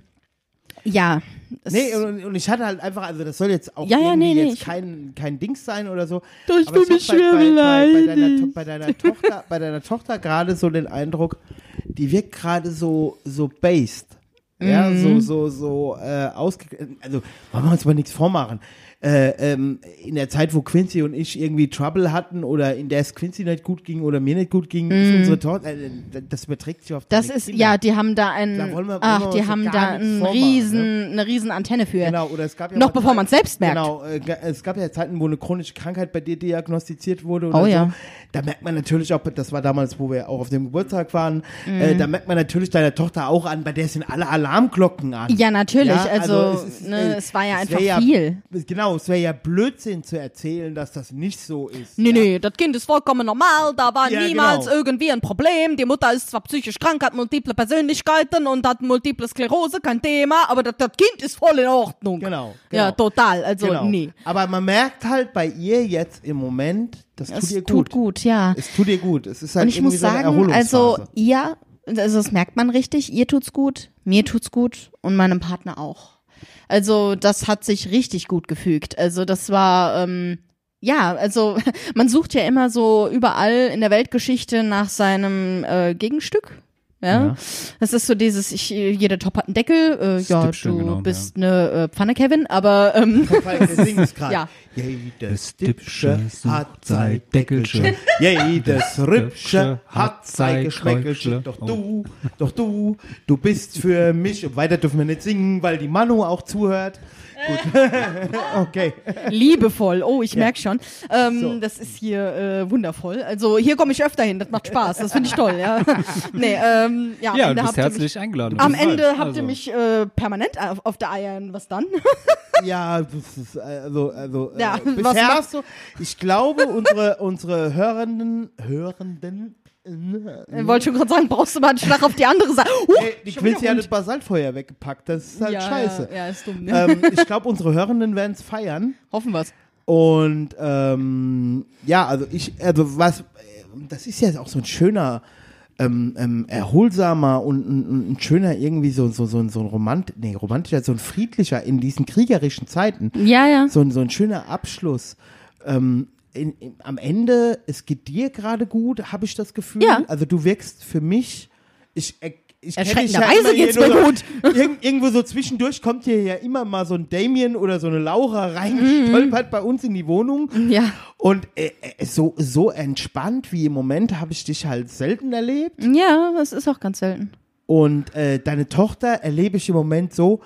ja. Nee, und, und ich hatte halt einfach, also das soll jetzt auch Ja, ja, nee, nee, jetzt kein, kein Dings sein oder so. Doch, ich hab mich schwer bei, bei, bei, deiner, bei deiner Tochter, bei deiner Tochter gerade so den Eindruck, die wirkt gerade so, so based. Ja, Mhm. so, so, so, äh, ausge, also, wollen wir uns mal nichts vormachen. Äh, ähm, in der Zeit, wo Quincy und ich irgendwie Trouble hatten oder in der es Quincy nicht gut ging oder mir nicht gut ging, ist unsere Tochter, äh, das überträgt sich auf Mhm. Das ist, Kinder. ja, die haben da einen, Da wollen wir- wollen ach, die haben da einen vormachen, riesen, eine riesen Antenne für. Genau, oder es gab ja Noch bevor man es selbst merkt. Genau, äh, es gab ja Zeiten, wo eine chronische Krankheit bei dir diagnostiziert wurde oder Oh so. ja. Da merkt man natürlich auch, das war damals, wo wir auch auf dem Geburtstag waren, Mhm. äh, da merkt man natürlich deiner Tochter auch an, bei der sind alle Alarmglocken an. Ja, natürlich. Ja, also, es ist, ne, äh, es war ja einfach wär viel. Genau, es wäre ja Blödsinn zu erzählen, dass das nicht so ist. Nee, ja. nee, das Kind ist vollkommen normal, da war Ja, niemals genau. irgendwie ein Problem. Die Mutter ist zwar psychisch krank, hat multiple Persönlichkeiten und hat multiple Sklerose, kein Thema, aber das, das Kind ist voll in Ordnung. Genau, Ja, genau. total, also Genau. nee. Aber man merkt halt bei ihr jetzt im Moment, das tut Es ihr tut gut. gut, ja. Es tut ihr gut. Es ist halt Und ich irgendwie muss so sagen, also Erholungsphase. ja, also das merkt man richtig, ihr tut's gut, mir tut's gut und meinem Partner auch. Also das hat sich richtig gut gefügt. Also das war ähm, ja, also man sucht ja immer so überall in der Weltgeschichte nach seinem äh, Gegenstück. Ja? Ja. das ist so dieses, ich, jeder Top hat einen Deckel, äh, ja, Stippchen, du genau, bist eine äh, Pfanne, Kevin, aber ähm. Ja. Jedes Dipsche hat sein Deckelchen. Jedes Rübsche hat sein. Kräuschle. Doch du, doch du, du bist für mich. Und weiter dürfen wir nicht singen, weil die Manu auch zuhört. Gut. okay. liebevoll. Oh, ich merk schon. Ähm, So. Das ist hier äh, wundervoll. Also hier komme ich öfter hin. Das macht Spaß. Das finde ich toll. Ja. nee, ähm, ja, am Ja, du Ende bist habt ihr herzlich mich, eingeladen. Am Ende Fall. habt Also, ihr mich äh, permanent auf, auf der Eiern. Was dann? Ja, das ist, also, also, Ja, äh, was bisher hast du, ich glaube, unsere, unsere Hörenden, Hörenden, äh, Ich wollte schon gerade sagen, brauchst du mal einen Schlag auf die andere Seite. Uh, Ey, die Quincy hat das Basaltfeuer weggepackt. Das ist halt ja, scheiße. Ja, ja, ist dumm. Ne? ähm, ich glaube, unsere Hörenden werden es feiern. Hoffen wir's. Und ähm, ja, also ich, also was, äh, das ist ja auch so ein schöner, ähm, ähm, erholsamer und ein, ein schöner irgendwie so so so ein so ein Romant, nee, romantischer, so ein friedlicher in diesen kriegerischen Zeiten, Ja, ja. so ein so ein schöner Abschluss. Ähm, in, in, am Ende, es geht dir gerade gut, habe ich das Gefühl. Ja. Also du wirkst für mich, ich, äh, ich Erschreckenderweise geht's mir so- gut. Irgend, irgendwo so zwischendurch kommt hier ja immer mal so ein Damien oder so eine Laura reingestolpert bei uns in die Wohnung. Ja. Und äh, äh, so, so entspannt wie im Moment habe ich dich halt selten erlebt. Ja, das ist auch ganz selten. Und äh, deine Tochter erlebe ich im Moment so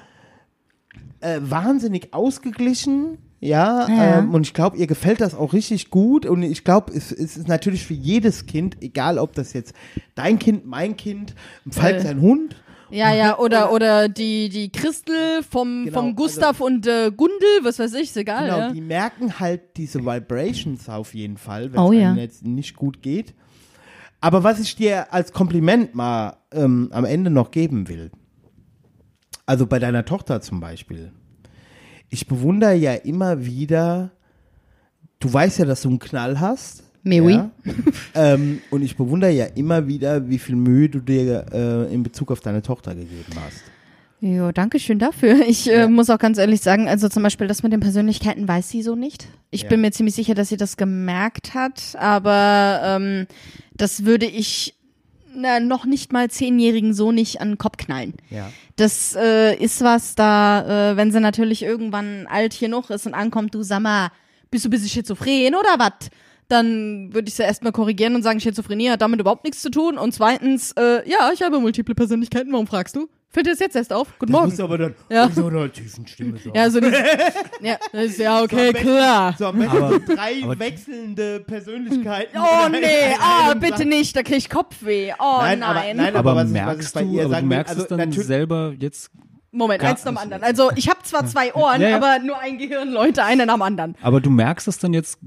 äh, wahnsinnig ausgeglichen. Ja, Ja. Ähm, und ich glaube, ihr gefällt das auch richtig gut. Und ich glaube, es, es ist natürlich für jedes Kind, egal ob das jetzt dein Kind, mein Kind, Falk Äh. sein Hund, Ja, ja, oder, oder die, die Christel vom, Genau, vom Gustav und äh, Gundel, was weiß ich, ist egal. Genau, ja. die merken halt diese Vibrations auf jeden Fall, wenn Oh es ja. ihnen jetzt nicht gut geht. Aber was ich dir als Kompliment mal ähm, am Ende noch geben will, also bei deiner Tochter zum Beispiel, ich bewundere ja immer wieder, du weißt ja, dass du einen Knall hast. Mais ja? ähm, und ich bewundere ja immer wieder, wie viel Mühe du dir äh, in Bezug auf deine Tochter gegeben hast. Jo, danke schön dafür. Ich äh, Ja. muss auch ganz ehrlich sagen, also zum Beispiel das mit den Persönlichkeiten weiß sie so nicht. Ich Ja. bin mir ziemlich sicher, dass sie das gemerkt hat, aber ähm, das würde ich na, noch nicht mal Zehnjährigen so nicht an den Kopf knallen. Ja. Das äh, ist was da, äh, wenn sie natürlich irgendwann alt genug ist und ankommt, du sag mal, bist du ein bisschen schizophren oder was? Dann würde ich sie erstmal korrigieren und sagen, Schizophrenie hat damit überhaupt nichts zu tun. Und zweitens, äh, ja, ich habe multiple Persönlichkeiten, warum fragst du? Fällt dir das jetzt erst auf? Guten Das Morgen. musst du aber dann Ja. mit so einer tiefen Stimme sagen. Ja, so dieses, ja, das ist ja okay, am besten- klar. So, am besten Aber- so drei aber- wexelnde Persönlichkeiten. Oh nee, ah, Satz. bitte nicht, da krieg ich Kopfweh. Oh Nein, nein. aber- nein, Aber, was ich- was ich merkst bei du, ihr aber du merkst also es dann natürlich- selber jetzt, Moment, Gar- eins nach dem anderen. Also ich habe zwar zwei Ohren, Ja, ja. aber nur ein Gehirn, Leute, einer nach dem anderen. aber du merkst es dann jetzt,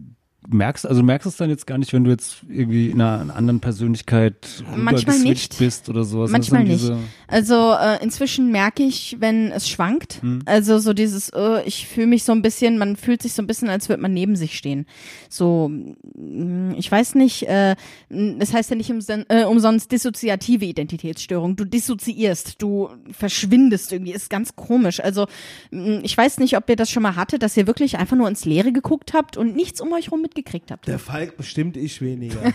merkst, also merkst es dann jetzt gar nicht, wenn du jetzt irgendwie in einer, anderen Persönlichkeit Manchmal nicht. bist oder sowas. Manchmal nicht. Also äh, inzwischen merke ich, wenn es schwankt. Also so dieses, äh, ich fühle mich so ein bisschen, man fühlt sich so ein bisschen, als würde man neben sich stehen. So, mm, ich weiß nicht, äh, das heißt ja nicht umson äh, umsonst dissoziative Identitätsstörung. Du dissoziierst, du verschwindest irgendwie, ist ganz komisch. Also mm, ich weiß nicht, ob ihr das schon mal hatte, dass ihr wirklich einfach nur ins Leere geguckt habt und nichts um euch rum mitgekriegt habt. Der Falk bestimmt ich weniger.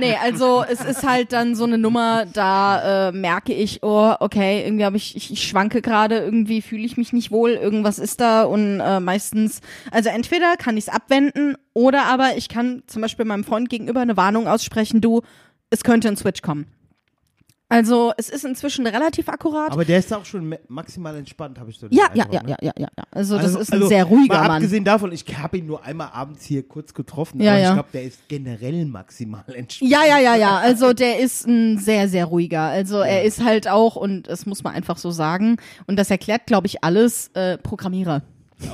Nee, also es ist halt dann so eine Nummer, da äh, merke ich, oh, okay, irgendwie habe ich, ich, ich schwanke gerade, irgendwie fühle ich mich nicht wohl, irgendwas ist da und äh, meistens, also entweder kann ich es abwenden oder aber ich kann zum Beispiel meinem Freund gegenüber eine Warnung aussprechen, du, es könnte ein Switch kommen. Also es ist inzwischen relativ akkurat. Aber der ist auch schon maximal entspannt, habe ich so den ja, ja, Eindruck, ja, ne? ja, ja, ja, ja. Also das Also- ist ein also sehr ruhiger mal Mann. Abgesehen davon, ich habe ihn nur einmal abends hier kurz getroffen, Ja, aber ja. ich glaube, der ist generell maximal entspannt. Ja, ja, ja, ja. Also der ist ein sehr, sehr ruhiger. Also er ist halt auch, und das muss man einfach so sagen, und das erklärt, glaube ich, alles, äh, Programmierer.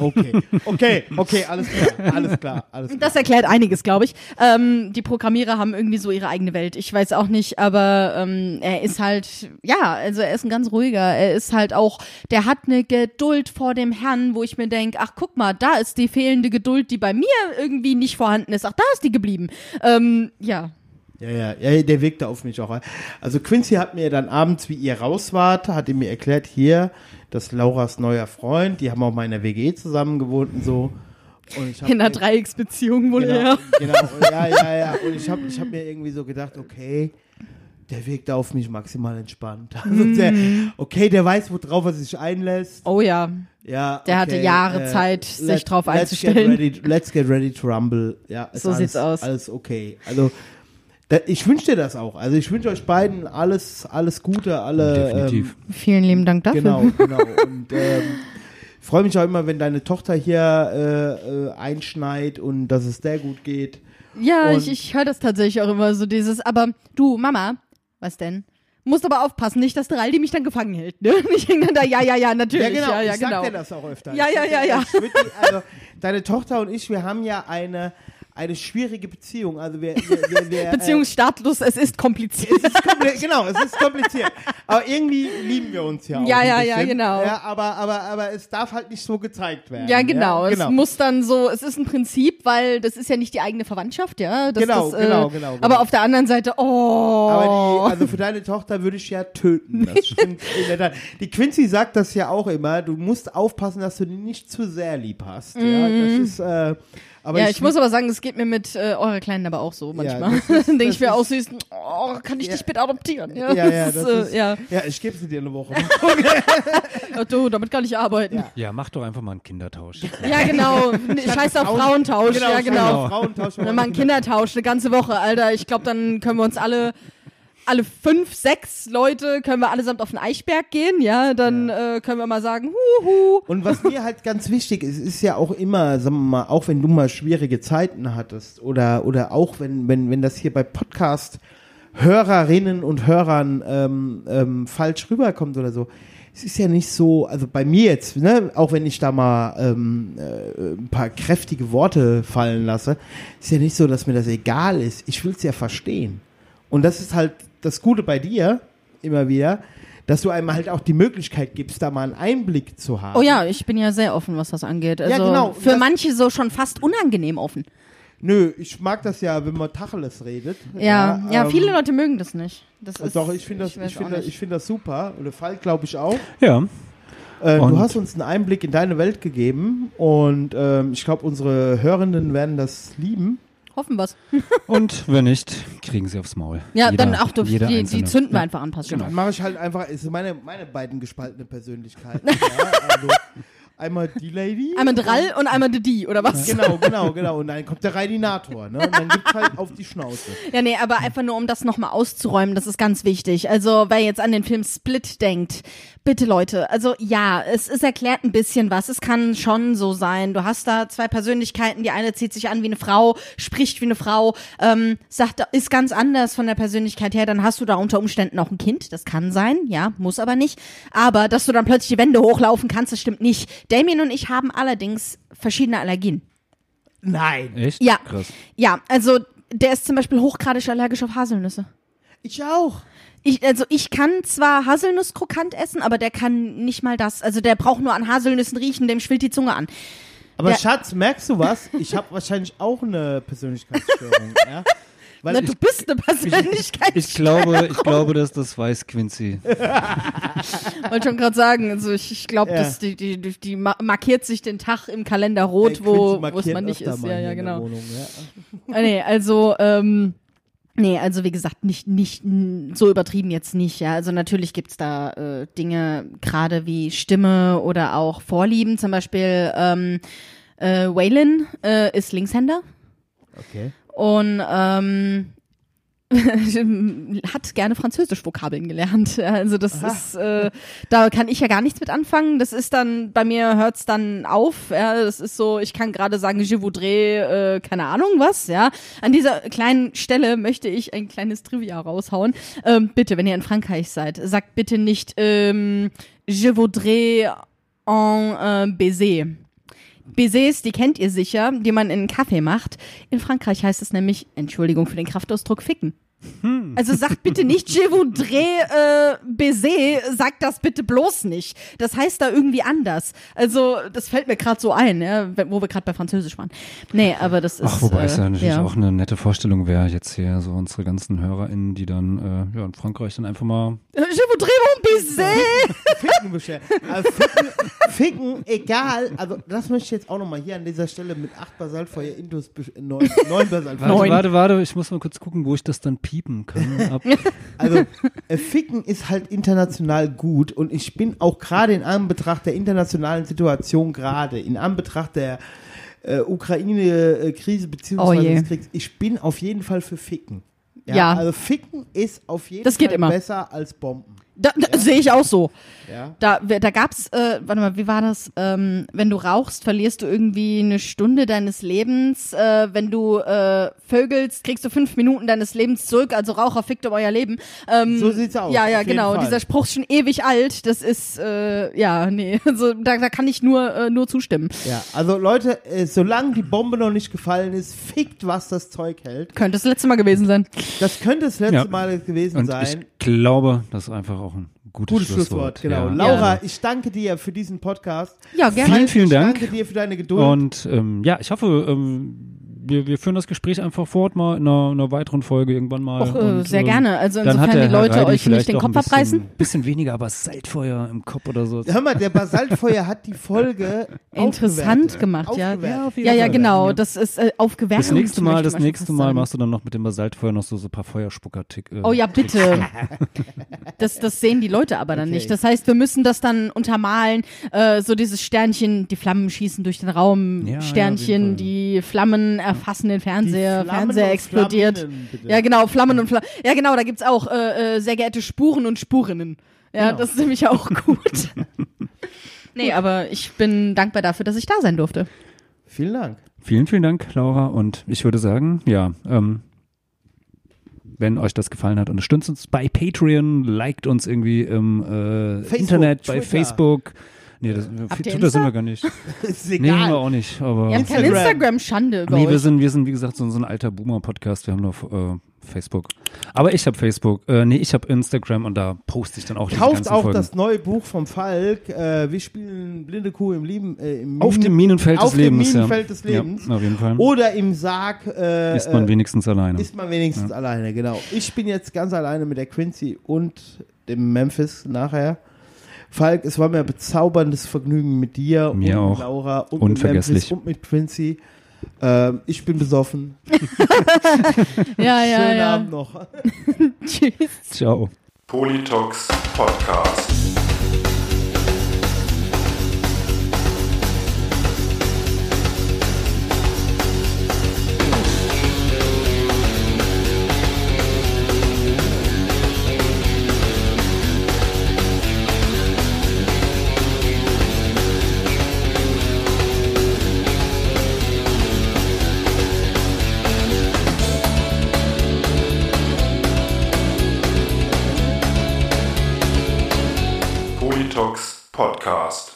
Okay, okay, okay, alles klar, alles klar, alles klar. Das erklärt einiges, glaube ich. Ähm, die Programmierer haben irgendwie so ihre eigene Welt. Ich weiß auch nicht, aber ähm, er ist halt, ja, also er ist ein ganz ruhiger. Er ist halt auch, der hat eine Geduld vor dem Herrn, wo ich mir denke, ach guck mal, da ist die fehlende Geduld, die bei mir irgendwie nicht vorhanden ist. Ach, da ist die geblieben. Ähm, ja. Ja, ja, ja, der wirkte auf mich auch. Also Quincy hat mir dann abends, wie ihr raus wart, hat ihm mir erklärt, hier, das ist Lauras neuer Freund, die haben auch mal in der WG zusammen gewohnt und so. Und ich In einer Dreiecksbeziehung wohl genau, eher. genau, ja, ja, ja. Und ich habe ich hab mir irgendwie so gedacht, okay, der wirkte auf mich maximal entspannt. Also der, okay, der weiß, worauf er sich einlässt. Oh ja. Ja, Der hatte okay, Jahre äh, Zeit, sich let- drauf let's einzustellen. Get ready, let's get ready to rumble. Ja, So alles, sieht's aus. Alles okay. Also ich wünsche dir das auch. Also ich wünsche euch beiden alles, alles Gute, alle. Definitiv. Vielen lieben Dank Ähm, dafür. genau, genau. Und ähm, ich freue mich auch immer, wenn deine Tochter hier äh, äh, einschneit und dass es der gut geht. Ja, Und- ich, ich höre das tatsächlich auch immer so dieses, aber du, Mama, was denn? Musst aber aufpassen, nicht, dass der Raldi mich dann gefangen hält. Ne? Und Ich denke dann da, ja, ja, ja, natürlich. Ja, genau. Ja, ja, ich genau. sag dir das auch öfter. Ja, ja, ja, ja. also, deine Tochter und ich, wir haben ja eine, eine schwierige Beziehung. Also wir, wir, wir, äh, Beziehungsstatus, es ist kompliziert. Es ist kompli- genau, es ist kompliziert. Aber irgendwie lieben wir uns ja auch. Ja, ja, ja, bisschen. genau. Ja, aber, aber, aber es darf halt nicht so gezeigt werden. Ja, genau. Ja, Es muss dann so, es ist ein Prinzip, weil das ist ja nicht die eigene Verwandtschaft, ja. Das, Genau, das, äh, genau, genau, genau. Aber auf der anderen Seite, oh. Aber die, also für deine Tochter würde ich ja töten. Das stimmt in der Tat. Die Quincy sagt das ja auch immer. Du musst aufpassen, dass du die nicht zu sehr lieb hast. Ja, das ist, äh, aber ja, ich, muss aber sagen, es geht mir mit äh, eurer Kleinen aber auch so manchmal. das ist- Denke ich mir ist- auch süß, oh, kann ich Ja. dich bitte adoptieren? Ja, ja, ja, das das ist, ist, äh, ja. ja, ich gebe sie dir eine Woche. Oh, du, damit kann ich arbeiten. Ja. Ja, mach doch einfach mal einen Kindertausch. Ja, genau. Scheiß auf Frauen- Frauentausch. ja, genau. Frauentausch. Dann mal einen Kindertausch, eine ganze Woche, Alter. Ich glaube, dann können wir uns alle, alle fünf, sechs Leute, können wir allesamt auf den Eichberg gehen, ja. Dann Äh, können wir mal sagen, huhu. Und was mir halt ganz wichtig ist, ist ja auch immer, sagen wir mal, auch wenn du mal schwierige Zeiten hattest oder, oder auch wenn, wenn, wenn das hier bei Podcast Hörerinnen und Hörern ähm, ähm, falsch rüberkommt oder so. Es ist ja nicht so, also bei mir jetzt, ne, auch wenn ich da mal ähm, äh, ein paar kräftige Worte fallen lasse, ist ja nicht so, dass mir das egal ist. Ich will es ja verstehen. Und das ist halt das Gute bei dir immer wieder, dass du einem halt auch die Möglichkeit gibst, da mal einen Einblick zu haben. Oh ja, ich bin ja sehr offen, was das angeht. Also genau. für Das- manche so schon fast unangenehm offen. Nö, ich mag das ja, wenn man Tacheles redet. Ja, ja, ähm, viele Leute mögen das nicht. Das ist, Doch, ich finde das, ich auch finde, ich finde das super. Und der Falk, glaube ich, auch. Ja, Äh, du hast uns einen Einblick in deine Welt gegeben und ähm, ich glaube, unsere Hörenden werden das lieben. Hoffen wir's. und wenn nicht, kriegen sie aufs Maul. Ja, Jeder- dann auch durch die, die zünden wir Ja. einfach an, passt schon. Dann mache ich halt einfach, ist meine, meine beiden gespaltene Persönlichkeiten. ja, also einmal die Lady. Einmal Drall und einmal die die, oder was? Genau, genau, genau. Und dann kommt der Reidinator, ne? Und dann gibt's halt auf die Schnauze. Ja, nee, aber einfach nur, um das nochmal auszuräumen, das ist ganz wichtig. Also, wer jetzt an den Film Split denkt, bitte Leute, also ja, es, es erklärt ein bisschen was. Es kann schon so sein. Du hast da zwei Persönlichkeiten, die eine zieht sich an wie eine Frau, spricht wie eine Frau, ähm, sagt, ist ganz anders von der Persönlichkeit her, dann hast du da unter Umständen auch ein Kind. Das kann sein, ja, muss aber nicht. Aber, dass du dann plötzlich die Wände hochlaufen kannst, das stimmt nicht. Damien und ich haben allerdings verschiedene Allergien. Nein. Echt? Ja. Krass. Ja, also der ist zum Beispiel hochgradig allergisch auf Haselnüsse. Ich auch. Ich, also ich kann zwar Haselnusskrokant essen, aber der kann nicht mal das. Also der braucht nur an Haselnüssen riechen, dem schwillt die Zunge an. Aber Ja. Schatz, merkst du was? Ich habe wahrscheinlich auch eine Persönlichkeitsstörung. ja? Weil Na, du bist eine Persönlichkeit. Ich glaube, ich glaube, dass das weiß Quincy. wollte schon gerade sagen, also ich, ich glaube, Ja. dass die, die, die, die ma- markiert sich den Tag im Kalender rot, Ey, wo, es mal nicht ist. Ja, ja, der genau. Wohnung, ja. Ah, nee, also, ähm, nee, also wie gesagt, nicht, nicht so übertrieben jetzt nicht, ja. Also natürlich gibt's da äh, Dinge, gerade wie Stimme oder auch Vorlieben. Zum Beispiel ähm, äh, Waylon äh, ist Linkshänder Okay. und ähm, hat gerne Französisch-Vokabeln gelernt. Also das ist, äh, da kann ich ja gar nichts mit anfangen. Das ist dann, bei mir hört's dann auf. Ja, das ist so, ich kann gerade sagen, je voudrais, äh, keine Ahnung was. Ja, an dieser kleinen Stelle möchte ich ein kleines Trivia raushauen. Ähm, bitte, wenn ihr in Frankreich seid, sagt bitte nicht ähm, je voudrais en äh, baiser. Baisers, die kennt ihr sicher, die man in Kaffee macht. In Frankreich heißt es nämlich, Entschuldigung für den Kraftausdruck, ficken. Also sagt bitte nicht Je voudrais äh, baiser, sagt das bitte bloß nicht. Das heißt da irgendwie anders. Also das fällt mir gerade so ein, ja, wo wir gerade bei Französisch waren. Nee, aber das ist Ach, wobei es ja äh, natürlich ja. auch eine nette Vorstellung wäre, jetzt hier so unsere ganzen HörerInnen, die dann äh, ja, in Frankreich dann einfach mal Je voudrais mon baiser. Ficken bestellt. Also ficken, ficken, egal. Also das möchte ich jetzt auch nochmal hier an dieser Stelle mit 8 Basaltfeuer Indus besch- neun, neun Basaltfeuer. Warte, warte, warte, ich muss mal kurz gucken, wo ich das dann piepen kann. Ab. Also äh, Ficken ist halt international gut und ich bin auch gerade in Anbetracht der internationalen Situation gerade, in Anbetracht der äh, Ukraine-Krise Oh beziehungsweise je. des Kriegs, ich bin auf jeden Fall für Ficken. Ja. Also Ficken ist auf jeden Das geht Fall immer. besser als Bomben. Da, da sehe ich auch so. Ja. Da, da gab's, äh, warte mal, wie war das? Ähm, wenn du rauchst, verlierst du irgendwie eine Stunde deines Lebens. Äh, wenn du äh, vögelst, kriegst du fünf Minuten deines Lebens zurück. Also Raucher fickt um euer Leben. Ähm, So sieht's aus, Ja, ja, genau. Fall. Dieser Spruch ist schon ewig alt. Das ist, äh, ja, nee. Also da, da kann ich nur, äh, nur zustimmen. Ja, also Leute, äh, solange die Bombe noch nicht gefallen ist, fickt, was das Zeug hält. Könnte das letzte Mal gewesen sein. Das könnte das letzte Ja. Mal gewesen Und sein. Ich glaube, das ist einfach auch ein gutes, Gutes Schlusswort, genau. Ja. Laura, Ja. ich danke dir für diesen Podcast. Ja, gerne. Vielen, vielen ich Dank. danke dir für deine Geduld. Und ähm, ja, ich hoffe, ähm, wir, wir führen das Gespräch einfach fort mal in einer, einer weiteren Folge irgendwann mal. Auch, äh, Und, sehr ähm, gerne. Also dann hat insofern die Leute euch nicht vielleicht den Kopf ein bisschen, abreißen. bisschen weniger, aber Saltfeuer im Kopf oder so. Hör mal, der Basaltfeuer hat die Folge Interessant aufgewertet. gemacht, ja. Aufgewertet. Ja, ja, Fall. genau. Ja. Das ist äh, aufgewertet. Das nächste Mal, das nächste Mal machst du dann noch mit dem Basaltfeuer noch so, so ein paar Feuerspucker-Tick. Äh, Oh ja, bitte. Das, das sehen die Leute aber dann Okay. nicht. Das heißt, wir müssen das dann untermalen, äh, so dieses Sternchen, die Flammen schießen durch den Raum, Ja, ja, Sternchen, Fall. die Flammen erfassen den Die Fernseher, Fernseher explodiert. Ja, genau, Flammen und Flammen. Ja, genau, da gibt's auch äh, äh, sehr geehrte Spuren und Spurinnen. Ja, Genau. das ist nämlich auch gut. nee, aber ich bin dankbar dafür, dass ich da sein durfte. Vielen Dank. Vielen, vielen Dank, Laura. Und ich würde sagen, ja, ähm, wenn euch das gefallen hat, unterstützt uns bei Patreon, liked uns irgendwie im äh, Facebook, Internet, bei Twitter. Facebook. Nee, das, Habt ihr Twitter Insta? sind wir gar nicht. Ist Nee, haben wir egal. auch nicht. Aber Ihr habt kein Instagram. Instagram, Schande über nee, wir euch. sind, wir sind, wie gesagt, so, so ein alter Boomer-Podcast. Wir haben nur äh, Facebook. Aber ich habe Facebook. Äh, nee, ich habe Instagram und da poste ich dann auch die Kauft ganzen auch Folgen. das neue Buch vom Falk. Äh, wir spielen Blinde Kuh im Leben. Äh, im auf Minen- dem Minenfeld auf des Lebens. dem Minenfeld des. Lebens. Ja, auf jeden Fall. Oder im Sarg. Äh, ist man äh, wenigstens alleine. ist man wenigstens alleine, genau. Ich bin jetzt ganz alleine mit der Quincy und dem Memphis nachher. Falk, es war mir ein bezauberndes Vergnügen mit dir Mir und auch. mit Laura und Unvergesslich. mit Memphis und mit Quincy. Ähm, ich bin besoffen. Ja, ja, Schönen ja. Abend noch. Tschüss. Ciao. Politox Podcast. Podcast.